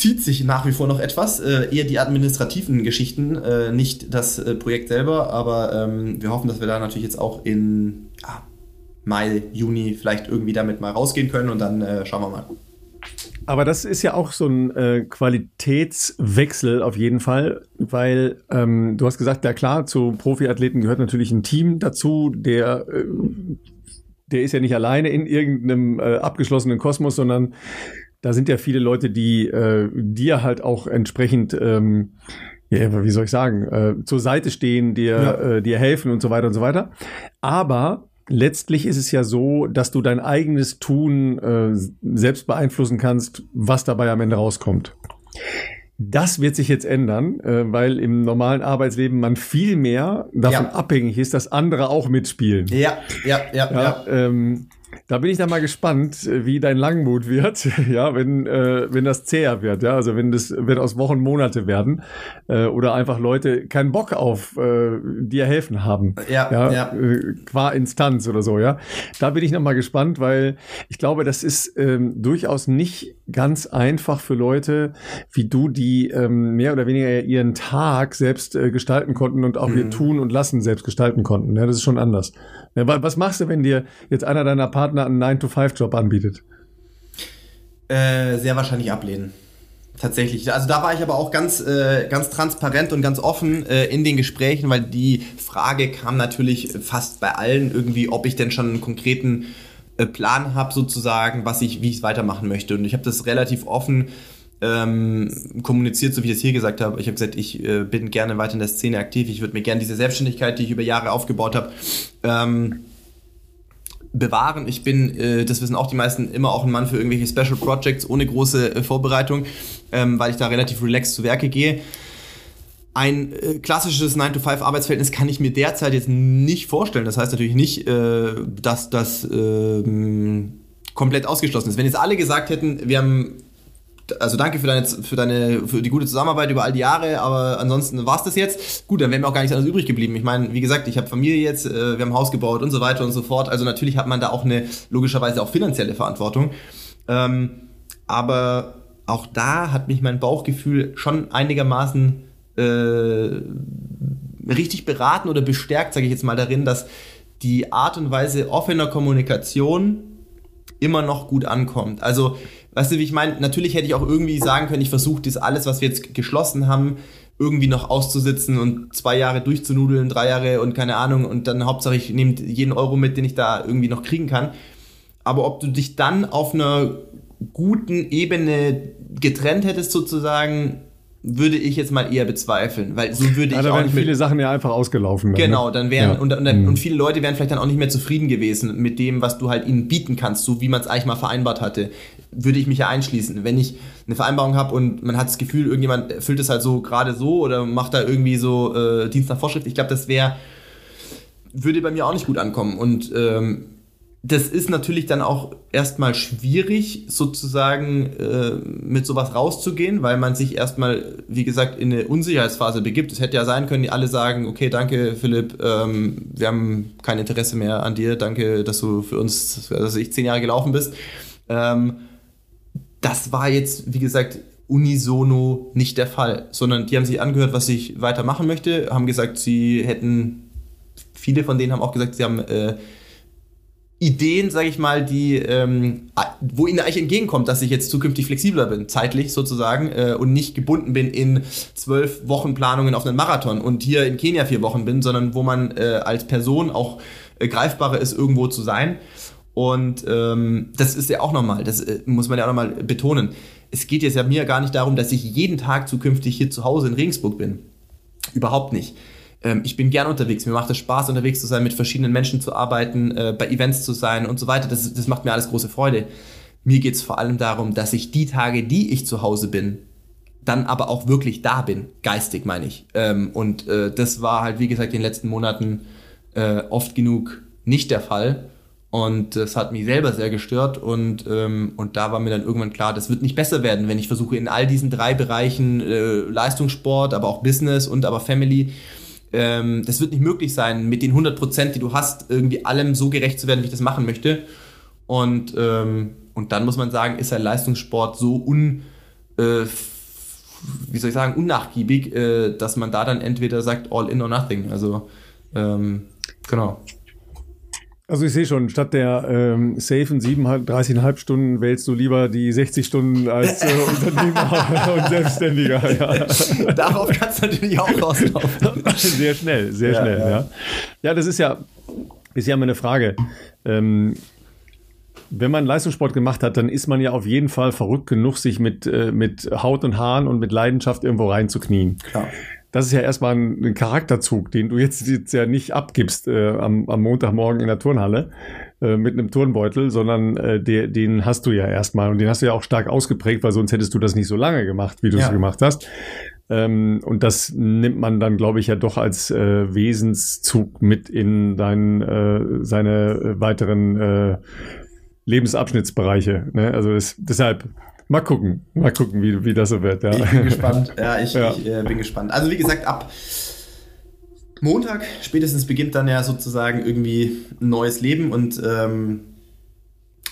Speaker 2: zieht sich nach wie vor noch etwas. Äh, eher die administrativen Geschichten, äh, nicht das äh, Projekt selber, aber ähm, wir hoffen, dass wir da natürlich jetzt auch in ja, Mai, Juni vielleicht irgendwie damit mal rausgehen können und dann äh, schauen wir mal.
Speaker 1: Aber das ist ja auch so ein äh, Qualitätswechsel auf jeden Fall, weil ähm, du hast gesagt, ja klar, zu Profiathleten gehört natürlich ein Team dazu, der äh, der ist ja nicht alleine in irgendeinem äh, abgeschlossenen Kosmos, sondern da sind ja viele Leute, die äh, dir halt auch entsprechend ähm, ja, wie soll ich sagen, äh, zur Seite stehen, dir, ja. äh, dir helfen und so weiter und so weiter. Aber letztlich ist es ja so, dass du dein eigenes Tun äh, selbst beeinflussen kannst, was dabei am Ende rauskommt. Das wird sich jetzt ändern, äh, weil im normalen Arbeitsleben man viel mehr davon ja. abhängig ist, dass andere auch mitspielen.
Speaker 2: Ja, ja, ja, ja.
Speaker 1: ja. Ähm, da bin ich dann mal gespannt, wie dein Langmut wird, ja, wenn, äh, wenn das zäher wird, ja, also wenn das, wenn aus Wochen Monate werden, äh, oder einfach Leute keinen Bock auf äh, dir helfen haben,
Speaker 2: ja, ja, ja.
Speaker 1: Äh, qua Instanz oder so, ja. Da bin ich noch mal gespannt, weil ich glaube, das ist ähm, durchaus nicht ganz einfach für Leute wie du, die ähm, mehr oder weniger ihren Tag selbst äh, gestalten konnten und auch mhm. ihr Tun und Lassen selbst gestalten konnten. Ja, das ist schon anders. Ja, was machst du, wenn dir jetzt einer deiner Partner einen 9-to-5-Job anbietet?
Speaker 2: Äh, sehr wahrscheinlich ablehnen. Tatsächlich. Also da war ich aber auch ganz, äh, ganz transparent und ganz offen äh, in den Gesprächen, weil die Frage kam natürlich fast bei allen irgendwie, ob ich denn schon einen konkreten äh, Plan habe, sozusagen, was ich, wie ich es weitermachen möchte. Und ich habe das relativ offen ähm, kommuniziert, so wie ich es hier gesagt habe. Ich habe gesagt, ich äh, bin gerne weiter in der Szene aktiv. Ich würde mir gerne diese Selbstständigkeit, die ich über Jahre aufgebaut habe, ähm, bewahren. Ich bin, äh, das wissen auch die meisten, immer auch ein Mann für irgendwelche Special Projects ohne große äh, Vorbereitung, ähm, weil ich da relativ relaxed zu Werke gehe. Ein äh, klassisches 9-to-5-Arbeitsverhältnis kann ich mir derzeit jetzt nicht vorstellen. Das heißt natürlich nicht, äh, dass das ähm, komplett ausgeschlossen ist. Wenn jetzt alle gesagt hätten, wir haben also danke für deine, für deine, für die gute Zusammenarbeit über all die Jahre, aber ansonsten war es das jetzt. Gut, dann wäre mir auch gar nichts anderes übrig geblieben. Ich meine, wie gesagt, ich habe Familie jetzt, äh, wir haben Haus gebaut und so weiter und so fort. Also natürlich hat man da auch eine, logischerweise auch finanzielle Verantwortung. Ähm, aber auch da hat mich mein Bauchgefühl schon einigermaßen äh, richtig beraten oder bestärkt, sage ich jetzt mal darin, dass die Art und Weise offener Kommunikation immer noch gut ankommt. Also Weißt du, wie ich meine? Natürlich hätte ich auch irgendwie sagen können, ich versuche das alles, was wir jetzt geschlossen haben, irgendwie noch auszusitzen und zwei Jahre durchzunudeln, drei Jahre und keine Ahnung und dann Hauptsache ich nehme jeden Euro mit, den ich da irgendwie noch kriegen kann. Aber ob du dich dann auf einer guten Ebene getrennt hättest sozusagen, würde ich jetzt mal eher bezweifeln, weil so würde ja, ich auch
Speaker 1: wären viele Sachen ja einfach ausgelaufen.
Speaker 2: Dann, genau, dann wären ja. und, und, mhm. und, viele Leute wären vielleicht dann auch nicht mehr zufrieden gewesen mit dem, was du halt ihnen bieten kannst, so wie man es eigentlich mal vereinbart hatte. Würde ich mich ja einschließen. Wenn ich eine Vereinbarung habe und man hat das Gefühl, irgendjemand erfüllt es halt so gerade so oder macht da irgendwie so äh, Dienst nach Vorschrift, ich glaube, das wäre würde bei mir auch nicht gut ankommen und ähm, das ist natürlich dann auch erstmal schwierig, sozusagen äh, mit sowas rauszugehen, weil man sich erstmal, wie gesagt, in eine Unsicherheitsphase begibt. Es hätte ja sein können, die alle sagen, okay, danke Philipp, ähm, wir haben kein Interesse mehr an dir, danke, dass du für uns, dass ich zehn Jahre gelaufen bist. Ähm, das war jetzt, wie gesagt, unisono nicht der Fall, sondern die haben sich angehört, was ich weitermachen möchte, haben gesagt, sie hätten, viele von denen haben auch gesagt, sie haben äh, Ideen, sage ich mal, die, ähm, wo ihnen eigentlich entgegenkommt, dass ich jetzt zukünftig flexibler bin, zeitlich sozusagen, äh, und nicht gebunden bin in zwölf Wochen Planungen auf einen Marathon und hier in Kenia vier Wochen bin, sondern wo man äh, als Person auch äh, greifbarer ist, irgendwo zu sein. Und ähm, das ist ja auch nochmal, das äh, muss man ja auch nochmal betonen. Es geht jetzt ja mir gar nicht darum, dass ich jeden Tag zukünftig hier zu Hause in Regensburg bin. Überhaupt nicht ähm, ich bin gern unterwegs, mir macht es Spaß, unterwegs zu sein, mit verschiedenen Menschen zu arbeiten, äh, bei Events zu sein und so weiter. Das, das macht mir alles große Freude. Mir geht es vor allem darum, dass ich die Tage, die ich zu Hause bin, dann aber auch wirklich da bin, geistig meine ich. Ähm, und äh, das war halt, wie gesagt, in den letzten Monaten äh, oft genug nicht der Fall. Und das hat mich selber sehr gestört und, ähm, und da war mir dann irgendwann klar, das wird nicht besser werden, wenn ich versuche in all diesen drei Bereichen äh, Leistungssport, aber auch Business und aber Family ähm, das wird nicht möglich sein, mit den 100 Prozent, die du hast, irgendwie allem so gerecht zu werden, wie ich das machen möchte. Und, ähm, und dann muss man sagen, ist ein Leistungssport so un, äh, wie soll ich sagen, unnachgiebig, äh, dass man da dann entweder sagt all in or nothing. Also ähm, genau.
Speaker 1: Also ich sehe schon, statt der ähm, safen 37,5 Stunden wählst du lieber die 60 Stunden als äh, Unternehmer und Selbstständiger.
Speaker 2: Ja. Darauf kannst du natürlich auch rauslaufen.
Speaker 1: Sehr schnell, sehr ja, schnell. Ja. ja. Ja. das ist ja, ist ja immer eine Frage. Ähm, wenn man Leistungssport gemacht hat, dann ist man ja auf jeden Fall verrückt genug, sich mit, äh, mit Haut und Haaren und mit Leidenschaft irgendwo reinzuknien. Klar das ist ja erstmal ein, ein, Charakterzug, den du jetzt, jetzt ja nicht abgibst äh, am, am Montagmorgen in der Turnhalle äh, mit einem Turnbeutel, sondern äh, der, den hast du ja erstmal und den hast du ja auch stark ausgeprägt, weil sonst hättest du das nicht so lange gemacht, wie du es ja. gemacht hast. Ähm, und das nimmt man dann, glaube ich, ja doch als äh, Wesenszug mit in dein, äh, seine weiteren äh, Lebensabschnittsbereiche. Ne? Also das, deshalb Mal gucken, mal gucken, wie, wie das so wird.
Speaker 2: Ja. Ich bin gespannt. Ja, ich, ja. ich äh, bin gespannt. Also wie gesagt, ab Montag spätestens beginnt dann ja sozusagen irgendwie ein neues Leben und ähm,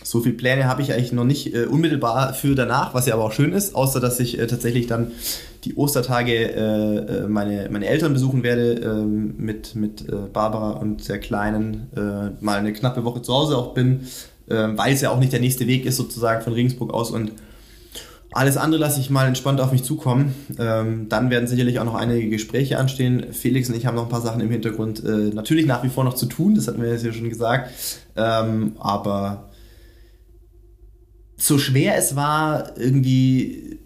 Speaker 2: so viele Pläne habe ich eigentlich noch nicht äh, unmittelbar für danach, was ja aber auch schön ist, außer dass ich äh, tatsächlich dann die Ostertage äh, äh meine, meine Eltern besuchen werde ähm, mit, mit äh, Barbara und der Kleinen, äh, mal eine knappe Woche zu Hause auch bin, ähm, weil es ja auch nicht der nächste Weg ist sozusagen von Regensburg aus und alles andere lasse ich mal entspannt auf mich zukommen. Ähm, dann werden sicherlich auch noch einige Gespräche anstehen. Felix und ich haben noch ein paar Sachen im Hintergrund äh, natürlich nach wie vor noch zu tun, das hatten wir jetzt ja schon gesagt. Ähm, aber so schwer es war, irgendwie,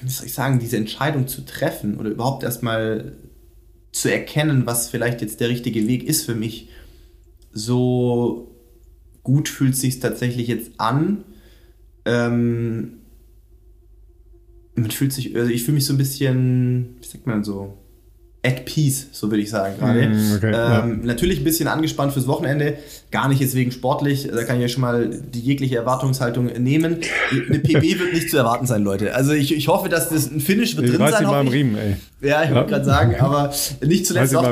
Speaker 2: wie soll ich sagen, diese Entscheidung zu treffen oder überhaupt erstmal zu erkennen, was vielleicht jetzt der richtige Weg ist für mich, so gut fühlt es sich tatsächlich jetzt an. Ähm, man fühlt sich, also ich fühle mich so ein bisschen, wie sagt man so, at peace, so würde ich sagen gerade. Mm, okay, ähm, ja. Natürlich ein bisschen angespannt fürs Wochenende, gar nicht jetzt wegen sportlich, da kann ich ja schon mal die jegliche Erwartungshaltung nehmen. Eine PB wird nicht zu erwarten sein, Leute. Also ich, ich hoffe, dass das ein Finish wird ich drin sein.
Speaker 1: Mal im Riemen, ey.
Speaker 2: Ja, ich ja. wollte gerade sagen, aber nicht zuletzt
Speaker 1: auch.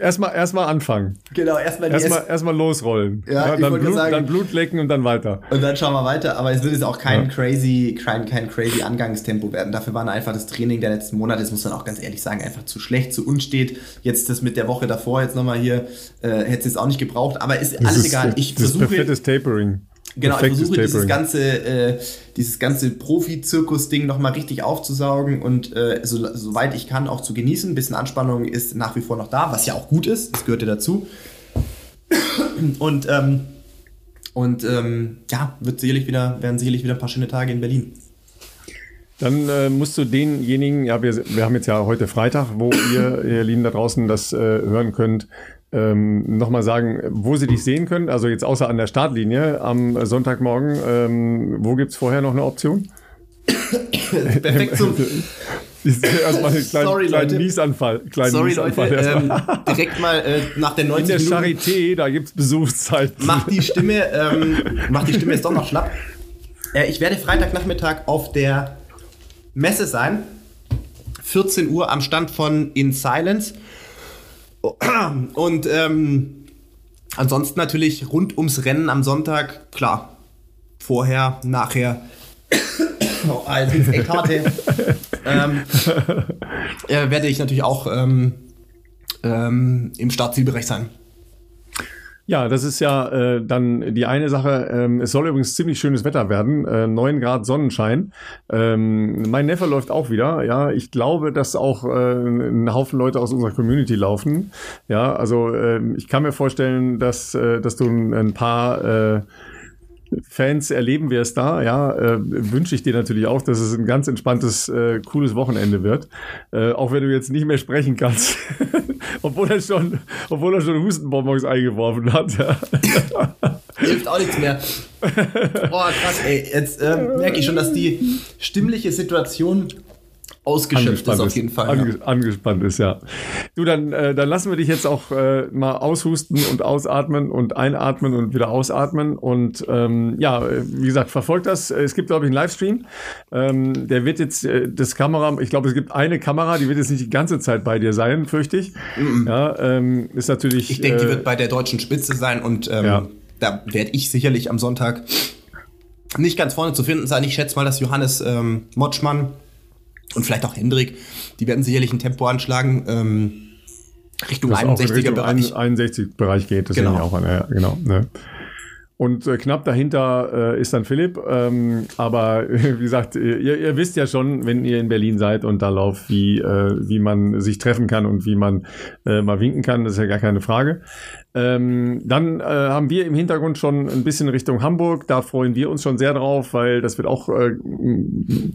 Speaker 1: Erstmal erstmal anfangen.
Speaker 2: Genau, erstmal
Speaker 1: erstmal erstmal losrollen. Ja, ja dann, Blut, sagen, dann Blut lecken und dann weiter.
Speaker 2: Und dann schauen wir weiter, aber es wird jetzt auch kein crazy kein, kein crazy Angangstempo werden. Dafür war einfach das Training der letzten Monate, das muss man auch ganz ehrlich sagen, einfach zu schlecht, zu unstet. Jetzt das mit der Woche davor jetzt nochmal hier äh, hätte es jetzt auch nicht gebraucht, aber ist alles ist, egal. Ich
Speaker 1: das versuche perfektes Tapering.
Speaker 2: Genau, ich versuche dieses ganze, äh, dieses ganze Profi-Zirkus-Ding nochmal richtig aufzusaugen und äh, so, soweit ich kann auch zu genießen. Ein bisschen Anspannung ist nach wie vor noch da, was ja auch gut ist, das gehört ja dazu. Und, ähm, und ähm, ja, wird sicherlich wieder, werden sicherlich wieder ein paar schöne Tage in Berlin.
Speaker 1: Dann äh, musst du denjenigen, ja, wir, wir haben jetzt ja heute Freitag, wo ihr, ihr Lieben da draußen, das äh, hören könnt, ähm, nochmal sagen, wo sie dich sehen können. Also jetzt außer an der Startlinie am Sonntagmorgen. Ähm, wo gibt es vorher noch eine Option?
Speaker 2: Perfekt zum.
Speaker 1: erstmal einen kleinen, Sorry, kleinen Leute. Niesanfall. Kleinen
Speaker 2: Sorry, Niesanfall Leute. Ähm, direkt mal äh, nach der 90
Speaker 1: In der Charité, da gibt es Besuchszeit.
Speaker 2: Macht die Stimme, ähm, macht die Stimme jetzt doch noch schlapp. Äh, ich werde Freitagnachmittag auf der Messe sein. 14 Uhr am Stand von In Silence. Und ähm, ansonsten natürlich rund ums Rennen am Sonntag, klar, vorher, nachher. oh, also Ekarte. ähm, äh, werde ich natürlich auch ähm, ähm, im Startzielbereich sein.
Speaker 1: Ja, das ist ja äh, dann die eine Sache. Ähm, es soll übrigens ziemlich schönes Wetter werden. Äh, 9 Grad Sonnenschein. Ähm, mein Neffe läuft auch wieder. Ja, ich glaube, dass auch äh, ein Haufen Leute aus unserer Community laufen. Ja, also äh, ich kann mir vorstellen, dass, äh, dass du ein paar äh, Fans erleben wir es da, ja, äh, wünsche ich dir natürlich auch, dass es ein ganz entspanntes, äh, cooles Wochenende wird. Äh, auch wenn du jetzt nicht mehr sprechen kannst. obwohl er schon, obwohl er schon Hustenbonbons eingeworfen hat.
Speaker 2: Hilft auch nichts mehr. Boah, krass, ey. Jetzt äh, merke ich schon, dass die stimmliche Situation ausgeschöpft ist auf jeden Fall.
Speaker 1: Ange ja. Angespannt ist, ja. Du, dann, äh, dann lassen wir dich jetzt auch äh, mal aushusten und ausatmen und einatmen und wieder ausatmen. Und ähm, ja, wie gesagt, verfolgt das. Es gibt, glaube ich, einen Livestream. Ähm, der wird jetzt, äh, das Kamera, ich glaube, es gibt eine Kamera, die wird jetzt nicht die ganze Zeit bei dir sein, fürchte ich. Mm -mm. Ja, ähm, ist natürlich.
Speaker 2: Ich denke, die äh, wird bei der deutschen Spitze sein und ähm, ja. da werde ich sicherlich am Sonntag nicht ganz vorne zu finden sein. Ich schätze mal, dass Johannes ähm, Motschmann und vielleicht auch Hendrik, die werden sicherlich ein Tempo anschlagen. Ähm, Richtung 61er Bereich.
Speaker 1: 61 Bereich geht, das genau. ich auch an. Ja, genau. Ne? Und äh, knapp dahinter äh, ist dann Philipp. Ähm, aber wie gesagt, ihr, ihr, wisst ja schon, wenn ihr in Berlin seid und da lauft, wie, äh, wie man sich treffen kann und wie man äh, mal winken kann. Das ist ja gar keine Frage. Ähm, dann äh, haben wir im Hintergrund schon ein bisschen Richtung Hamburg. Da freuen wir uns schon sehr drauf, weil das wird auch äh,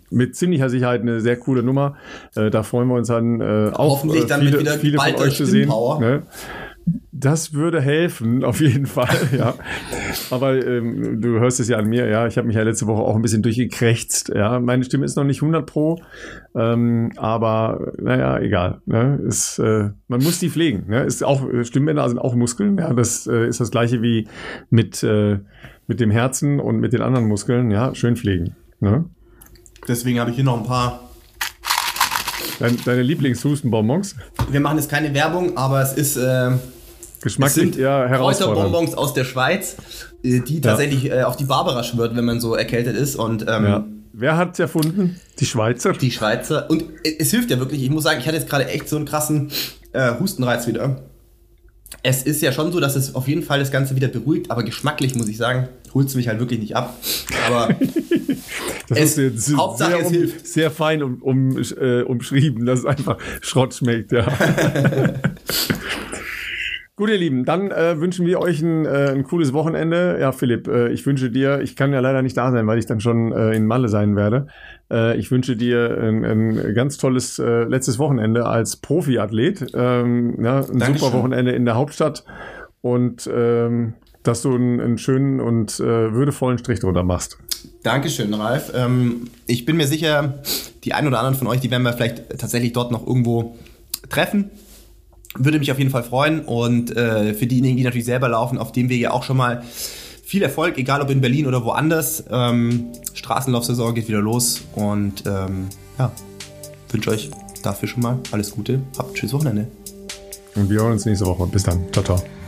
Speaker 1: mit ziemlicher Sicherheit eine sehr coole Nummer. Äh, da freuen wir uns dann äh, auch
Speaker 2: Hoffentlich dann viele, mit wieder viele von euch zu sehen. Ne?
Speaker 1: Das würde helfen, auf jeden Fall, ja. Aber ähm, du hörst es ja an mir, ja. Ich habe mich ja letzte Woche auch ein bisschen durchgekrächzt, ja. Meine Stimme ist noch nicht 100 pro, ähm, aber naja, egal. Ne? Ist, äh, man muss die pflegen. Ne? Ist auch, Stimmbänder sind auch Muskeln, ja. Das äh, ist das gleiche wie mit, äh, mit dem Herzen und mit den anderen Muskeln, ja. Schön pflegen. Ne?
Speaker 2: Deswegen habe ich hier noch ein paar
Speaker 1: Dein, deine Lieblingshustenbonbons?
Speaker 2: Wir machen jetzt keine Werbung, aber es ist. Äh,
Speaker 1: Geschmacklich es sind
Speaker 2: ja Kräuterbonbons aus der Schweiz, äh, die tatsächlich ja. äh, auf die Barbara schwört, wenn man so erkältet ist. Und, ähm, ja.
Speaker 1: Wer hat es erfunden? Die Schweizer?
Speaker 2: Die Schweizer. Und es hilft ja wirklich. Ich muss sagen, ich hatte jetzt gerade echt so einen krassen äh, Hustenreiz wieder. Es ist ja schon so, dass es auf jeden Fall das Ganze wieder beruhigt, aber geschmacklich muss ich sagen, holt es mich halt wirklich nicht ab. Aber
Speaker 1: das es, ist Hauptsache sehr, es um, hilft. sehr fein um, um, äh, umschrieben, dass es einfach Schrott schmeckt, ja. Gut, ihr Lieben, dann äh, wünschen wir euch ein, äh, ein cooles Wochenende. Ja, Philipp, äh, ich wünsche dir, ich kann ja leider nicht da sein, weil ich dann schon äh, in Malle sein werde. Äh, ich wünsche dir ein, ein ganz tolles äh, letztes Wochenende als Profiathlet. Ähm, ja, ein Dankeschön. super Wochenende in der Hauptstadt und ähm, dass du einen, einen schönen und äh, würdevollen Strich drunter machst.
Speaker 2: Dankeschön, Ralf. Ähm, ich bin mir sicher, die ein oder anderen von euch, die werden wir vielleicht tatsächlich dort noch irgendwo treffen. Würde mich auf jeden Fall freuen. Und äh, für diejenigen, die natürlich selber laufen, auf dem wir ja auch schon mal viel Erfolg, egal ob in Berlin oder woanders. Ähm, Straßenlaufsaison geht wieder los und ähm, ja, wünsche euch dafür schon mal alles Gute. Habt ein schönes Wochenende.
Speaker 1: Und wir hören uns nächste Woche. Bis dann. Ciao, ciao.